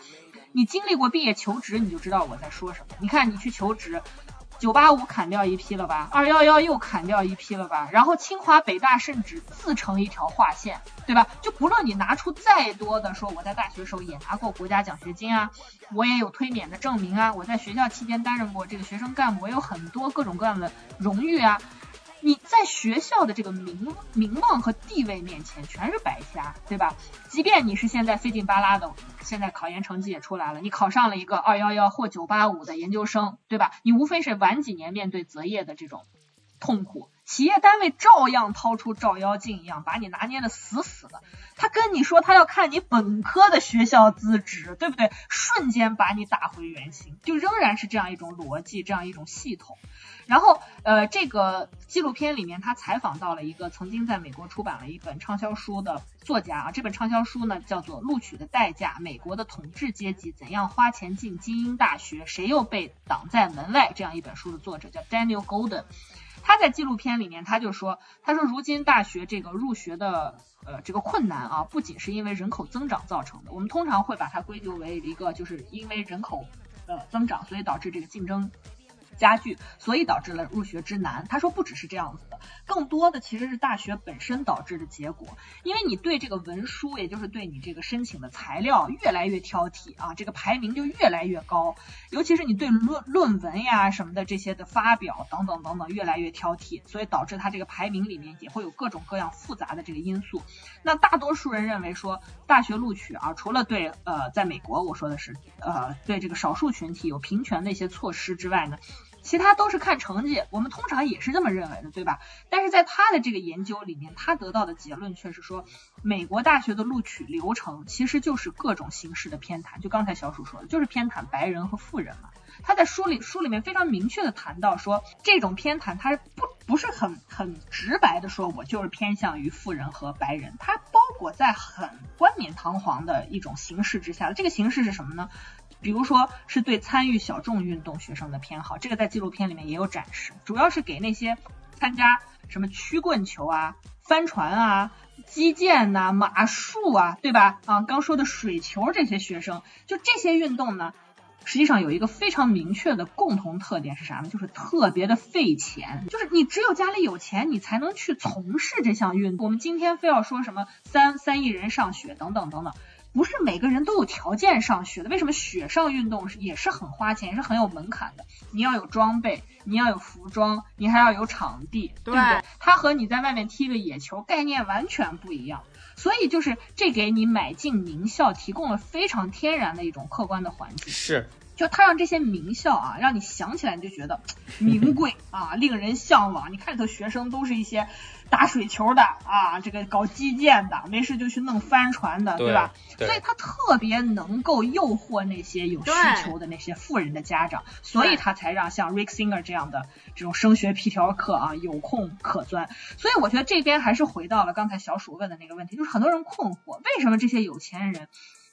你经历过毕业求职，你就知道我在说什么。你看，你去求职，九八五砍掉一批了吧，二幺幺又砍掉一批了吧，然后清华北大甚至自成一条划线，对吧？就不论你拿出再多的说我在大学时候也拿过国家奖学金啊，我也有推免的证明啊，我在学校期间担任过这个学生干部，我有很多各种各样的荣誉啊。你在学校的这个名名望和地位面前全是白瞎，对吧？即便你是现在费劲巴拉的，现在考研成绩也出来了，你考上了一个二幺幺或九八五的研究生，对吧？你无非是晚几年面对择业的这种痛苦，企业单位照样掏出照妖镜一样把你拿捏的死死的。他跟你说他要看你本科的学校资质，对不对？瞬间把你打回原形，就仍然是这样一种逻辑，这样一种系统。然后，呃，这个纪录片里面，他采访到了一个曾经在美国出版了一本畅销书的作家啊。这本畅销书呢，叫做《录取的代价：美国的统治阶级怎样花钱进精英大学，谁又被挡在门外》这样一本书的作者叫 Daniel Golden。他在纪录片里面，他就说，他说如今大学这个入学的呃这个困难啊，不仅是因为人口增长造成的，我们通常会把它归咎为一个就是因为人口呃增长，所以导致这个竞争。加剧，所以导致了入学之难。他说不只是这样子的，更多的其实是大学本身导致的结果。因为你对这个文书，也就是对你这个申请的材料越来越挑剔啊，这个排名就越来越高。尤其是你对论论文呀什么的这些的发表等等等等越来越挑剔，所以导致它这个排名里面也会有各种各样复杂的这个因素。那大多数人认为说，大学录取啊，除了对呃在美国我说的是呃对这个少数群体有平权的一些措施之外呢。其他都是看成绩，我们通常也是这么认为的，对吧？但是在他的这个研究里面，他得到的结论却是说，美国大学的录取流程其实就是各种形式的偏袒，就刚才小鼠说的，就是偏袒白人和富人嘛。他在书里书里面非常明确的谈到说，这种偏袒他是不不是很很直白的说，我就是偏向于富人和白人，他包裹在很冠冕堂皇的一种形式之下。这个形式是什么呢？比如说是对参与小众运动学生的偏好，这个在纪录片里面也有展示，主要是给那些参加什么曲棍球啊、帆船啊、击剑呐、马术啊，对吧？啊，刚说的水球这些学生，就这些运动呢。实际上有一个非常明确的共同特点是啥呢？就是特别的费钱，就是你只有家里有钱，你才能去从事这项运动。我们今天非要说什么三三亿人上学等等等等，不是每个人都有条件上学的。为什么雪上运动是也是很花钱，也是很有门槛的？你要有装备，你要有服装，你还要有场地，对不对？它和你在外面踢个野球概念完全不一样。所以就是这给你买进名校提供了非常天然的一种客观的环境，是，就它让这些名校啊，让你想起来你就觉得 <laughs> 名贵啊，令人向往。你看里头学生都是一些。打水球的啊，这个搞基建的，没事就去弄帆船的，对吧？所以他特别能够诱惑那些有需求的那些富人的家长，所以他才让像 Rick Singer 这样的这种升学皮条客啊有空可钻。所以我觉得这边还是回到了刚才小鼠问的那个问题，就是很多人困惑，为什么这些有钱人？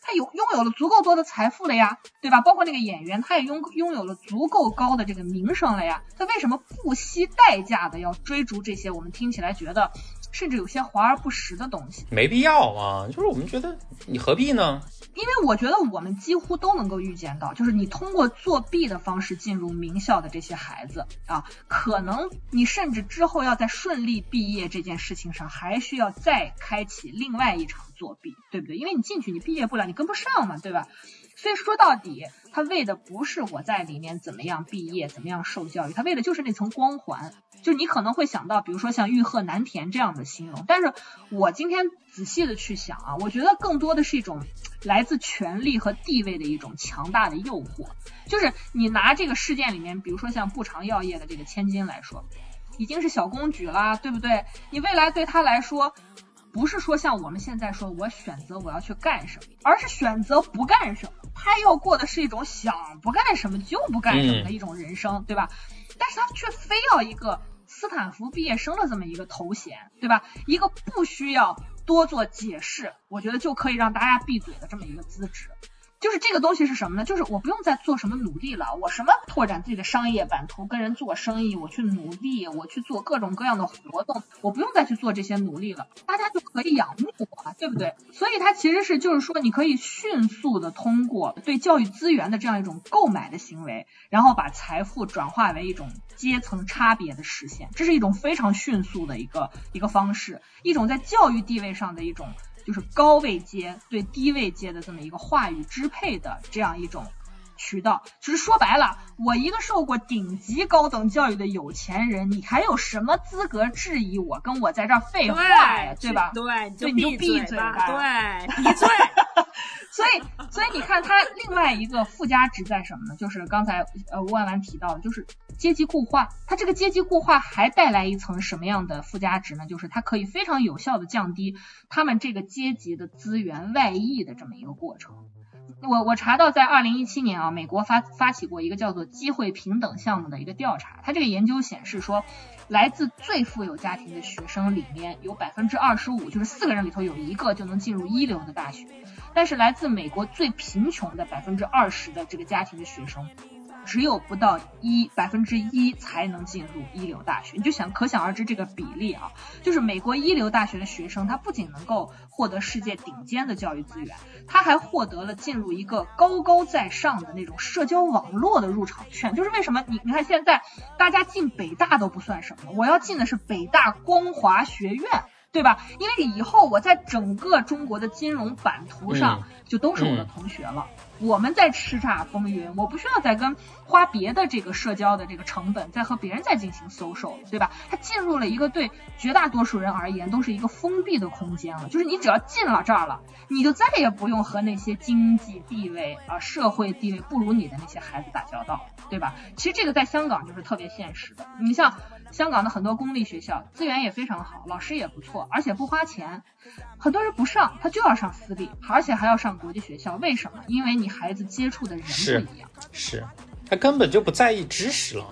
他有拥有了足够多的财富了呀，对吧？包括那个演员，他也拥拥有了足够高的这个名声了呀。他为什么不惜代价的要追逐这些我们听起来觉得甚至有些华而不实的东西？没必要啊，就是我们觉得你何必呢？因为我觉得我们几乎都能够预见到，就是你通过作弊的方式进入名校的这些孩子啊，可能你甚至之后要在顺利毕业这件事情上，还需要再开启另外一场作弊，对不对？因为你进去你毕业不了，你跟不上嘛，对吧？所以说到底，他为的不是我在里面怎么样毕业，怎么样受教育，他为的就是那层光环。就你可能会想到，比如说像玉鹤南田这样的形容，但是我今天仔细的去想啊，我觉得更多的是一种来自权力和地位的一种强大的诱惑。就是你拿这个事件里面，比如说像不长药业的这个千金来说，已经是小公举啦，对不对？你未来对他来说，不是说像我们现在说我选择我要去干什么，而是选择不干什么。他要过的是一种想不干什么就不干什么的一种人生，对吧？但是他却非要一个。斯坦福毕业生的这么一个头衔，对吧？一个不需要多做解释，我觉得就可以让大家闭嘴的这么一个资质。就是这个东西是什么呢？就是我不用再做什么努力了，我什么拓展自己的商业版图，跟人做生意，我去努力，我去做各种各样的活动，我不用再去做这些努力了，大家就可以仰慕我，对不对？所以它其实是就是说，你可以迅速的通过对教育资源的这样一种购买的行为，然后把财富转化为一种阶层差别的实现，这是一种非常迅速的一个一个方式，一种在教育地位上的一种。就是高位阶对低位阶的这么一个话语支配的这样一种渠道，其实说白了，我一个受过顶级高等教育的有钱人，你还有什么资格质疑我？跟我在这儿废话呀，对吧？对，对，你就闭嘴吧，对，<laughs> 闭嘴。所以，所以你看，它另外一个附加值在什么呢？就是刚才呃吴婉婉提到的，就是阶级固化。它这个阶级固化还带来一层什么样的附加值呢？就是它可以非常有效的降低他们这个阶级的资源外溢的这么一个过程。我我查到，在二零一七年啊，美国发发起过一个叫做机会平等项目的一个调查。它这个研究显示说，来自最富有家庭的学生里面有百分之二十五，就是四个人里头有一个就能进入一流的大学。但是来自美国最贫穷的百分之二十的这个家庭的学生，只有不到一百分之一才能进入一流大学。你就想可想而知这个比例啊，就是美国一流大学的学生，他不仅能够获得世界顶尖的教育资源，他还获得了进入一个高高在上的那种社交网络的入场券。就是为什么你你看现在大家进北大都不算什么，我要进的是北大光华学院。对吧？因为以后我在整个中国的金融版图上就都是我的同学了。我们在叱咤风云，我不需要再跟花别的这个社交的这个成本，再和别人再进行 social，对吧？他进入了一个对绝大多数人而言都是一个封闭的空间了。就是你只要进了这儿了，你就再也不用和那些经济地位啊、社会地位不如你的那些孩子打交道，对吧？其实这个在香港就是特别现实的。你像。香港的很多公立学校资源也非常好，老师也不错，而且不花钱。很多人不上，他就要上私立，而且还要上国际学校。为什么？因为你孩子接触的人不一样。是，他根本就不在意知识了。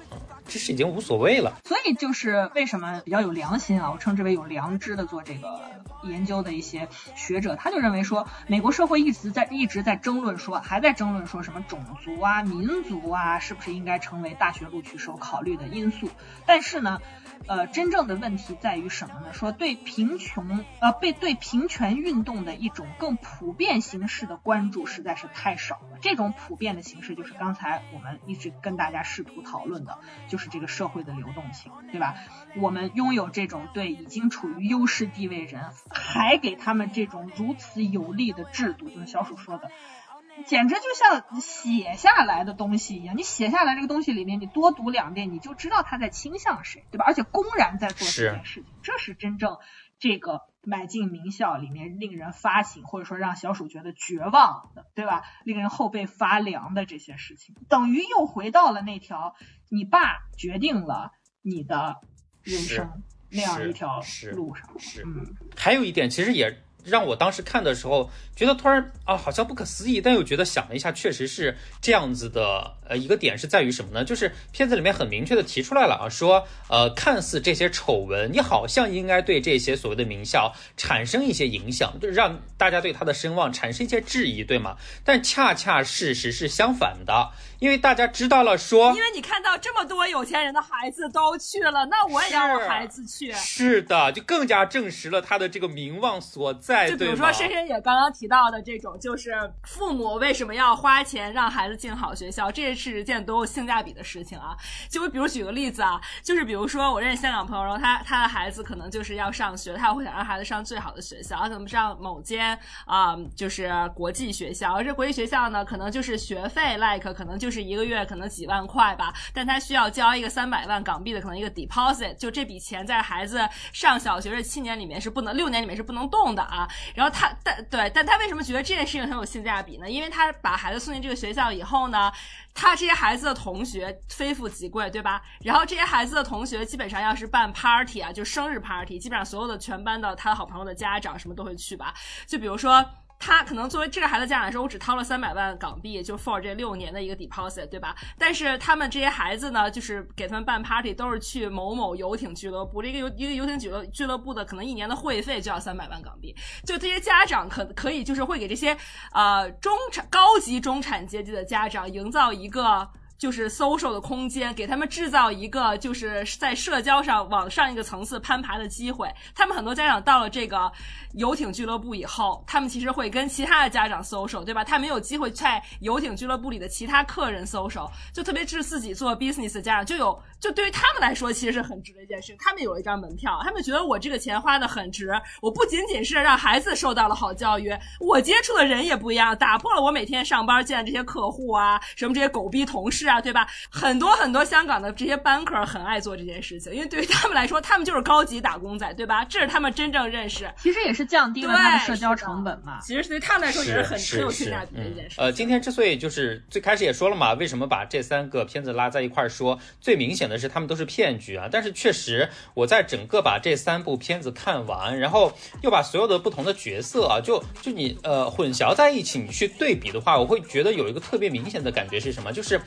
其实已经无所谓了。所以就是为什么比较有良心啊，我称之为有良知的做这个研究的一些学者，他就认为说，美国社会一直在一直在争论说，还在争论说什么种族啊、民族啊，是不是应该成为大学录取时候考虑的因素？但是呢。呃，真正的问题在于什么呢？说对贫穷，呃，被对平权运动的一种更普遍形式的关注实在是太少了。这种普遍的形式，就是刚才我们一直跟大家试图讨论的，就是这个社会的流动性，对吧？我们拥有这种对已经处于优势地位人，还给他们这种如此有利的制度，就是小鼠说的。简直就像写下来的东西一样，你写下来这个东西里面，你多读两遍，你就知道他在倾向谁，对吧？而且公然在做这件事情，这是真正这个买进名校里面令人发醒，或者说让小鼠觉得绝望的，对吧？令人后背发凉的这些事情，等于又回到了那条你爸决定了你的人生那样一条路上。是，嗯，还有一点，其实也。让我当时看的时候，觉得突然啊，好像不可思议，但又觉得想了一下，确实是这样子的。呃，一个点是在于什么呢？就是片子里面很明确的提出来了啊，说呃，看似这些丑闻，你好像应该对这些所谓的名校产生一些影响，就让大家对他的声望产生一些质疑，对吗？但恰恰事实是相反的。因为大家知道了，说因为你看到这么多有钱人的孩子都去了，那我也让我孩子去。是的，就更加证实了他的这个名望所在。就比如说深深也刚刚提到的这种，就是父母为什么要花钱让孩子进好学校，这是件多有性价比的事情啊。就比如举个例子啊，就是比如说我认识香港朋友，然后他他的孩子可能就是要上学，他会想让孩子上最好的学校，怎么上某间啊就是国际学校，而这国际学校呢，可能就是学费 like 可能就是。是一个月可能几万块吧，但他需要交一个三百万港币的可能一个 deposit，就这笔钱在孩子上小学这七年里面是不能，六年里面是不能动的啊。然后他但对，但他为什么觉得这件事情很有性价比呢？因为他把孩子送进这个学校以后呢，他这些孩子的同学非富即贵，对吧？然后这些孩子的同学基本上要是办 party 啊，就生日 party，基本上所有的全班的他的好朋友的家长什么都会去吧。就比如说。他可能作为这个孩子家长来说，我只掏了三百万港币，就 for 这六年的一个 deposit，对吧？但是他们这些孩子呢，就是给他们办 party，都是去某某游艇俱乐部，这个游一个游艇俱乐俱乐部的可能一年的会费就要三百万港币。就这些家长可可以就是会给这些呃中产高级中产阶级的家长营造一个。就是 social 的空间，给他们制造一个就是在社交上往上一个层次攀爬的机会。他们很多家长到了这个游艇俱乐部以后，他们其实会跟其他的家长 social，对吧？他没有机会在游艇俱乐部里的其他客人 social，就特别是自己做 business 的家长，就有就对于他们来说，其实是很值的一件事。他们有了一张门票，他们觉得我这个钱花的很值。我不仅仅是让孩子受到了好教育，我接触的人也不一样，打破了我每天上班见这些客户啊，什么这些狗逼同事。啊，对吧？很多很多香港的这些 banker 很爱做这件事情，因为对于他们来说，他们就是高级打工仔，对吧？这是他们真正认识，其实也是降低了他们社交成本嘛。其实对他们来说也是很很有性价比的一件事。呃，今天之所以就是最开始也说了嘛，为什么把这三个片子拉在一块儿说？最明显的是他们都是骗局啊。但是确实，我在整个把这三部片子看完，然后又把所有的不同的角色啊，就就你呃混淆在一起，你去对比的话，我会觉得有一个特别明显的感觉是什么？就是。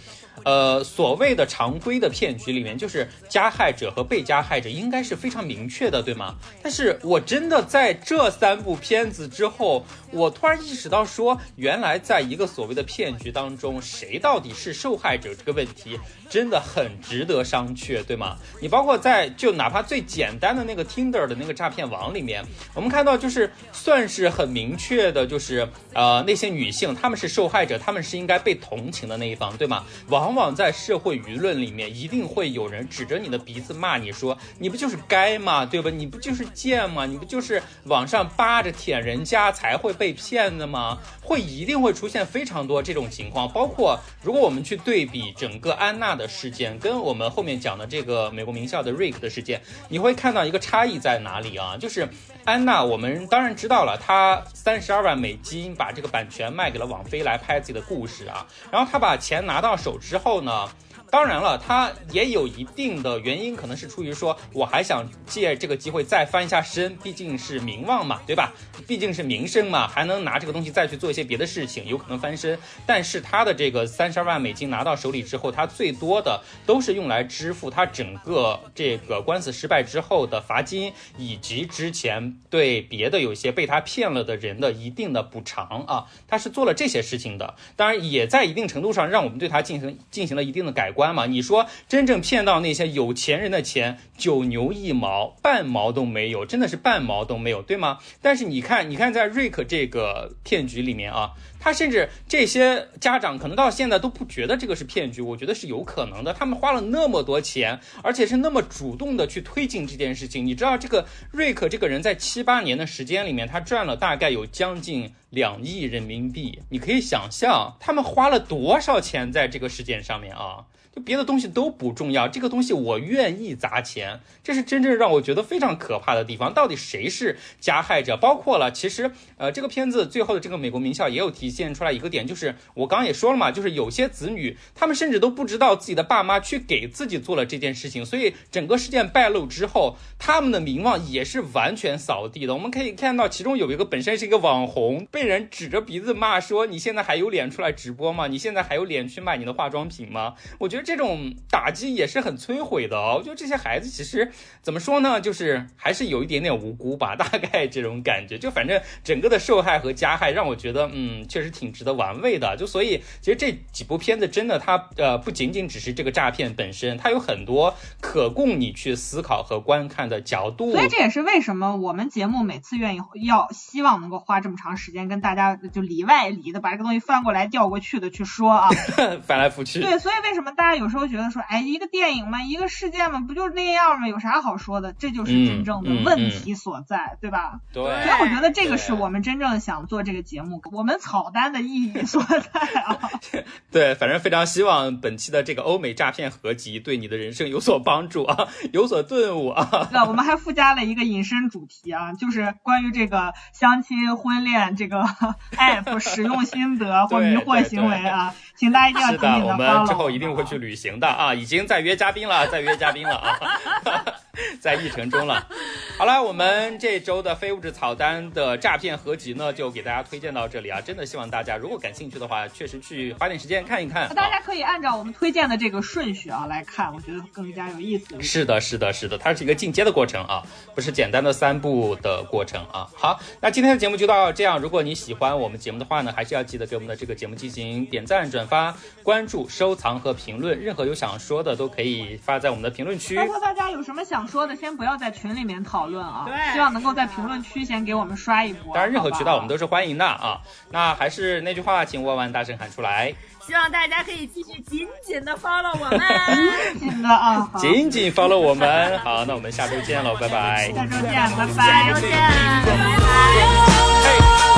呃，所谓的常规的骗局里面，就是加害者和被加害者应该是非常明确的，对吗？但是我真的在这三部片子之后，我突然意识到，说原来在一个所谓的骗局当中，谁到底是受害者这个问题。真的很值得商榷，对吗？你包括在就哪怕最简单的那个 Tinder 的那个诈骗网里面，我们看到就是算是很明确的，就是呃那些女性她们是受害者，她们是应该被同情的那一方，对吗？往往往在社会舆论里面，一定会有人指着你的鼻子骂你说，你不就是该吗？对吧？你不就是贱吗？你不就是网上扒着舔人家才会被骗的吗？会一定会出现非常多这种情况，包括如果我们去对比整个安娜。的事件跟我们后面讲的这个美国名校的 Rick 的事件，你会看到一个差异在哪里啊？就是安娜，我们当然知道了，她三十二万美金把这个版权卖给了网飞来拍自己的故事啊，然后她把钱拿到手之后呢？当然了，他也有一定的原因，可能是出于说我还想借这个机会再翻一下身，毕竟是名望嘛，对吧？毕竟是名声嘛，还能拿这个东西再去做一些别的事情，有可能翻身。但是他的这个三十二万美金拿到手里之后，他最多的都是用来支付他整个这个官司失败之后的罚金，以及之前对别的有些被他骗了的人的一定的补偿啊。他是做了这些事情的，当然也在一定程度上让我们对他进行进行了一定的改观关嘛。你说真正骗到那些有钱人的钱，九牛一毛，半毛都没有，真的是半毛都没有，对吗？但是你看，你看在瑞克这个骗局里面啊。他甚至这些家长可能到现在都不觉得这个是骗局，我觉得是有可能的。他们花了那么多钱，而且是那么主动的去推进这件事情。你知道，这个瑞克这个人在七八年的时间里面，他赚了大概有将近两亿人民币。你可以想象，他们花了多少钱在这个事件上面啊？别的东西都不重要，这个东西我愿意砸钱，这是真正让我觉得非常可怕的地方。到底谁是加害者？包括了，其实呃，这个片子最后的这个美国名校也有体现出来一个点，就是我刚刚也说了嘛，就是有些子女他们甚至都不知道自己的爸妈去给自己做了这件事情，所以整个事件败露之后，他们的名望也是完全扫地的。我们可以看到，其中有一个本身是一个网红，被人指着鼻子骂说：“你现在还有脸出来直播吗？你现在还有脸去卖你的化妆品吗？”我觉得。这种打击也是很摧毁的哦。我觉得这些孩子其实怎么说呢，就是还是有一点点无辜吧，大概这种感觉。就反正整个的受害和加害让我觉得，嗯，确实挺值得玩味的。就所以其实这几部片子真的，它呃不仅仅只是这个诈骗本身，它有很多可供你去思考和观看的角度。所以这也是为什么我们节目每次愿意要希望能够花这么长时间跟大家就里外里的把这个东西翻过来调过去的去说啊，<laughs> 翻来覆去。对，所以为什么大家？有时候觉得说，哎，一个电影嘛，一个事件嘛，不就是那样吗？有啥好说的？这就是真正的问题所在，对吧？对。所以我觉得这个是我们真正想做这个节目，我们草单的意义所在啊。<laughs> 对，反正非常希望本期的这个欧美诈骗合集对你的人生有所帮助啊，有所顿悟啊。那我们还附加了一个隐身主题啊，就是关于这个相亲、婚恋这个 <laughs> app 使用心得或迷惑行为啊。请大家一定要是的，我们之后一定会去旅行的啊！已经在约嘉宾了，在约嘉宾了啊，<laughs> <laughs> 在议程中了。好了，我们这周的非物质草单的诈骗合集呢，就给大家推荐到这里啊！真的希望大家如果感兴趣的话，确实去花点时间看一看。大家可以按照我们推荐的这个顺序啊来看，我觉得更加有意思。是的，是的，是的，它是一个进阶的过程啊，不是简单的三步的过程啊。好，那今天的节目就到这样。如果你喜欢我们节目的话呢，还是要记得给我们的这个节目进行点赞、转。发关注、收藏和评论，任何有想说的都可以发在我们的评论区。如果大家有什么想说的，先不要在群里面讨论啊，对，希望能够在评论区先给我们刷一波。当然，任何渠道我们都是欢迎的啊。那还是那句话，请万万大声喊出来。希望大家可以继续紧紧的 follow 我们，<laughs> 紧紧的啊，紧紧 follow 我们。好，那我们下周见喽，拜拜。下周见，拜拜。下周见，拜拜。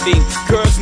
Girl,